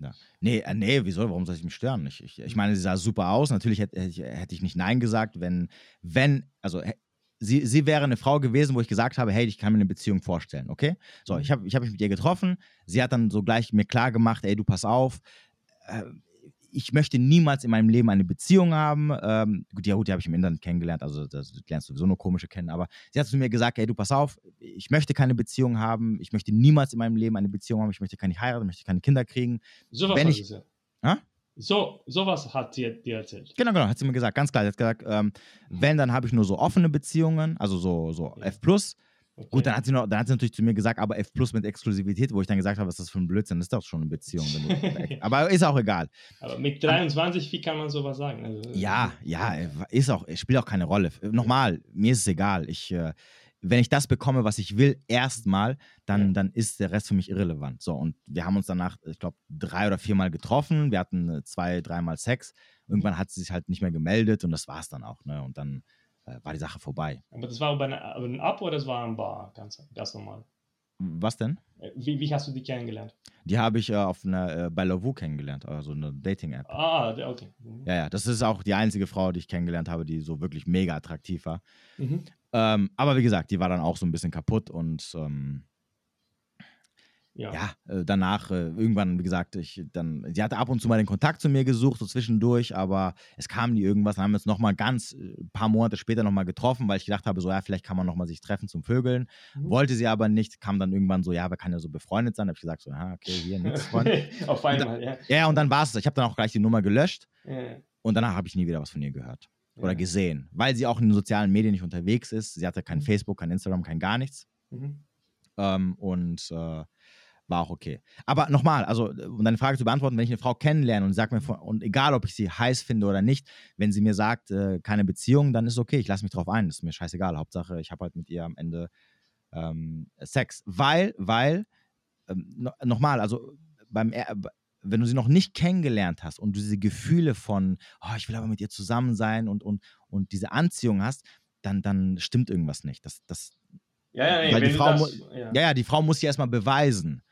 Ja. Nee, äh, nee, wieso? Warum soll ich mich stören? Ich, ich, ich meine, sie sah super aus. Natürlich hätte, hätte ich nicht Nein gesagt, wenn, wenn, also sie, sie wäre eine Frau gewesen, wo ich gesagt habe, hey, ich kann mir eine Beziehung vorstellen, okay? So, ich habe ich hab mich mit ihr getroffen. Sie hat dann so gleich mir klar gemacht, ey, du pass auf. Äh, ich möchte niemals in meinem Leben eine Beziehung haben. Ähm, gut, ja gut, die habe ich im Internet kennengelernt, also das lernst du sowieso nur komische kennen, aber sie hat zu mir gesagt, hey, du pass auf, ich möchte keine Beziehung haben, ich möchte niemals in meinem Leben eine Beziehung haben, ich möchte keine heiraten, ich möchte keine Kinder kriegen. So was Wenn ich, sie. So, sowas hat sie dir erzählt. Genau, genau, hat sie mir gesagt, ganz klar. Sie hat gesagt, ähm, mhm. wenn, dann habe ich nur so offene Beziehungen, also so, so ja. F+. Okay. Gut, dann hat, sie noch, dann hat sie natürlich zu mir gesagt, aber F Plus mit Exklusivität, wo ich dann gesagt habe, was ist das für ein Blödsinn? Das ist doch schon eine Beziehung. Du, (laughs) aber ist auch egal. Aber mit 23, wie kann man sowas sagen? Also, ja, ja, ist auch, spielt auch keine Rolle. Nochmal, mir ist es egal. Ich, äh, wenn ich das bekomme, was ich will, erstmal, dann, dann ist der Rest für mich irrelevant. So, und wir haben uns danach, ich glaube, drei oder viermal getroffen. Wir hatten äh, zwei, dreimal Sex. Irgendwann hat sie sich halt nicht mehr gemeldet und das war es dann auch. Ne? Und dann äh, war die Sache vorbei. Aber das war bei einem Ab oder das war ein Bar, ganz, ganz normal? Was denn? Äh, wie, wie hast du die kennengelernt? Die habe ich äh, auf einer, äh, bei Lavu kennengelernt, also eine Dating-App. Ah, okay. Mhm. Ja, ja, das ist auch die einzige Frau, die ich kennengelernt habe, die so wirklich mega attraktiv war. Mhm. Ähm, aber wie gesagt, die war dann auch so ein bisschen kaputt und ähm, ja, ja äh, danach äh, irgendwann, wie gesagt, ich dann, sie hatte ab und zu mal den Kontakt zu mir gesucht, so zwischendurch, aber es kam nie irgendwas. Dann haben wir uns nochmal ganz ein äh, paar Monate später nochmal getroffen, weil ich gedacht habe, so ja, vielleicht kann man nochmal sich treffen zum Vögeln. Mhm. Wollte sie aber nicht, kam dann irgendwann so, ja, wir können ja so befreundet sein. Da habe ich gesagt, so, ja, okay, hier, nichts (laughs) Freund. Auf einmal, ja. Ja, und dann war es. Ich habe dann auch gleich die Nummer gelöscht ja. und danach habe ich nie wieder was von ihr gehört oder ja. gesehen, weil sie auch in den sozialen Medien nicht unterwegs ist. Sie hatte kein mhm. Facebook, kein Instagram, kein gar nichts. Mhm. Ähm, und äh, war auch okay. Aber nochmal, also um deine Frage zu beantworten, wenn ich eine Frau kennenlerne und sag mir und egal ob ich sie heiß finde oder nicht, wenn sie mir sagt, äh, keine Beziehung, dann ist okay, ich lasse mich drauf ein, das ist mir scheißegal. Hauptsache, ich habe halt mit ihr am Ende ähm, Sex. Weil, weil, ähm, no, nochmal, also beim wenn du sie noch nicht kennengelernt hast und du diese Gefühle von, oh, ich will aber mit ihr zusammen sein und, und, und diese Anziehung hast, dann, dann stimmt irgendwas nicht. Das, das, ja, ja, weil die Frau das, ja. ja, ja, die Frau muss sich erstmal beweisen.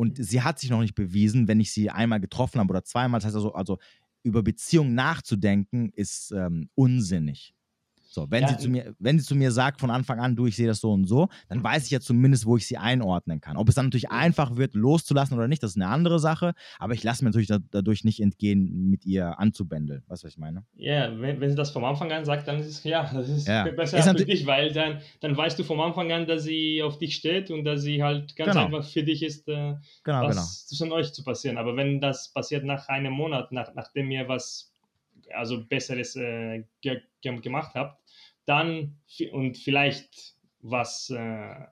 Und sie hat sich noch nicht bewiesen, wenn ich sie einmal getroffen habe oder zweimal. Das heißt also, also über Beziehungen nachzudenken, ist ähm, unsinnig. So, wenn, ja, sie zu mir, wenn sie zu mir sagt von Anfang an, du, ich sehe das so und so, dann weiß ich ja zumindest, wo ich sie einordnen kann. Ob es dann natürlich einfach wird, loszulassen oder nicht, das ist eine andere Sache, aber ich lasse mir natürlich da, dadurch nicht entgehen, mit ihr anzubändeln. Weißt du, was ich meine? Ja, wenn, wenn sie das vom Anfang an sagt, dann ist es ja, (laughs) das ist ja. besser ist für dich, weil dann, dann weißt du vom Anfang an, dass sie auf dich steht und dass sie halt ganz genau. einfach für dich ist, äh, genau, was genau. zwischen euch zu passieren. Aber wenn das passiert nach einem Monat, nach, nachdem ihr was also Besseres äh, ge gemacht habt, dann und vielleicht was äh,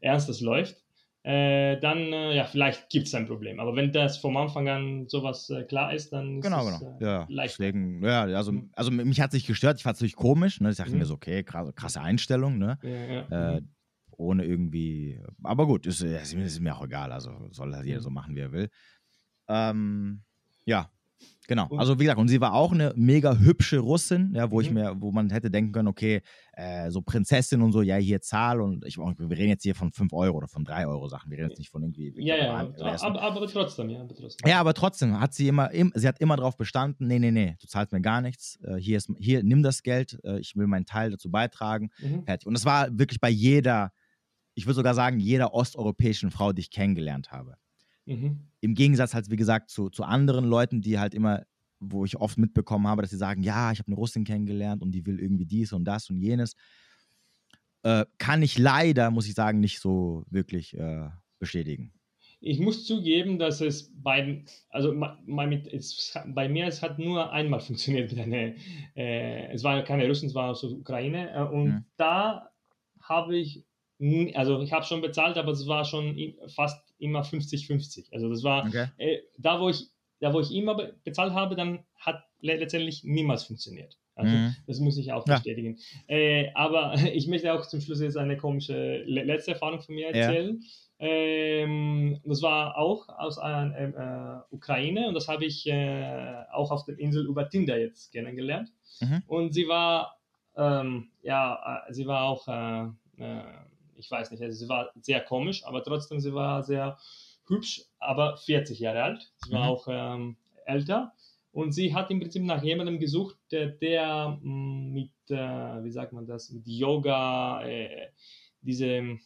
Ernstes läuft, äh, dann äh, ja, vielleicht gibt es ein Problem. Aber wenn das vom Anfang an sowas äh, klar ist, dann ist genau, es genau. Äh, ja, leicht. Deswegen, ja, also, mhm. also mich hat sich gestört, ich fand es natürlich komisch. Ne? Ich dachte mhm. mir so, okay, krasse, krasse Einstellung, ne? Ja, ja. Mhm. ohne irgendwie, aber gut, ist, ist, mir auch egal. Also soll halt jeder mhm. so machen, wie er will. Ähm, ja, Genau, also wie gesagt, und sie war auch eine mega hübsche Russin, ja, wo mhm. ich mir, wo man hätte denken können, okay, äh, so Prinzessin und so, ja, hier Zahl und ich, wir reden jetzt hier von 5 Euro oder von 3 Euro Sachen, wir reden jetzt nicht von irgendwie. Ja, ja, aber, aber, trotzdem, ja, aber trotzdem. Ja, aber trotzdem hat sie immer, sie hat immer darauf bestanden, nee, nee, nee, du zahlst mir gar nichts, äh, hier, ist, hier, nimm das Geld, äh, ich will meinen Teil dazu beitragen, mhm. fertig. Und das war wirklich bei jeder, ich würde sogar sagen, jeder osteuropäischen Frau, die ich kennengelernt habe. Mhm. Im Gegensatz halt, wie gesagt, zu, zu anderen Leuten, die halt immer, wo ich oft mitbekommen habe, dass sie sagen, ja, ich habe eine Russin kennengelernt und die will irgendwie dies und das und jenes. Äh, kann ich leider, muss ich sagen, nicht so wirklich äh, bestätigen. Ich muss zugeben, dass es bei, also bei, es, bei mir, es hat nur einmal funktioniert mit einer, äh, es war keine Russen, es war aus der Ukraine äh, und mhm. da habe ich also ich habe schon bezahlt, aber es war schon fast immer 50-50. Also das war okay. äh, da, wo ich da, wo ich immer bezahlt habe, dann hat letztendlich niemals funktioniert. Also mhm. das muss ich auch bestätigen. Ja. Äh, aber (laughs) ich möchte auch zum Schluss jetzt eine komische letzte Erfahrung von mir erzählen. Ja. Ähm, das war auch aus einer äh, Ukraine und das habe ich äh, auch auf der Insel über Tinder jetzt kennengelernt. Mhm. Und sie war, ähm, ja, äh, sie war auch äh, äh, ich weiß nicht, also sie war sehr komisch, aber trotzdem, sie war sehr hübsch, aber 40 Jahre alt. Sie war mhm. auch ähm, älter. Und sie hat im Prinzip nach jemandem gesucht, der, der mm, mit, äh, wie sagt man das, mit Yoga, äh, diese,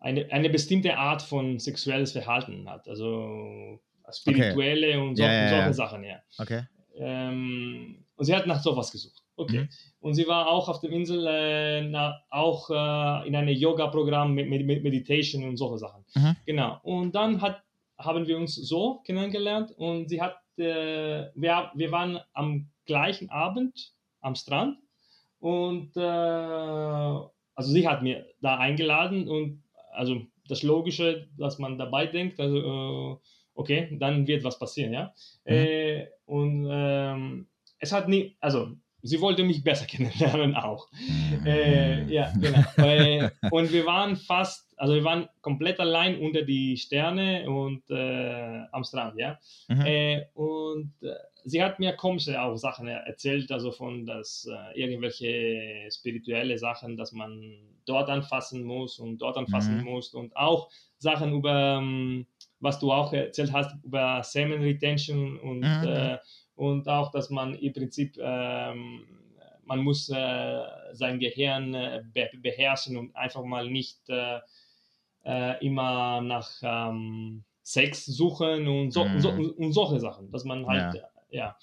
eine, eine bestimmte Art von sexuelles Verhalten hat. Also spirituelle okay. und, so, ja, ja, solche ja. Sachen, ja. Okay. Ähm, und sie hat nach sowas gesucht. Okay. Mhm. Und sie war auch auf der Insel, äh, na, auch äh, in einem Yoga-Programm mit, mit, Meditation und solche Sachen. Mhm. Genau. Und dann hat, haben wir uns so kennengelernt und sie hat, äh, wir, wir waren am gleichen Abend am Strand und äh, also sie hat mir da eingeladen und also das Logische, dass man dabei denkt, also äh, okay, dann wird was passieren, ja. Mhm. Äh, und ähm, es hat nie, also sie wollte mich besser (laughs) kennenlernen auch. Mhm. Äh, ja, genau. äh, und wir waren fast, also wir waren komplett allein unter die Sterne und äh, am Strand, ja. Mhm. Äh, und äh, sie hat mir komische auch Sachen erzählt, also von dass äh, irgendwelche spirituelle Sachen, dass man dort anfassen muss und dort anfassen mhm. muss und auch Sachen über, ähm, was du auch erzählt hast, über Semen Retention und mhm und auch, dass man im Prinzip, ähm, man muss äh, sein Gehirn äh, be beherrschen und einfach mal nicht, äh, äh, immer nach ähm, Sex suchen und, so, mhm. und, so, und, solche Sachen, dass man halt, ja, ja.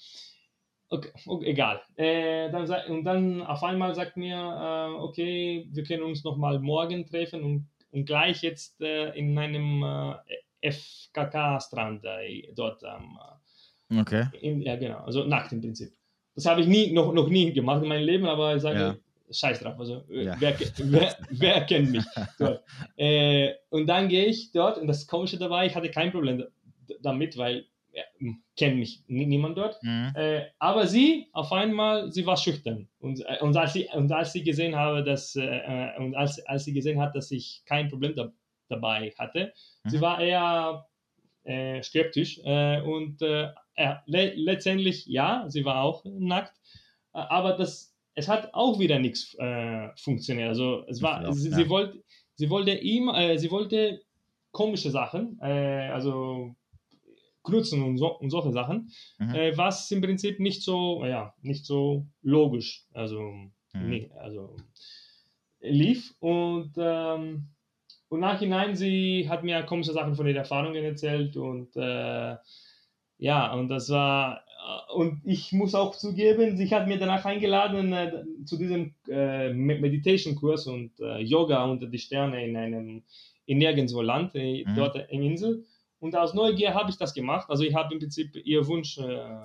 Okay, okay, egal. Äh, dann, und dann auf einmal sagt mir, äh, okay, wir können uns noch mal morgen treffen und, und gleich jetzt äh, in einem äh, FKK-Strand äh, dort am. Okay. In, ja, genau, also nackt im Prinzip. Das habe ich nie, noch, noch nie gemacht in meinem Leben, aber ich sage, ja. scheiß drauf. Also, äh, ja. wer, wer, wer, kennt mich? (laughs) äh, und dann gehe ich dort und das Komische dabei, ich hatte kein Problem damit, weil ja, kennt mich niemand dort. Mhm. Äh, aber sie, auf einmal, sie war schüchtern. Und, äh, und, als, sie, und als sie gesehen habe, dass, äh, äh, und als, als sie gesehen hat, dass ich kein Problem da, dabei hatte, mhm. sie war eher äh, skeptisch. und le letztendlich, ja, sie war auch nackt. aber das, es hat auch wieder nichts funktioniert. Also es war, glaub, sie, ja. sie, wollte, sie wollte ihm, sie wollte komische Sachen, also Knutzen und, so, und solche Sachen, mhm. äh, was im Prinzip nicht so, ja, nicht so logisch, also, mhm. nee, also lief. Und, ähm, und nachhinein, sie hat mir komische Sachen von ihren Erfahrungen erzählt und äh, ja, und das war, äh, und ich muss auch zugeben, sie hat mir danach eingeladen äh, zu diesem äh, Meditation-Kurs und äh, Yoga unter die Sterne in einem, in nirgendwo Land, äh, mhm. dort in Insel. Und aus Neugier habe ich das gemacht. Also ich habe im Prinzip ihr Wunsch äh,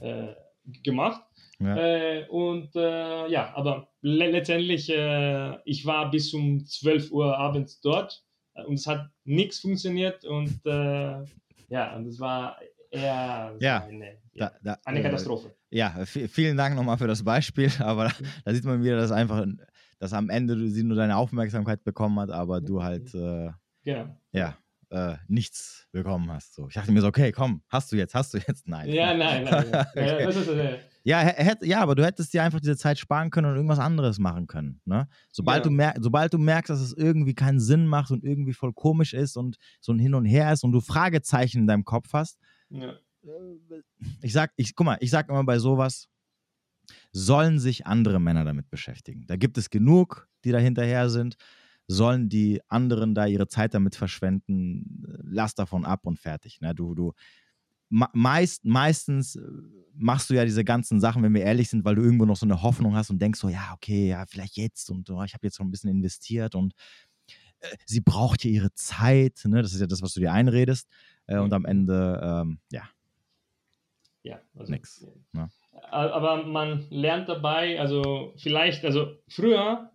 äh, gemacht. Ja. Äh, und äh, ja, aber le letztendlich, äh, ich war bis um 12 Uhr abends dort und es hat nichts funktioniert und äh, ja, und es war eher ja, eine, ja, da, da, eine Katastrophe. ja, vielen Dank nochmal für das Beispiel, (laughs) aber da, da, sieht man wieder, dass einfach, dass am Ende sie nur deine Aufmerksamkeit bekommen hat, aber du halt, genau. ja, äh, nichts bekommen hast. So. Ich dachte mir so, okay, komm, hast du jetzt, hast du jetzt? Nein. Ja, nein, nein. nein. (laughs) okay. ja, ist, äh, ja, hätt, ja, aber du hättest dir einfach diese Zeit sparen können und irgendwas anderes machen können. Ne? Sobald, ja. du mer sobald du merkst, dass es irgendwie keinen Sinn macht und irgendwie voll komisch ist und so ein Hin und Her ist und du Fragezeichen in deinem Kopf hast, ja. Ich sag, ich, guck mal, ich sag immer bei sowas, sollen sich andere Männer damit beschäftigen. Da gibt es genug, die da hinterher sind sollen die anderen da ihre Zeit damit verschwenden, lass davon ab und fertig. Ne? Du, du, meist, meistens äh, machst du ja diese ganzen Sachen, wenn wir ehrlich sind, weil du irgendwo noch so eine Hoffnung hast und denkst so, ja, okay, ja, vielleicht jetzt und oh, ich habe jetzt noch ein bisschen investiert und äh, sie braucht ja ihre Zeit, ne? das ist ja das, was du dir einredest äh, und am Ende, ähm, ja. Ja, also, nix. Ne? Aber man lernt dabei, also vielleicht, also früher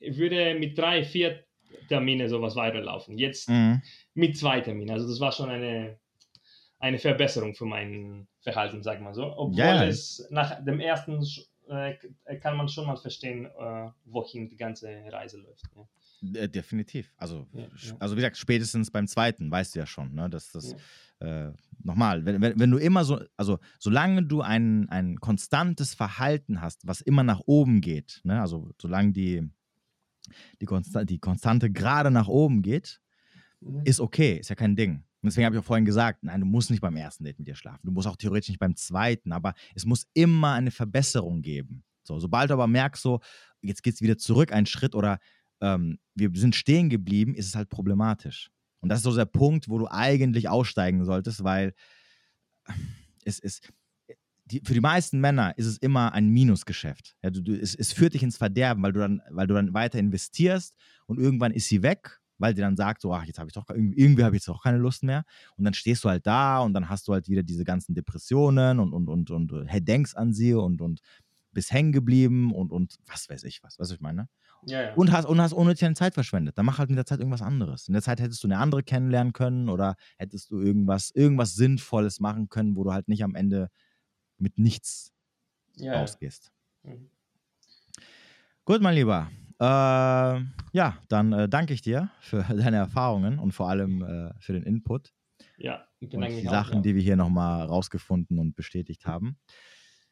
würde mit drei, vier Termine sowas weiterlaufen. Jetzt mhm. mit zwei Terminen. Also das war schon eine, eine Verbesserung für mein Verhalten, sag mal so. Obwohl ja. es nach dem ersten äh, kann man schon mal verstehen, äh, wohin die ganze Reise läuft. Ja. Äh, definitiv. Also, ja, also wie gesagt, spätestens beim zweiten weißt du ja schon, ne, dass das äh, nochmal, wenn, wenn, wenn, du immer so, also solange du ein, ein konstantes Verhalten hast, was immer nach oben geht, ne, also solange die die, Konsta die Konstante gerade nach oben geht, mhm. ist okay, ist ja kein Ding. Und deswegen habe ich auch vorhin gesagt, nein, du musst nicht beim ersten Date mit dir schlafen. Du musst auch theoretisch nicht beim zweiten, aber es muss immer eine Verbesserung geben. So, sobald du aber merkst, so, jetzt geht es wieder zurück einen Schritt oder ähm, wir sind stehen geblieben, ist es halt problematisch. Und das ist so der Punkt, wo du eigentlich aussteigen solltest, weil es ist, die, für die meisten Männer ist es immer ein Minusgeschäft. Ja, du, du, es, es, führt dich ins Verderben, weil du, dann, weil du dann weiter investierst und irgendwann ist sie weg, weil sie dann sagt, so, ach, jetzt habe ich doch, irgendwie, habe ich jetzt auch keine Lust mehr. Und dann stehst du halt da und dann hast du halt wieder diese ganzen Depressionen und, und, und, und, und denkst an sie und, und bist hängen geblieben und, und was weiß ich was, was ich meine. Ja, ja. Und hast, und hast unnötig Zeit verschwendet. Dann mach halt in der Zeit irgendwas anderes. In der Zeit hättest du eine andere kennenlernen können oder hättest du irgendwas, irgendwas Sinnvolles machen können, wo du halt nicht am Ende mit nichts ja. rausgehst. Mhm. Gut, mein Lieber. Äh, ja, dann äh, danke ich dir für (laughs) deine Erfahrungen und vor allem äh, für den Input. Ja, ich bin und die Sachen, auch, ja. die wir hier nochmal rausgefunden und bestätigt haben.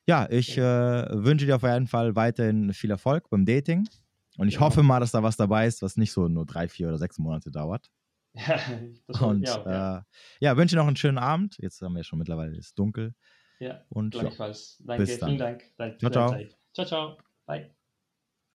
Ja, ich äh, wünsche dir auf jeden Fall weiterhin viel Erfolg beim Dating. Und ich ja. hoffe mal, dass da was dabei ist, was nicht so nur drei, vier oder sechs Monate dauert. (laughs) Ja, und ja, äh, ja, wünsche noch einen schönen Abend. Jetzt haben wir schon mittlerweile, es ist dunkel. Ja, und gleichfalls. Ja, Danke, vielen Dank. Danke ciao, ciao. Ciao, ciao. Bye.